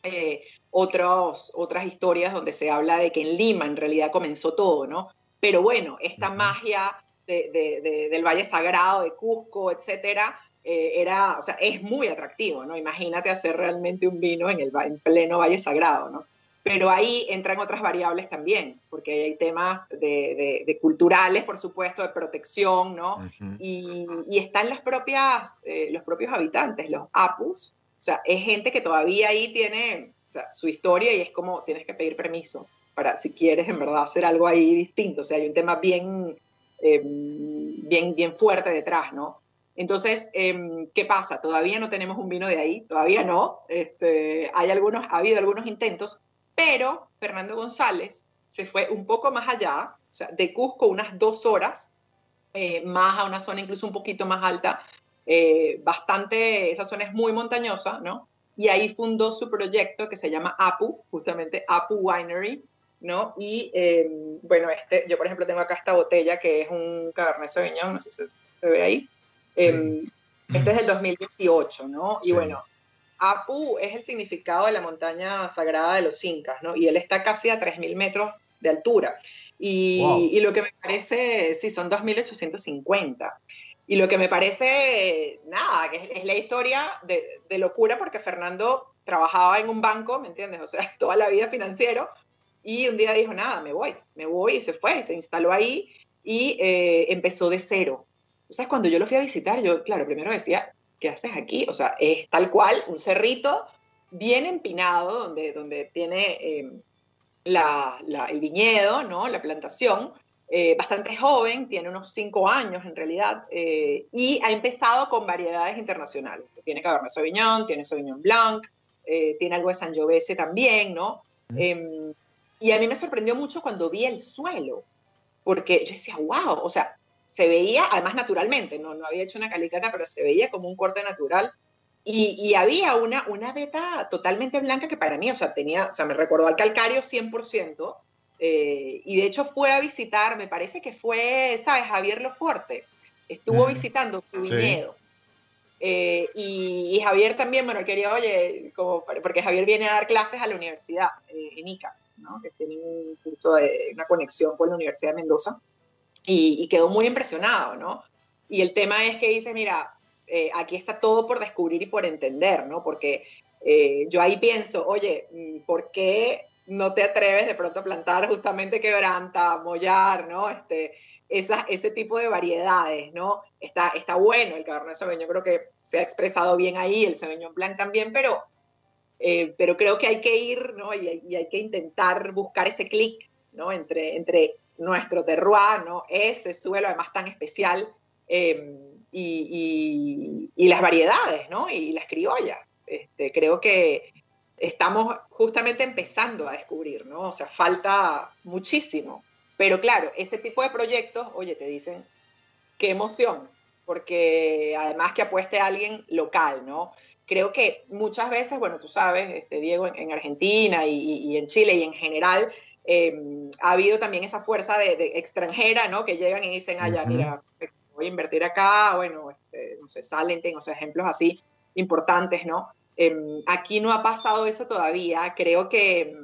eh, otros, otras historias donde se habla de que en Lima en realidad comenzó todo, ¿no? Pero bueno, esta magia del Valle Sagrado, de Cusco, etcétera, era, o sea, es muy atractivo, ¿no? Imagínate hacer realmente un vino en el en pleno Valle Sagrado, ¿no? Pero ahí entran otras variables también, porque hay temas de, culturales, por supuesto, de protección, ¿no? y, están las propias, eh, los propios habitantes, los apus, o sea, es gente que todavía ahí tiene su historia y es como tienes que pedir permiso para si quieres en verdad hacer algo ahí distinto, o sea, hay un tema bien, em, bien, bien fuerte detrás, ¿no? Entonces, em, ¿qué pasa? Todavía no tenemos un vino de ahí, todavía no. Este, hay algunos, ha habido algunos intentos, pero Fernando González se fue un poco más allá, o sea, de Cusco unas dos horas, eh, más a una zona incluso un poquito más alta, eh, bastante, esa zona es muy montañosa, ¿no? Y ahí fundó su proyecto que se llama APU, justamente APU Winery, ¿no? Y em, bueno, este, yo por ejemplo tengo acá esta botella que es un Cabernet Sauvignon, no sé si se, ve ahí. Em, este es del 2018, ¿no? Y bueno, Apu es el significado de la montaña sagrada de los incas, ¿no? Y él está casi a 3.000 metros de altura. Y, lo que me parece, sí, son 2.850. Y lo que me parece, nada, que es, la historia de, de, locura porque Fernando trabajaba en un banco, ¿me entiendes? O sea, [laughs] toda la vida financiero. Y un día dijo, nada, me voy, me voy y se fue, y se instaló ahí y eh, empezó de cero. Entonces, cuando yo lo fui a visitar, yo, claro, primero decía, ¿qué haces aquí? O sea, es tal cual un cerrito bien empinado donde, donde tiene eh, la, el viñedo, ¿no? La plantación, eh, bastante joven, tiene unos cinco años en realidad, eh, y ha empezado con variedades internacionales. Tiene Cabernet Sauvignon, tiene Sauvignon Blanc, tiene algo de Sangiovese también, ¿no? Em, y a mí me sorprendió mucho cuando vi el suelo, porque yo decía, wow, o sea, se veía, además naturalmente, no, no había hecho una calicata, pero se veía como un corte natural. Y, había una, una veta totalmente blanca que para mí, o sea, tenía, o sea, me recordó al calcario 100%. Eh, y de hecho fue a visitar, me parece que fue, ¿sabes? Javier Loforte. Estuvo visitando su viñedo. Eh, y, Javier también, bueno, quería, oye, como, porque Javier viene a dar clases a la universidad, eh, en ICA, ¿no? que tiene un curso de una conexión con la Universidad de Mendoza y, quedó muy impresionado, ¿no? Y el tema es que dice, mira, eh, aquí está todo por descubrir y por entender, ¿no? Porque eh, yo ahí pienso, oye, mm, ¿por qué no te atreves de pronto a plantar justamente quebranta, mollar, ¿no? Este, esa, ese tipo de variedades, ¿no? Está, está bueno el Cabernet Sauvignon, creo que se ha expresado bien ahí, el Sauvignon Blanc también, pero, eh, pero creo que hay que ir, ¿no? Y, y hay que intentar buscar ese clic, ¿no? Entre, entre nuestro terroir, ¿no? ese suelo además tan especial, em, y, las variedades, ¿no? Y las criollas. Este, creo que estamos justamente empezando a descubrir, ¿no? O sea, falta muchísimo. Pero claro, ese tipo de proyectos, oye, te dicen, qué emoción, porque además que apueste alguien local, ¿no? Creo que muchas veces, bueno, tú sabes, este, Diego, en, Argentina y, en Chile y en general, Em, ha habido también esa fuerza de, extranjera, ¿no? Que llegan y dicen, ya, mira, voy a invertir acá, bueno, este, no sé, salen, o sea, ejemplos así importantes, ¿no? Em, aquí no ha pasado eso todavía, creo que,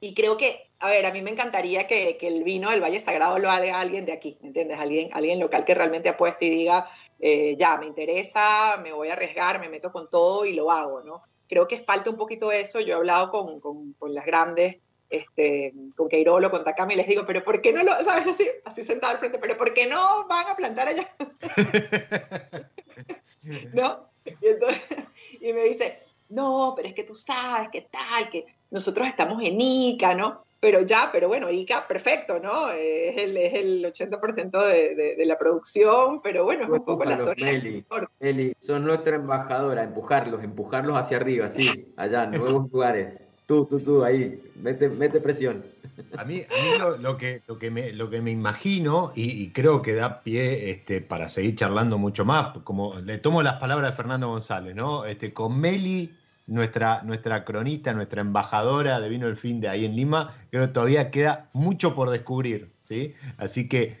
y creo que, a ver, a mí me encantaría que, el vino del Valle Sagrado lo haga alguien de aquí, ¿me entiendes? Alguien, alguien local que realmente apueste y diga, eh, ya, me interesa, me voy a arriesgar, me meto con todo y lo hago, ¿no? Creo que falta un poquito eso, yo he hablado con, con, con las grandes este, con Queirolo, con Takami, les digo, pero ¿por qué no lo, sabes, así, así sentado al frente, pero ¿por qué no van a plantar allá? [laughs] ¿No? Y, me dice, no, pero es que tú sabes que tal, que nosotros estamos en ICA, ¿no? Pero ya, pero bueno, ICA, perfecto, ¿no? Es el, es el 80% de, de, la producción, pero bueno, es un poco la zona. Eli, Eli, son nuestra embajadora, empujarlos, empujarlos hacia arriba, sí, allá, en nuevos lugares. Tú, tú, tú, ahí, mete, mete presión. A mí, lo, que, lo, que me, lo que me imagino, y, creo que da pie este, para seguir charlando mucho más, como le tomo las palabras de Fernando González, ¿no? Este, con Meli, nuestra, nuestra cronista, nuestra embajadora de Vino el Fin de ahí en Lima, creo que todavía queda mucho por descubrir, ¿sí? Así que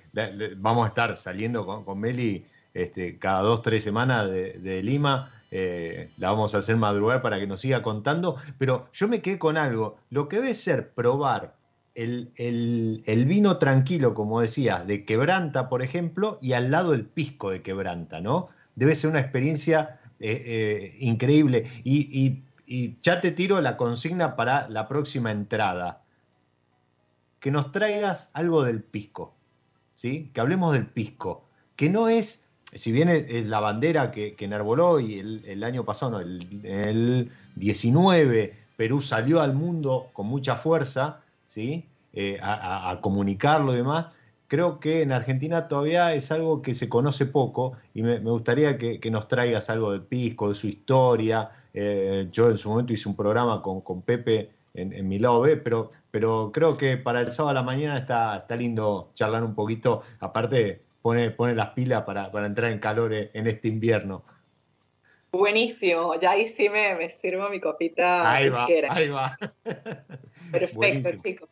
vamos a estar saliendo con, con Meli este, cada dos, tres semanas de, de Lima eh, la vamos a hacer madrugar para que nos siga contando, pero yo me quedé con algo, lo que debe ser probar el, vino tranquilo, como decías, de quebranta, por ejemplo, y al lado el pisco de quebranta, ¿no? Debe ser una experiencia eh, eh, increíble. Y, y ya te tiro la consigna para la próxima entrada. Que nos traigas algo del pisco, ¿sí? Que hablemos del pisco, que no es si bien es la bandera que, que enarboló y el, año pasado, no, el, 19, Perú salió al mundo con mucha fuerza, ¿sí? Eh, a, comunicarlo y demás, creo que en Argentina todavía es algo que se conoce poco y me, gustaría que, nos traigas algo del pisco, de su historia. Eh, yo en su momento hice un programa con, con Pepe en, en, mi lado B, pero, pero creo que para el sábado a la mañana está, está lindo charlar un poquito, aparte pone, pone las pilas para, para entrar en calor en este invierno. Buenísimo, ya ahí sí me, me sirvo mi copita. Ahí va, ahí va. Perfecto, chicos.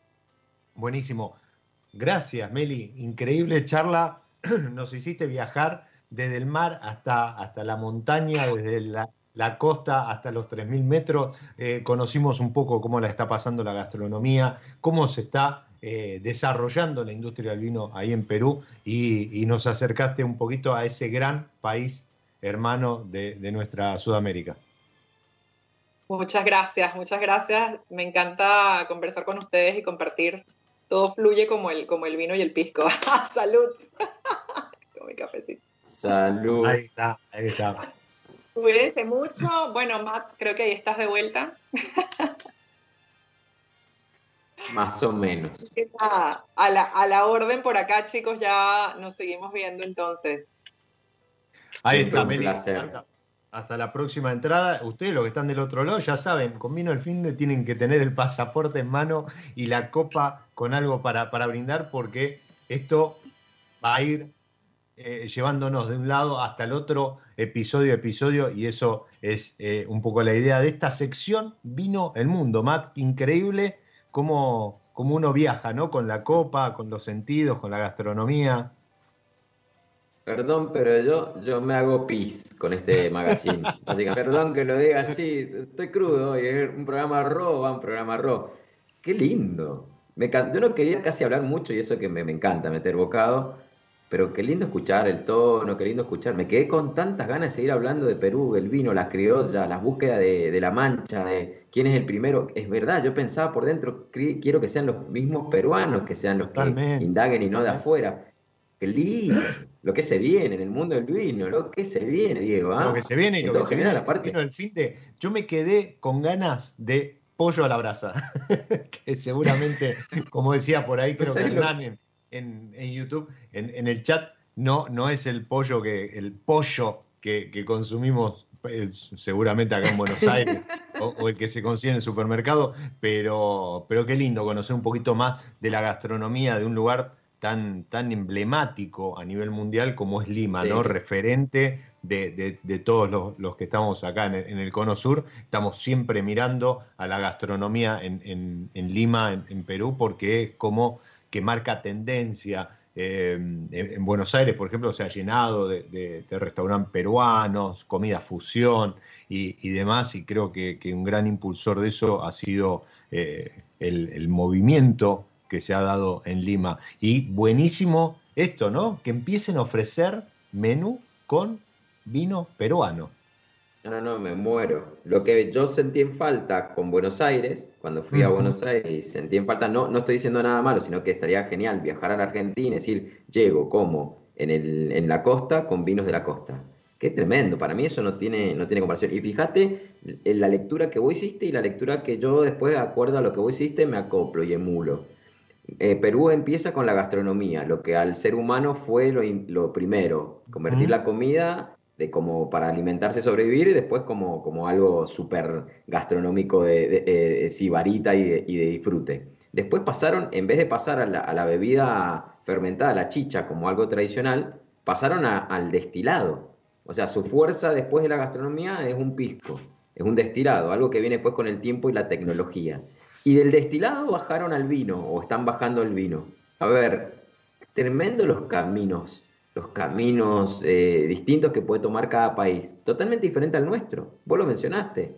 Buenísimo. Gracias, Meli. Increíble charla. [clears throat] Nos hiciste viajar desde el mar hasta, hasta la montaña, desde la, costa hasta los 3.000 metros. Eh, conocimos un poco cómo la está pasando la gastronomía, cómo se está eh, desarrollando la industria del vino ahí en Perú y, y, nos acercaste un poquito a ese gran país hermano de, nuestra Sudamérica. Muchas gracias, muchas gracias. Me encanta conversar con ustedes y compartir. Todo fluye como el, como el vino y el pisco. [laughs] ¡Salud! [laughs] Con mi cafecito. Salud. Ahí está, ahí está. Cuídense mucho. Bueno, Matt, creo que ahí estás de vuelta. [laughs] Más o menos. A la, a la orden por acá, chicos, ya nos seguimos viendo entonces. Ahí está, Meli. Hasta, la próxima entrada. Ustedes, los que están del otro lado, ya saben, con vino el fin de tienen que tener el pasaporte en mano y la copa con algo para, para brindar, porque esto va a ir eh, llevándonos de un lado hasta el otro, episodio a episodio, y eso es eh, un poco la idea de esta sección, Vino el Mundo. Matt, increíble cómo, cómo uno viaja, ¿no? Con la copa, con los sentidos, con la gastronomía. Perdón, pero yo, yo me hago pis con este magazine. [laughs] perdón que lo diga así, estoy crudo hoy, es un programa raw, un programa raw. Qué lindo. Me, yo no quería casi hablar mucho y eso que me, encanta, meter bocado, pero qué lindo escuchar el tono, qué lindo escuchar. Me quedé con tantas ganas de seguir hablando de Perú, del vino, las criollas, las búsquedas de, la mancha, de quién es el primero. Es verdad, yo pensaba por dentro, quiero que sean los mismos peruanos, que sean los que indaguen y no de afuera. Qué lindo lo que se viene en el mundo del vino, lo que se viene, Diego. ¿ah? Lo que se viene y lo que se viene. La parte... Vino fin de, yo me quedé con ganas de pollo a la brasa, [laughs] que seguramente, como decía por ahí, creo que Hernán en, en, YouTube, en, el chat, no, no es el pollo que, el pollo que, consumimos pues, seguramente acá en Buenos [laughs] Aires o, el que se consigue en el supermercado, pero, pero qué lindo conocer un poquito más de la gastronomía de un lugar tan, tan emblemático a nivel mundial como es Lima, ¿no? Referente de, todos los, que estamos acá en el, Cono Sur. Estamos siempre mirando a la gastronomía en, Lima, en, Perú, porque es como que marca tendencia. Eh, en, Buenos Aires, por ejemplo, se ha llenado de, restaurantes peruanos, comida fusión y, demás, y creo que, un gran impulsor de eso ha sido eh, el movimiento que se ha dado en Lima. Y buenísimo esto, ¿no? Que empiecen a ofrecer menú con vino peruano. No, no, no, me muero. Lo que yo sentí en falta con Buenos Aires, cuando fui a Buenos Aires, sentí en falta, no, no estoy diciendo nada malo, sino que estaría genial viajar a la Argentina y decir, llego, como en, el, en la costa con vinos de la costa. Qué tremendo, para mí eso no tiene, no tiene comparación. Y fíjate, en la lectura que vos hiciste y la lectura que yo después, de acuerdo a lo que vos hiciste, me acoplo y emulo. Eh, Perú empieza con la gastronomía, lo que al ser humano fue lo, primero, convertir la comida de como para alimentarse, sobrevivir y después como, como algo súper gastronómico de, de, sibarita y de, disfrute. Después pasaron, en vez de pasar a la, bebida fermentada, la chicha, como algo tradicional, pasaron al destilado. O sea, su fuerza después de la gastronomía es un pisco, es un destilado, algo que viene después con el tiempo y la tecnología. Y del destilado bajaron al vino, o están bajando el vino. A ver, tremendo los caminos, los caminos eh, distintos que puede tomar cada país, totalmente diferente al nuestro. Vos lo mencionaste.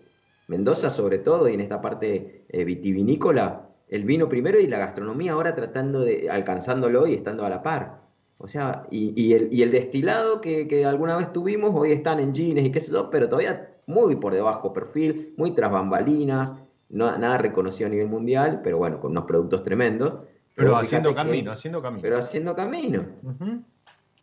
Mendoza sobre todo, y en esta parte eh, vitivinícola, el vino primero y la gastronomía ahora tratando de, alcanzándolo y estando a la par. O sea, y, el, y el, destilado que, que, alguna vez tuvimos, hoy están en jeans y qué sé yo, pero todavía muy por debajo perfil, muy tras bambalinas, nada reconocido a nivel mundial, pero bueno, con unos productos tremendos. Pero, haciendo camino, haciendo camino. Pero haciendo camino.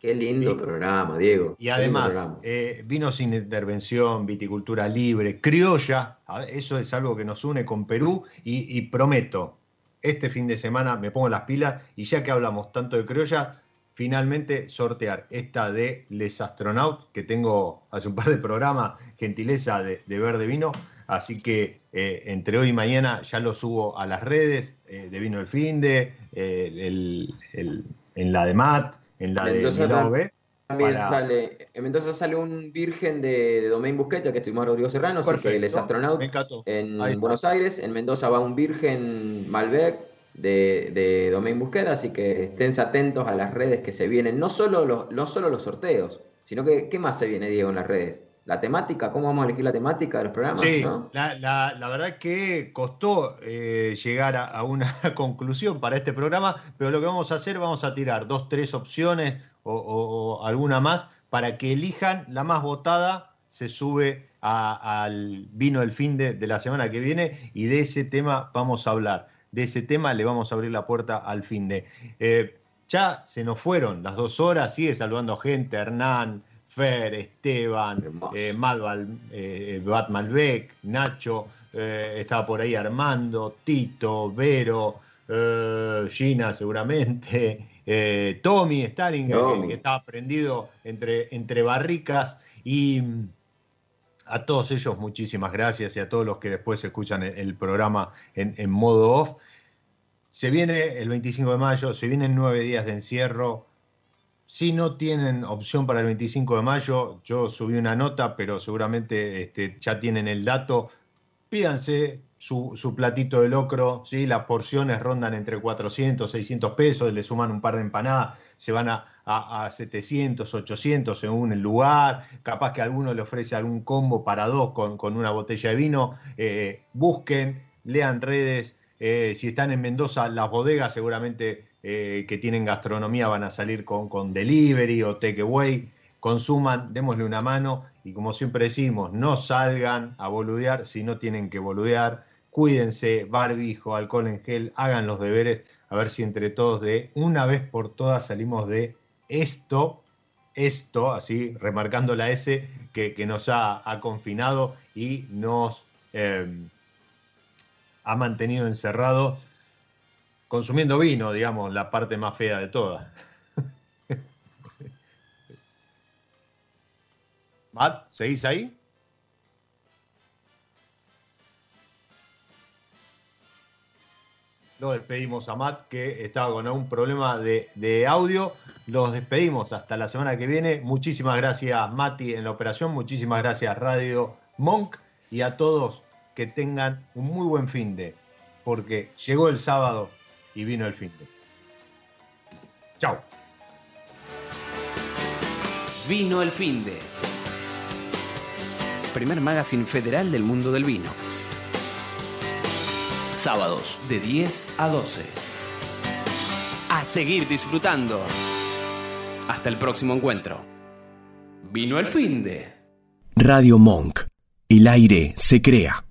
Qué lindo programa, Diego. Y además, eh, vino sin intervención, viticultura libre, criolla, eso es algo que nos une con Perú y, prometo, este fin de semana me pongo las pilas y ya que hablamos tanto de criolla, finalmente sortear esta de Les Astronaut, que tengo hace un par de programas, gentileza de, de ver de vino, Así que eh, entre hoy y mañana ya lo subo a las redes eh, de Vino el Finde, eh, en la de Mat, en la de Milove. También sale, en Mendoza sale un virgen de, de Domain Busqueta, que estuvimos Rodrigo Serrano, así que él es astronauta en Buenos Aires. En Mendoza va un virgen Malbec de, de Domain Busqueta, así que estén atentos a las redes que se vienen. No solo los, no solo los sorteos, sino que, ¿qué más se viene, Diego, en las redes? La temática, cómo vamos a elegir la temática de los programas. Sí, la, la, la, verdad que costó eh, llegar a, una [laughs] conclusión para este programa, pero lo que vamos a hacer, vamos a tirar dos, tres opciones o, alguna más para que elijan la más votada, se sube al vino del fin de, la semana que viene y de ese tema vamos a hablar. De ese tema le vamos a abrir la puerta al fin de. Eh, ya se nos fueron las dos horas, sigue saludando gente, Hernán, Fer, Esteban, eh, eh, Bat Malbec, Nacho, eh, estaba por ahí Armando, Tito, Vero, eh, Gina seguramente, [laughs] Tommy, Stalin, que, estaba prendido entre, entre barricas y mm, a todos ellos muchísimas gracias y a todos los que después escuchan el, programa en, en modo off. Se viene el 25 de mayo, se vienen nueve días de encierro, si no tienen opción para el 25 de mayo, yo subí una nota, pero seguramente este, ya tienen el dato. Pídanse su, platito de locro, ¿sí? las porciones rondan entre 400, 600 pesos, le suman un par de empanadas, se van a, a, 700, 800 según el lugar, capaz que alguno le ofrece algún combo para dos con, una botella de vino, eh, busquen, lean redes, eh, si están en Mendoza, las bodegas seguramente eh, que tienen gastronomía van a salir con, con delivery o takeaway. Consuman, démosle una mano y como siempre decimos, no salgan a boludear si no tienen que boludear. Cuídense, barbijo, alcohol en gel, hagan los deberes, a ver si entre todos de una vez por todas salimos de esto, esto, así remarcando la S que, nos ha, confinado y nos eh, ha mantenido encerrados consumiendo vino, digamos, la parte más fea de todas. [laughs] Matt, ¿seguís ahí? Lo despedimos a Matt, que estaba con algún problema de, audio. Los despedimos hasta la semana que viene. Muchísimas gracias, Mati, en la operación. Muchísimas gracias, Radio Monk. Y a todos que tengan un muy buen fin de, porque llegó el sábado y vino el fin de. Chao. Vino el fin de. Primer magazine federal del mundo del vino. Sábados de 10 a 12. A seguir disfrutando. Hasta el próximo encuentro. Vino el fin de. Radio Monk. El aire se crea.